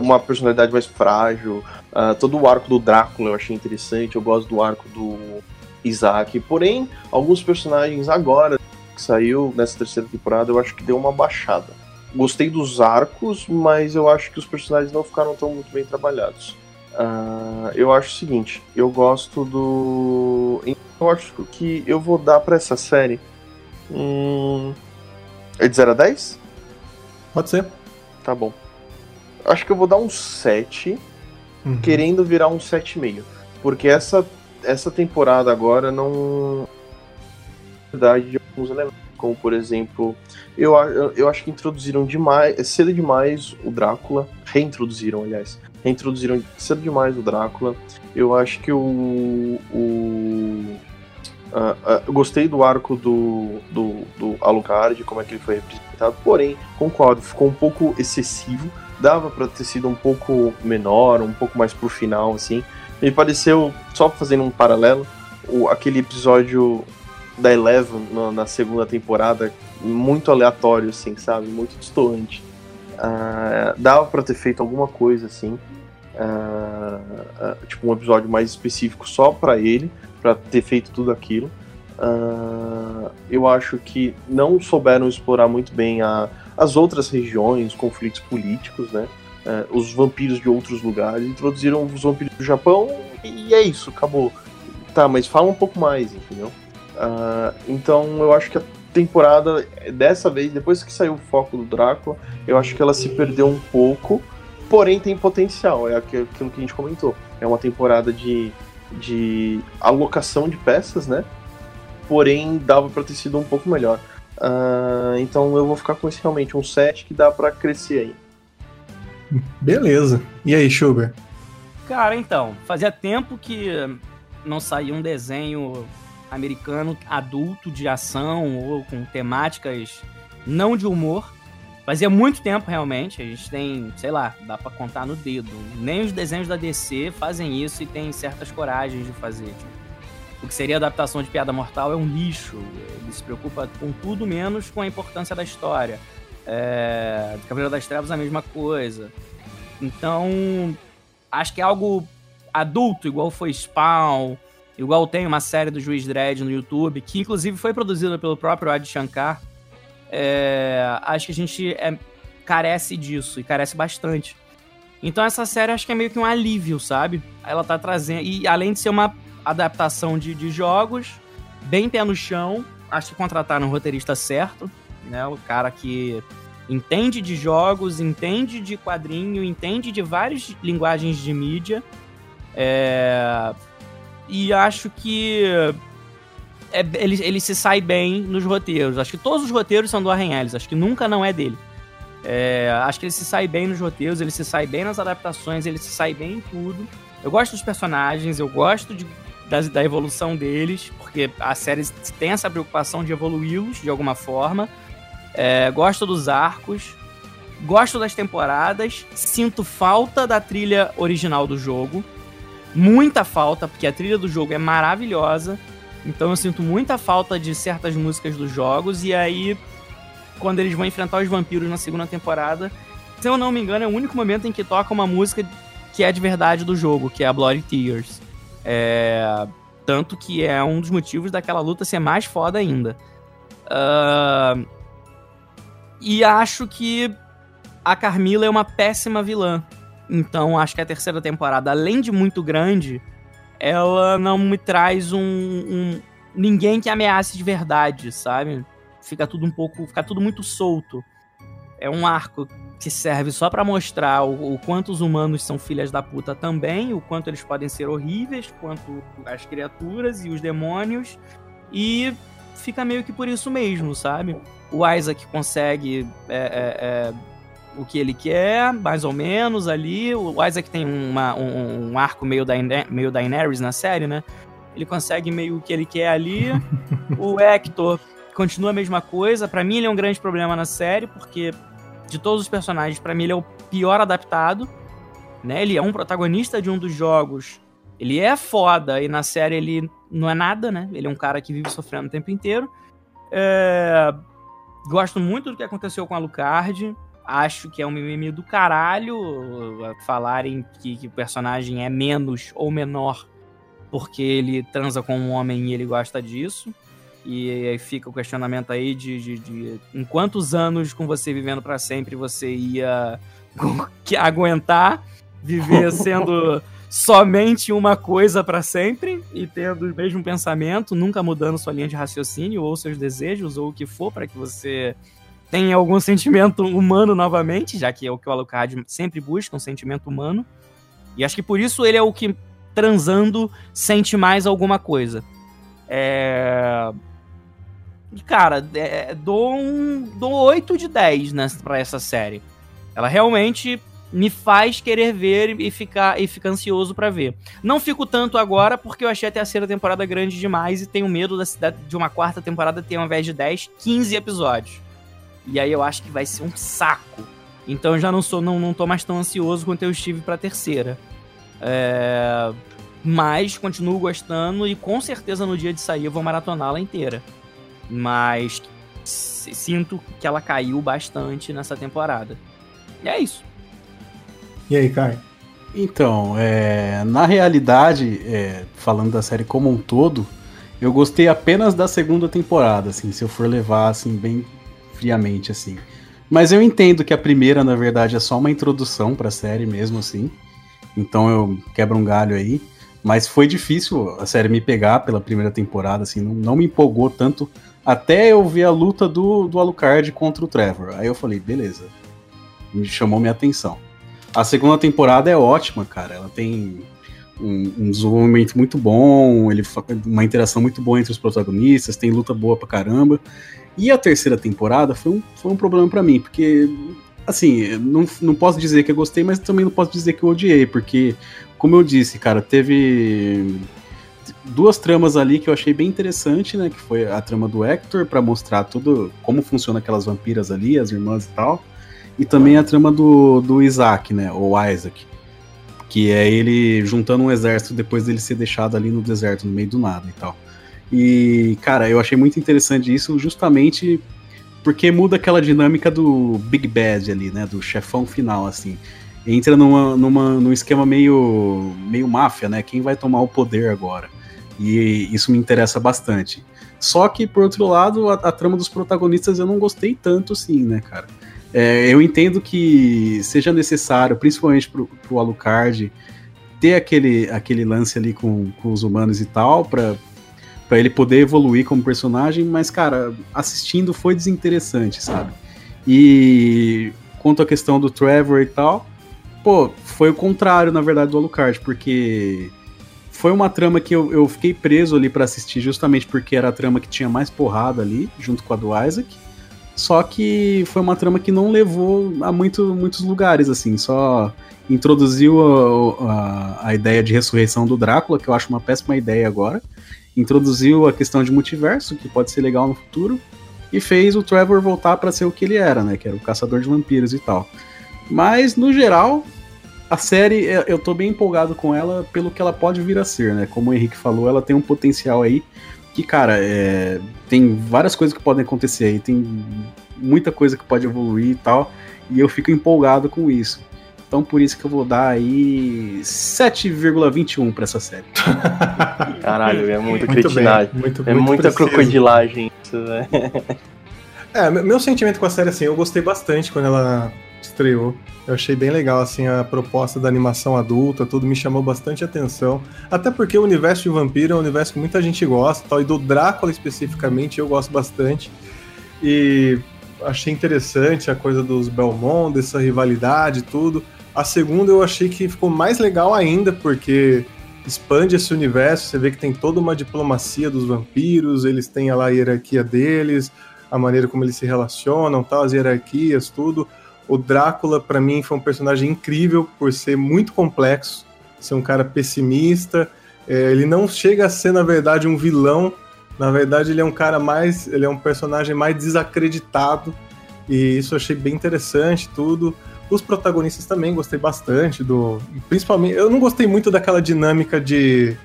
uma personalidade mais frágil, ah, todo o arco do Drácula eu achei interessante, eu gosto do arco do Isaac. Porém, alguns personagens agora que saiu nessa terceira temporada eu acho que deu uma baixada. Gostei dos arcos, mas eu acho que os personagens não ficaram tão muito bem trabalhados. Ah, eu acho o seguinte, eu gosto do. Eu acho que eu vou dar pra essa série. Hum... É de 0 a 10? Pode ser. Tá bom. Acho que eu vou dar um 7, Uhum. querendo virar um 7,5. Porque essa, essa temporada agora não. verdade de alguns elementos. Como por exemplo, eu, eu, eu acho que introduziram demais. é cedo demais o Drácula. Reintroduziram, aliás. Reintroduziram cedo demais o Drácula. Eu acho que o. o ah, eu gostei do arco do, do, do Alucard, como é que ele foi representado, porém, concordo, ficou um pouco excessivo. Dava pra ter sido um pouco menor, um pouco mais pro final, assim. Me pareceu, só fazendo um paralelo, o, aquele episódio da Eleven na, na segunda temporada, muito aleatório, assim, sabe? Muito distoante. Ah, dava pra ter feito alguma coisa, assim. ah, ah, tipo, um episódio mais específico só pra ele, pra ter feito tudo aquilo. Uh, eu acho que não souberam explorar muito bem a, as outras regiões, conflitos políticos, né? Uh, os vampiros de outros lugares. Introduziram os vampiros do Japão e é isso, acabou. Tá, mas fala um pouco mais, entendeu? Uh, então eu acho que a temporada, dessa vez, depois que saiu o foco do Drácula, eu acho que ela se perdeu um pouco, porém tem potencial, é aquilo que a gente comentou. É uma temporada de, de alocação de peças, né? porém dava para ter sido um pouco melhor. Uh, então eu vou ficar com esse realmente um set que dá para crescer aí. Beleza. E aí, Sugar? Cara, então, fazia tempo que não saía um desenho americano adulto de ação ou com temáticas não de humor. Fazia muito tempo realmente, a gente tem, sei lá, dá para contar no dedo. Nem os desenhos da DC fazem isso e tem certas coragens de fazer. Tipo, o que seria adaptação de Piada Mortal é um lixo. Ele se preocupa com tudo menos com a importância da história. É, Cavaleiro das Trevas a mesma coisa. Então, acho que é algo adulto, igual foi Spawn, igual tem uma série do Juiz Dredd no YouTube, que inclusive foi produzida pelo próprio Adi Shankar. É, acho que a gente é, carece disso, e carece bastante. Então essa série acho que é meio que um alívio, sabe? Ela tá trazendo. E além de ser uma adaptação de, de jogos, bem pé no chão. Acho que contrataram o roteirista certo, né? O cara que entende de jogos, entende de quadrinho, entende de várias linguagens de mídia. É... E acho que é, ele, ele se sai bem nos roteiros. Acho que todos os roteiros são do Warren Ellis, acho que nunca não é dele. É, acho que ele se sai bem nos roteiros, ele se sai bem nas adaptações, ele se sai bem em tudo. Eu gosto dos personagens, eu gosto de da, da evolução deles, porque a série tem essa preocupação de evoluí-los de alguma forma. É, gosto dos arcos, gosto das temporadas, sinto falta da trilha original do jogo. Muita falta, porque a trilha do jogo é maravilhosa. Então eu sinto muita falta de certas músicas dos jogos. E aí, quando eles vão enfrentar os vampiros na segunda temporada, se eu não me engano, é o único momento em que toca uma música que é de verdade do jogo, que é a Bloody Tears. É, tanto que é um dos motivos daquela luta ser mais foda ainda. Uh, e acho que a Carmila é uma péssima vilã. Então acho que a terceira temporada, além de muito grande, ela não me traz um, um ninguém que ameace de verdade, sabe? Fica tudo um pouco, fica tudo muito solto. É um arco que serve só para mostrar o, o, quanto os humanos são filhas da puta também, o quanto eles podem ser horríveis, quanto as criaturas e os demônios, e fica meio que por isso mesmo, sabe? O Isaac consegue é, é, é, o que ele quer, mais ou menos ali. O Isaac tem uma, um, um, arco meio, da, meio Daenerys na série, né? Ele consegue meio o que ele quer ali. o Hector continua a mesma coisa. Para mim, ele é um grande problema na série, porque de todos os personagens, para mim ele é o pior adaptado. Né? Ele é um protagonista de um dos jogos. Ele é foda e na série ele não é nada, né? Ele é um cara que vive sofrendo o tempo inteiro. É... Gosto muito do que aconteceu com a Lucard. Acho que é um mimimi do caralho falarem que, que o personagem é menos ou menor porque ele transa com um homem e ele gosta disso. E aí fica o questionamento aí de, de, de em quantos anos com você vivendo para sempre você ia aguentar viver sendo somente uma coisa para sempre e tendo o mesmo pensamento, nunca mudando sua linha de raciocínio ou seus desejos ou o que for para que você tenha algum sentimento humano novamente, já que é o que o Alucard sempre busca, um sentimento humano. E acho que por isso ele é o que transando sente mais alguma coisa. É... Cara, é, dou, um, dou 8 de 10 né, pra essa série. Ela realmente me faz querer ver e ficar, e ficar ansioso para ver. Não fico tanto agora porque eu achei a terceira temporada grande demais e tenho medo da, de uma quarta temporada ter, ao invés de 10, 15 episódios. E aí eu acho que vai ser um saco. Então eu já não sou, não, não tô mais tão ansioso quanto eu estive pra terceira. É... Mas continuo gostando e com certeza no dia de sair eu vou maratoná-la inteira. Mas sinto que ela caiu bastante nessa temporada. E é isso. E aí, Kai? Então, é, na realidade, é, falando da série como um todo, Eu gostei apenas da segunda temporada, assim, se eu for levar, assim, bem friamente, assim. Mas eu entendo que a primeira, na verdade, é só uma introdução pra série mesmo, assim. Então eu quebro um galho aí. Mas foi difícil a série me pegar pela primeira temporada, assim, não, não me empolgou tanto até eu ver a luta do, do Alucard contra o Trevor. Aí eu falei, beleza. Me chamou minha atenção. A segunda temporada é ótima, cara. Ela tem um, um desenvolvimento muito bom, ele uma interação muito boa entre os protagonistas, tem luta boa pra caramba. E a terceira temporada foi um, foi um problema para mim, porque, assim, não, não posso dizer que eu gostei, mas também não posso dizer que eu odiei, porque como eu disse, cara, teve duas tramas ali que eu achei bem interessante, né? Que foi a trama do Hector para mostrar tudo como funciona aquelas vampiras ali, as irmãs e tal, e também a trama do, do Isaac, né? Ou Isaac, que é ele juntando um exército depois dele ser deixado ali no deserto, no meio do nada e tal. E cara, eu achei muito interessante isso, justamente porque muda aquela dinâmica do Big Bad ali, né? Do chefão final, assim entra numa, numa, num esquema meio, meio máfia, né? Quem vai tomar o poder agora? E isso me interessa bastante. Só que, por outro lado, a, a trama dos protagonistas eu não gostei tanto, sim, né, cara? É, eu entendo que seja necessário, principalmente pro, pro Alucard, ter aquele, aquele lance ali com, com os humanos e tal, pra, pra ele poder evoluir como personagem, mas, cara, assistindo foi desinteressante, sabe? E quanto à questão do Trevor e tal, Pô, foi o contrário, na verdade, do Alucard, porque foi uma trama que eu, eu fiquei preso ali para assistir justamente porque era a trama que tinha mais porrada ali, junto com a do Isaac. Só que foi uma trama que não levou a muito, muitos lugares, assim, só introduziu a, a, a, ideia de ressurreição do Drácula, que eu acho uma péssima ideia agora. Introduziu a questão de multiverso, que pode ser legal no futuro. E fez o Trevor voltar para ser o que ele era, né? Que era o caçador de vampiros e tal. Mas, no geral, a série, é, eu tô bem empolgado com ela pelo que ela pode vir a ser, né? Como o Henrique falou, ela tem um potencial aí que, cara, é, tem várias coisas que podem acontecer aí, tem muita coisa que pode evoluir e tal, e eu fico empolgado com isso. Então por isso que eu vou dar aí 7,21 para essa série. Caralho, é muito, muito cretinagem. Bem, muito, é muito muita preciso. crocodilagem isso, né? É, meu sentimento com a série, assim, eu gostei bastante quando ela estreou. Eu achei bem legal assim a proposta da animação adulta, tudo me chamou bastante atenção. Até porque o universo de vampiro é um universo que muita gente gosta, tal, e do Drácula especificamente eu gosto bastante. E achei interessante a coisa dos Belmont, dessa rivalidade tudo. A segunda eu achei que ficou mais legal ainda, porque expande esse universo, você vê que tem toda uma diplomacia dos vampiros, eles têm lá a hierarquia deles, a maneira como eles se relacionam, tal, as hierarquias, tudo. O Drácula, para mim, foi um personagem incrível por ser muito complexo, ser um cara pessimista. É, ele não chega a ser, na verdade, um vilão. Na verdade, ele é um cara mais. Ele é um personagem mais desacreditado. E isso eu achei bem interessante, tudo. Os protagonistas também gostei bastante do. Principalmente. Eu não gostei muito daquela dinâmica de.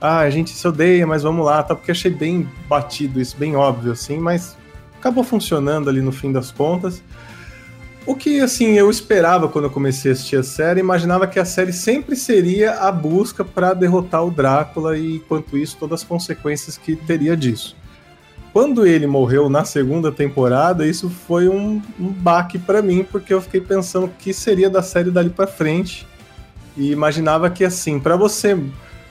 Ah, a gente se odeia, mas vamos lá, tá? Porque achei bem batido isso, bem óbvio, assim, mas acabou funcionando ali no fim das contas. O que, assim, eu esperava quando eu comecei a assistir a série, imaginava que a série sempre seria a busca para derrotar o Drácula e, enquanto isso, todas as consequências que teria disso. Quando ele morreu na segunda temporada, isso foi um, um baque para mim, porque eu fiquei pensando o que seria da série dali para frente e imaginava que, assim, para você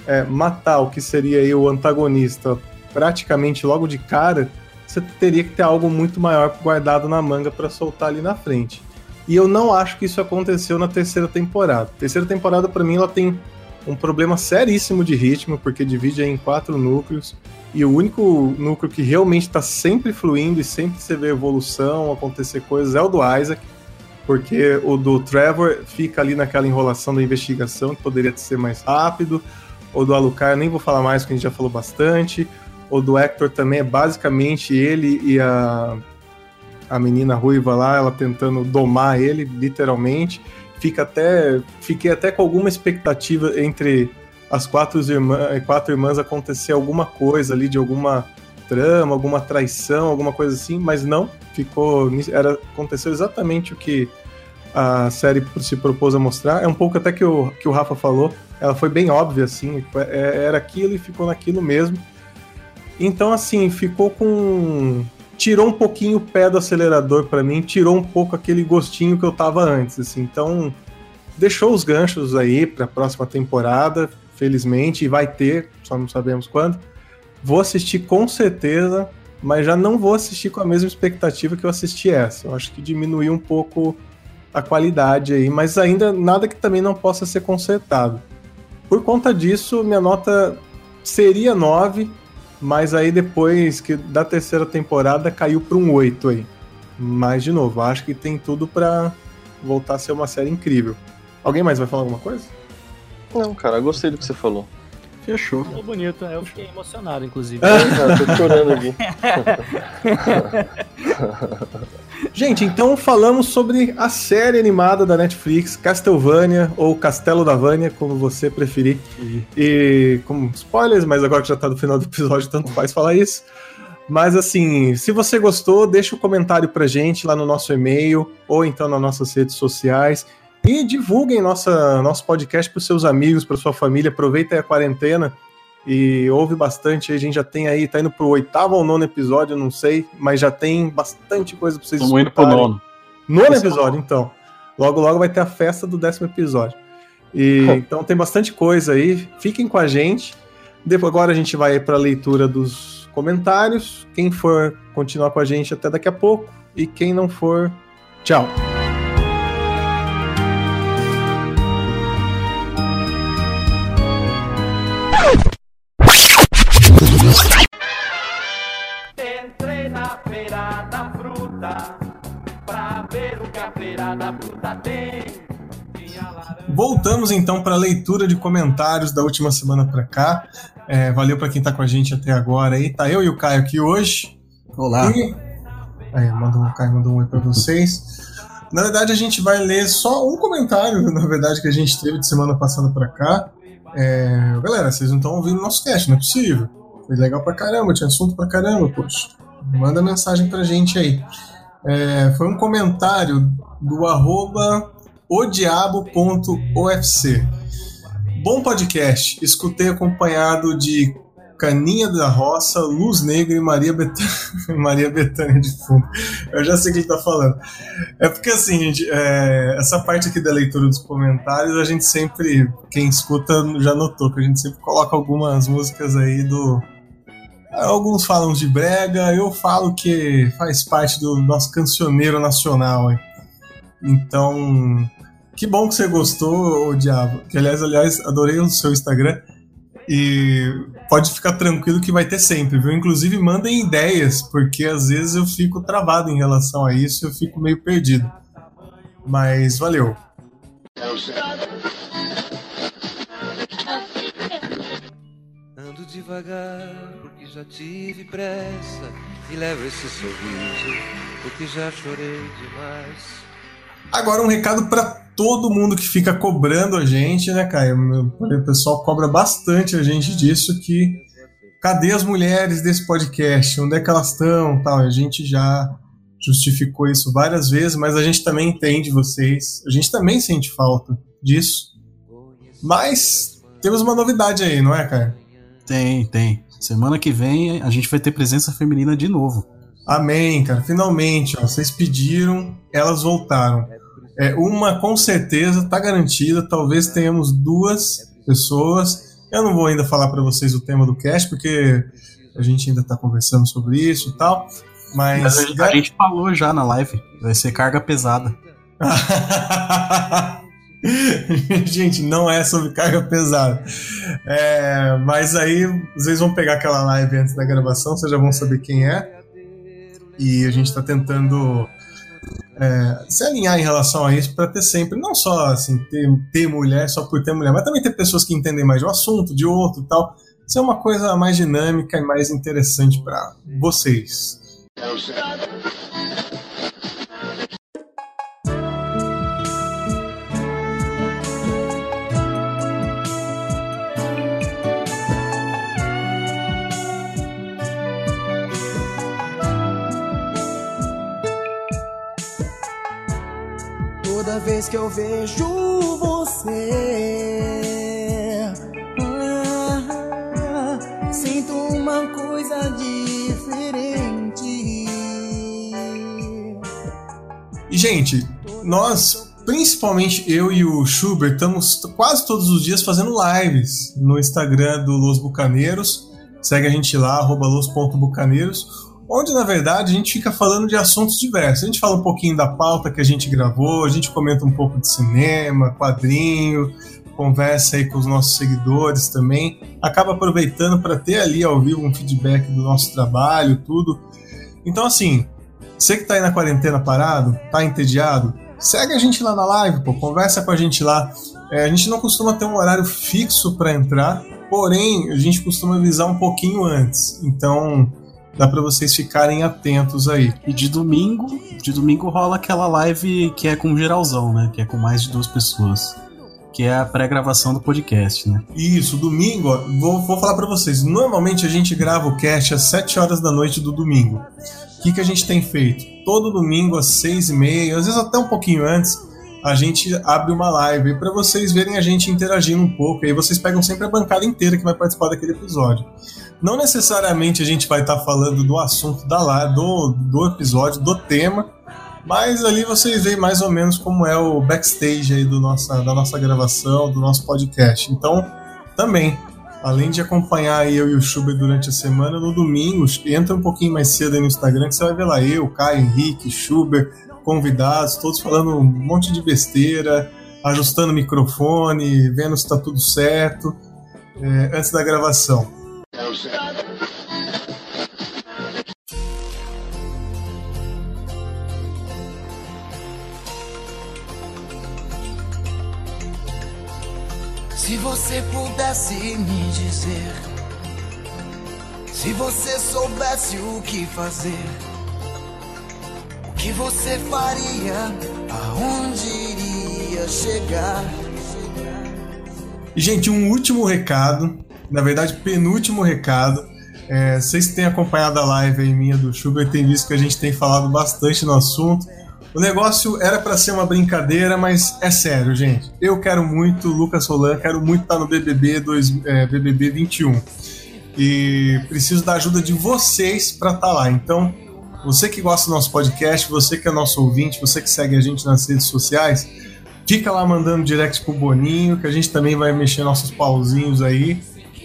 é, matar o que seria o antagonista praticamente logo de cara, você teria que ter algo muito maior guardado na manga para soltar ali na frente. E eu não acho que isso aconteceu na terceira temporada. Terceira temporada, para mim, ela tem um problema seríssimo de ritmo, porque divide em quatro núcleos. E o único núcleo que realmente está sempre fluindo e sempre você vê evolução, acontecer coisas, é o do Isaac. Porque o do Trevor fica ali naquela enrolação da investigação, que poderia ser mais rápido. O do Alucard, nem vou falar mais, porque a gente já falou bastante. O do Hector também é basicamente ele e a a menina ruiva lá, ela tentando domar ele, literalmente. Fica até, fiquei até com alguma expectativa entre as quatro irmãs, quatro irmãs acontecer alguma coisa ali de alguma trama, alguma traição, alguma coisa assim, mas não, ficou, era aconteceu exatamente o que a série se propôs a mostrar. É um pouco até que o, que o Rafa falou, ela foi bem óbvia assim, é, era aquilo e ficou naquilo mesmo. Então, assim, ficou com. Tirou um pouquinho o pé do acelerador para mim, tirou um pouco aquele gostinho que eu tava antes, assim. Então, deixou os ganchos aí para a próxima temporada, felizmente, e vai ter, só não sabemos quando. Vou assistir com certeza, mas já não vou assistir com a mesma expectativa que eu assisti essa. Eu acho que diminuiu um pouco a qualidade aí, mas ainda nada que também não possa ser consertado. Por conta disso, minha nota seria 9, mas aí depois que da terceira temporada caiu para um 8 aí. Mas de novo, acho que tem tudo para voltar a ser uma série incrível. Alguém mais vai falar alguma coisa? Não, cara, gostei do que você falou. Fechou. Ficou bonito, eu fiquei emocionado, inclusive. Ah, tô chorando aqui. Gente, então falamos sobre a série animada da Netflix, Castlevania, ou Castelo da Vânia, como você preferir. E como spoilers, mas agora que já tá no final do episódio, tanto faz falar isso. Mas assim, se você gostou, deixa um comentário pra gente lá no nosso e-mail, ou então nas nossas redes sociais. E divulguem nossa, nosso podcast para seus amigos, para sua família. Aproveita aí a quarentena e ouve bastante. A gente já tem aí, tá indo pro oitavo ou nono episódio, não sei, mas já tem bastante coisa para vocês Estamos indo pro nono. Nono episódio, então. Logo, logo vai ter a festa do décimo episódio. E, então tem bastante coisa aí. Fiquem com a gente. Depois, agora a gente vai para a leitura dos comentários. Quem for continuar com a gente até daqui a pouco. E quem não for, tchau. Voltamos então para a leitura de comentários da última semana para cá. É, valeu para quem tá com a gente até agora aí. Tá eu e o Caio aqui hoje. Olá. E... Aí, mandou, o Caio mandou um oi para vocês. Na verdade, a gente vai ler só um comentário, na verdade, que a gente teve de semana passada para cá. É, galera, vocês não estão ouvindo nosso cast, não é possível. Foi legal pra caramba, tinha assunto pra caramba, poxa. Manda mensagem pra gente aí. É, foi um comentário do arroba odiabo.ofc. Bom podcast. Escutei acompanhado de Caninha da Roça, Luz Negra e Maria Betânia, Maria de fundo. Eu já sei o que ele tá falando. É porque assim, gente, é, essa parte aqui da leitura dos comentários, a gente sempre, quem escuta já notou que a gente sempre coloca algumas músicas aí do. Alguns falam de brega, eu falo que faz parte do nosso cancioneiro nacional. Hein? Então, que bom que você gostou, ô Diabo. Que aliás, aliás, adorei o seu Instagram. E pode ficar tranquilo que vai ter sempre, viu? Inclusive, mandem ideias, porque às vezes eu fico travado em relação a isso, eu fico meio perdido. Mas valeu. Ando devagar porque já tive pressa e levo esse sorriso porque já chorei demais. Agora um recado para todo mundo que fica cobrando a gente, né, Caio? O pessoal cobra bastante a gente disso que cadê as mulheres desse podcast? Onde é que elas estão? Tal, a gente já justificou isso várias vezes, mas a gente também entende vocês. A gente também sente falta disso. Mas temos uma novidade aí, não é, Caio? Tem, tem. Semana que vem a gente vai ter presença feminina de novo. Amém, cara. Finalmente, ó, vocês pediram, elas voltaram. É, uma com certeza tá garantida, talvez tenhamos duas pessoas. Eu não vou ainda falar para vocês o tema do cast, porque a gente ainda tá conversando sobre isso e tal. Mas, Mas a, gente, a gente falou já na live, vai ser carga pesada. gente, não é sobre carga pesada. É, mas aí vocês vão pegar aquela live antes da gravação, vocês já vão saber quem é. E a gente está tentando é, se alinhar em relação a isso para ter sempre, não só assim, ter, ter mulher só por ter mulher, mas também ter pessoas que entendem mais de um assunto, de outro e tal. Ser uma coisa mais dinâmica e mais interessante para vocês. Toda vez que eu vejo você, ah, sinto uma coisa diferente. E, gente, nós, principalmente eu e o Schubert, estamos quase todos os dias fazendo lives no Instagram do Los Bucaneiros. Segue a gente lá, los.bucaneiros, onde na verdade a gente fica falando de assuntos diversos. A gente fala um pouquinho da pauta que a gente gravou, a gente comenta um pouco de cinema, quadrinho, conversa aí com os nossos seguidores também. Acaba aproveitando para ter ali ao vivo um feedback do nosso trabalho, tudo. Então, assim, você que tá aí na quarentena parado, tá entediado, segue a gente lá na live, pô, conversa com a gente lá. É, a gente não costuma ter um horário fixo para entrar, porém a gente costuma avisar um pouquinho antes. Então dá para vocês ficarem atentos aí. E de domingo, de domingo rola aquela live que é com geralzão, né? Que é com mais de duas pessoas. Que é a pré-gravação do podcast, né? Isso, domingo, ó, vou, vou falar para vocês. Normalmente a gente grava o cast às 7 horas da noite do domingo. O que, que a gente tem feito? Todo domingo às 6 e meia, às vezes até um pouquinho antes, a gente abre uma live para vocês verem a gente interagindo um pouco. Aí vocês pegam sempre a bancada inteira que vai participar daquele episódio. Não necessariamente a gente vai estar falando do assunto da live, do, do episódio, do tema, mas ali vocês veem mais ou menos como é o backstage aí do nossa, da nossa gravação, do nosso podcast. Então, também, além de acompanhar eu e o Schubert durante a semana, no domingo, entra um pouquinho mais cedo aí no Instagram que você vai ver lá eu, Caio, Henrique, Schubert, convidados, todos falando um monte de besteira, ajustando o microfone, vendo se está tudo certo, é, antes da gravação. Se você pudesse me dizer, se você soubesse o que fazer, que você faria, aonde iria chegar? E, gente, um último recado, na verdade, penúltimo recado. É, vocês que têm acompanhado a live aí minha do Schubert, tem visto que a gente tem falado bastante no assunto. O negócio era para ser uma brincadeira, mas é sério, gente. Eu quero muito, Lucas Roland, quero muito estar no BBB, 2, é, BBB 21. E preciso da ajuda de vocês para estar lá. Então, você que gosta do nosso podcast, você que é nosso ouvinte, você que segue a gente nas redes sociais, fica lá mandando direct pro Boninho, que a gente também vai mexer nossos pauzinhos aí.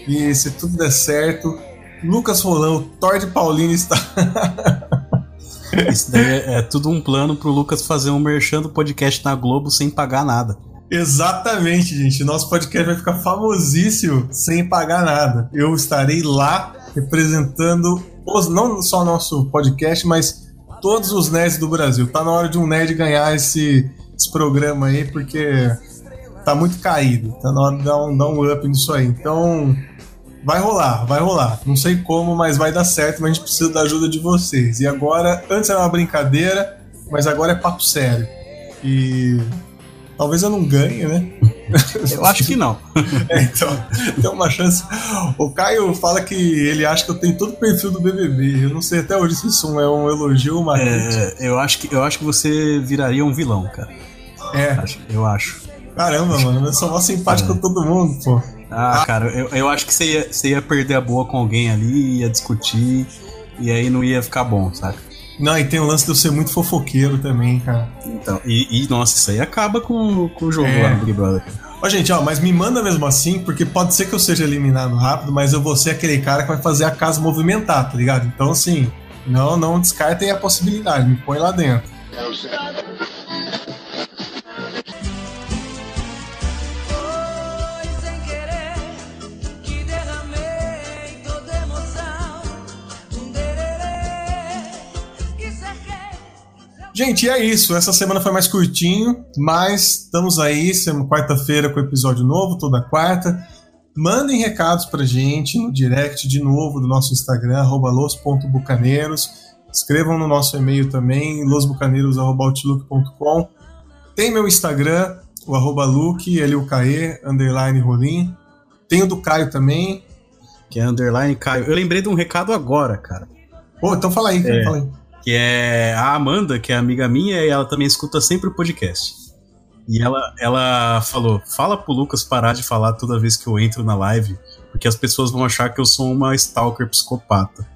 E se tudo der certo, Lucas Roland, o Thor de Paulino está. Isso daí é, é tudo um plano pro Lucas fazer um merchan do podcast na Globo sem pagar nada. Exatamente, gente. Nosso podcast vai ficar famosíssimo sem pagar nada. Eu estarei lá representando os, não só nosso podcast, mas todos os nerds do Brasil. Tá na hora de um nerd ganhar esse, esse programa aí, porque tá muito caído. Tá na hora de dar um, dar um up nisso aí. Então, vai rolar, vai rolar. Não sei como, mas vai dar certo, mas a gente precisa da ajuda de vocês. E agora, antes era uma brincadeira, mas agora é papo sério. E talvez eu não ganhe, né? Eu acho que não. É, então, tem uma chance. O Caio fala que ele acha que eu tenho todo o perfil do BBB. Eu não sei até hoje se isso é um elogio ou uma. É, eu, acho que, eu acho que você viraria um vilão, cara. É. Eu acho. Caramba, mano, eu sou mó simpático com todo mundo, pô. Ah, cara, eu, eu acho que você ia, você ia perder a boa com alguém ali, ia discutir, e aí não ia ficar bom, saca? Não, e tem o lance de eu ser muito fofoqueiro também, cara. Então, e, e, nossa, isso aí acaba com, com o jogo É. lá no Big Brother. Ó, gente, ó, mas me manda mesmo assim, porque pode ser que eu seja eliminado rápido, mas eu vou ser aquele cara que vai fazer a casa movimentar, tá ligado? Então, assim, não, não descartem a possibilidade, me põe lá dentro. Gente, é isso. Essa semana foi mais curtinho, mas estamos aí, quarta-feira com episódio novo, toda quarta. Mandem recados pra gente no direct de novo do nosso Instagram, arroba los.bucaneiros. Escrevam no nosso e-mail também, losbucaneiros.outlook.com. Tem meu Instagram, o arroba Luke, L-U-K-E, underline Rolim. Tem o do Caio também. Que é underline Caio. Eu lembrei de um recado agora, cara. Pô, então fala aí, É. fala aí. Que é a Amanda, que é amiga minha, e ela também escuta sempre o podcast. E ela, ela falou: fala pro Lucas parar de falar toda vez que eu entro na live, porque as pessoas vão achar que eu sou uma stalker psicopata.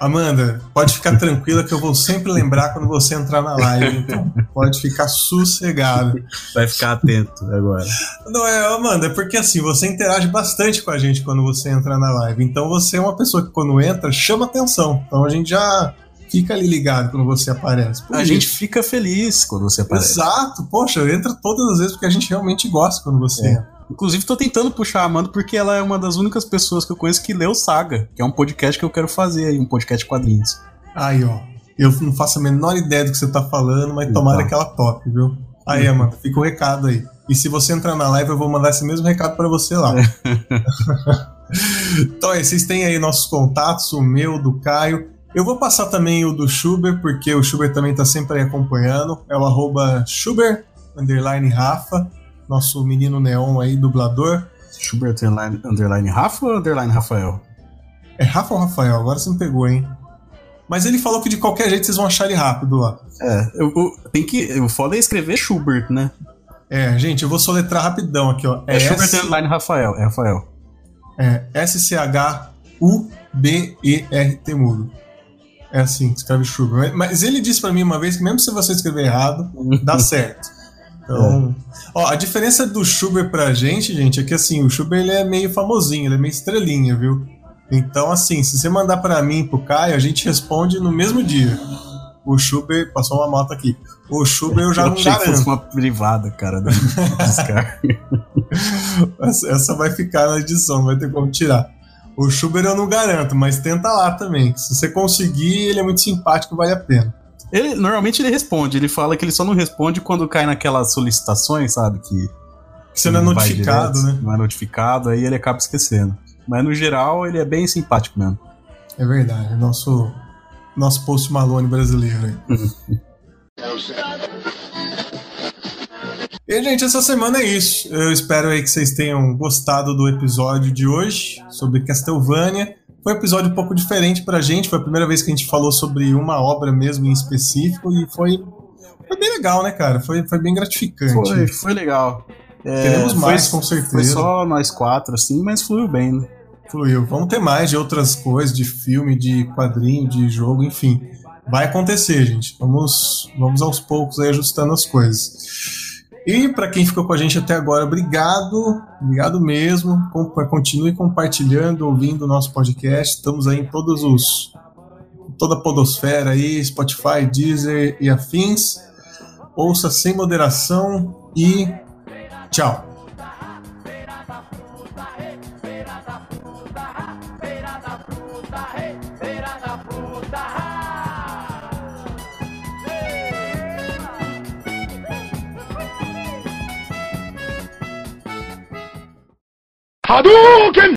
Amanda, pode ficar tranquila que eu vou sempre lembrar quando você entrar na live, então pode ficar sossegado. Vai ficar atento agora. Não é, Amanda, é porque assim, você interage bastante com a gente quando você entra na live. Então você é uma pessoa que quando entra chama atenção. Então a gente já fica ali ligado quando você aparece. Por a gente fica feliz quando você aparece. Exato, poxa, entra todas as vezes porque a gente realmente gosta quando você É. entra. Inclusive, tô tentando puxar a Amanda porque ela é uma das únicas pessoas que eu conheço que leu Saga, que é um podcast que eu quero fazer aí, um podcast de quadrinhos. Aí, ó. Eu não faço a menor ideia do que você tá falando, mas Então. tomara que ela tope, viu? Aí, Amanda, fica o recado aí. E se você entrar na live, eu vou mandar esse mesmo recado pra você lá. então aí, vocês têm aí nossos contatos, o meu, do Caio. Eu vou passar também o do Schuber, porque o Schuber também tá sempre aí acompanhando. É o arroba Schuber, underline Rafa, nosso menino neon aí, dublador. Schubert underline, underline Rafa ou underline Rafael? É Rafa ou Rafael? Agora você me pegou, hein? Mas ele falou que de qualquer jeito vocês vão achar ele rápido lá. É, eu, eu- tem que. O foda é escrever Schubert, né? É, gente, eu vou soletrar rapidão aqui, ó. É, Schubert S- underline Rafael. É Rafael. É S-C-H-U-B-E-R-T mudo. É assim que escreve Schubert. Mas ele disse pra mim uma vez que mesmo se você escrever errado, dá certo. Então, ó, a diferença do Schubert pra gente, gente, é que assim, o Schubert ele é meio famosinho, ele é meio estrelinha, viu? Então, assim, se você mandar pra mim e pro Caio, a gente responde no mesmo dia. O Schubert, passou uma moto aqui. O Schubert eu já eu não achei que fosse garanto. uma privada, cara. descarga. Essa, essa vai ficar na edição, não vai ter como tirar. O Schubert eu não garanto, mas tenta lá também. Se você conseguir, ele é muito simpático, vale a pena. Ele, normalmente ele responde, ele fala que ele só não responde quando cai naquelas solicitações, sabe? Que, Que você não é notificado, direto, né? Não é notificado, aí ele acaba esquecendo. Mas no geral, ele é bem simpático mesmo. É verdade, nosso, nosso Post Malone brasileiro aí. E, gente, essa semana é isso. Eu espero aí que vocês tenham gostado do episódio de hoje sobre Castlevania. Foi um episódio um pouco diferente pra gente. Foi a primeira vez que a gente falou sobre uma obra mesmo em específico e foi, foi bem legal, né, cara? Foi, foi bem gratificante. Foi, foi legal. É, Queremos foi- mais, com certeza. Foi só nós quatro, assim, mas fluiu bem, né? Fluiu. Vamos ter mais de outras coisas, de filme, de quadrinho, de jogo, enfim. Vai acontecer, gente. Vamos, vamos aos poucos aí ajustando as coisas. E para quem ficou com a gente até agora, obrigado, obrigado mesmo. Continue compartilhando, ouvindo o nosso podcast. Estamos aí em todos os toda a podosfera aí, Spotify, Deezer e afins. Ouça sem moderação e tchau. Hadouken!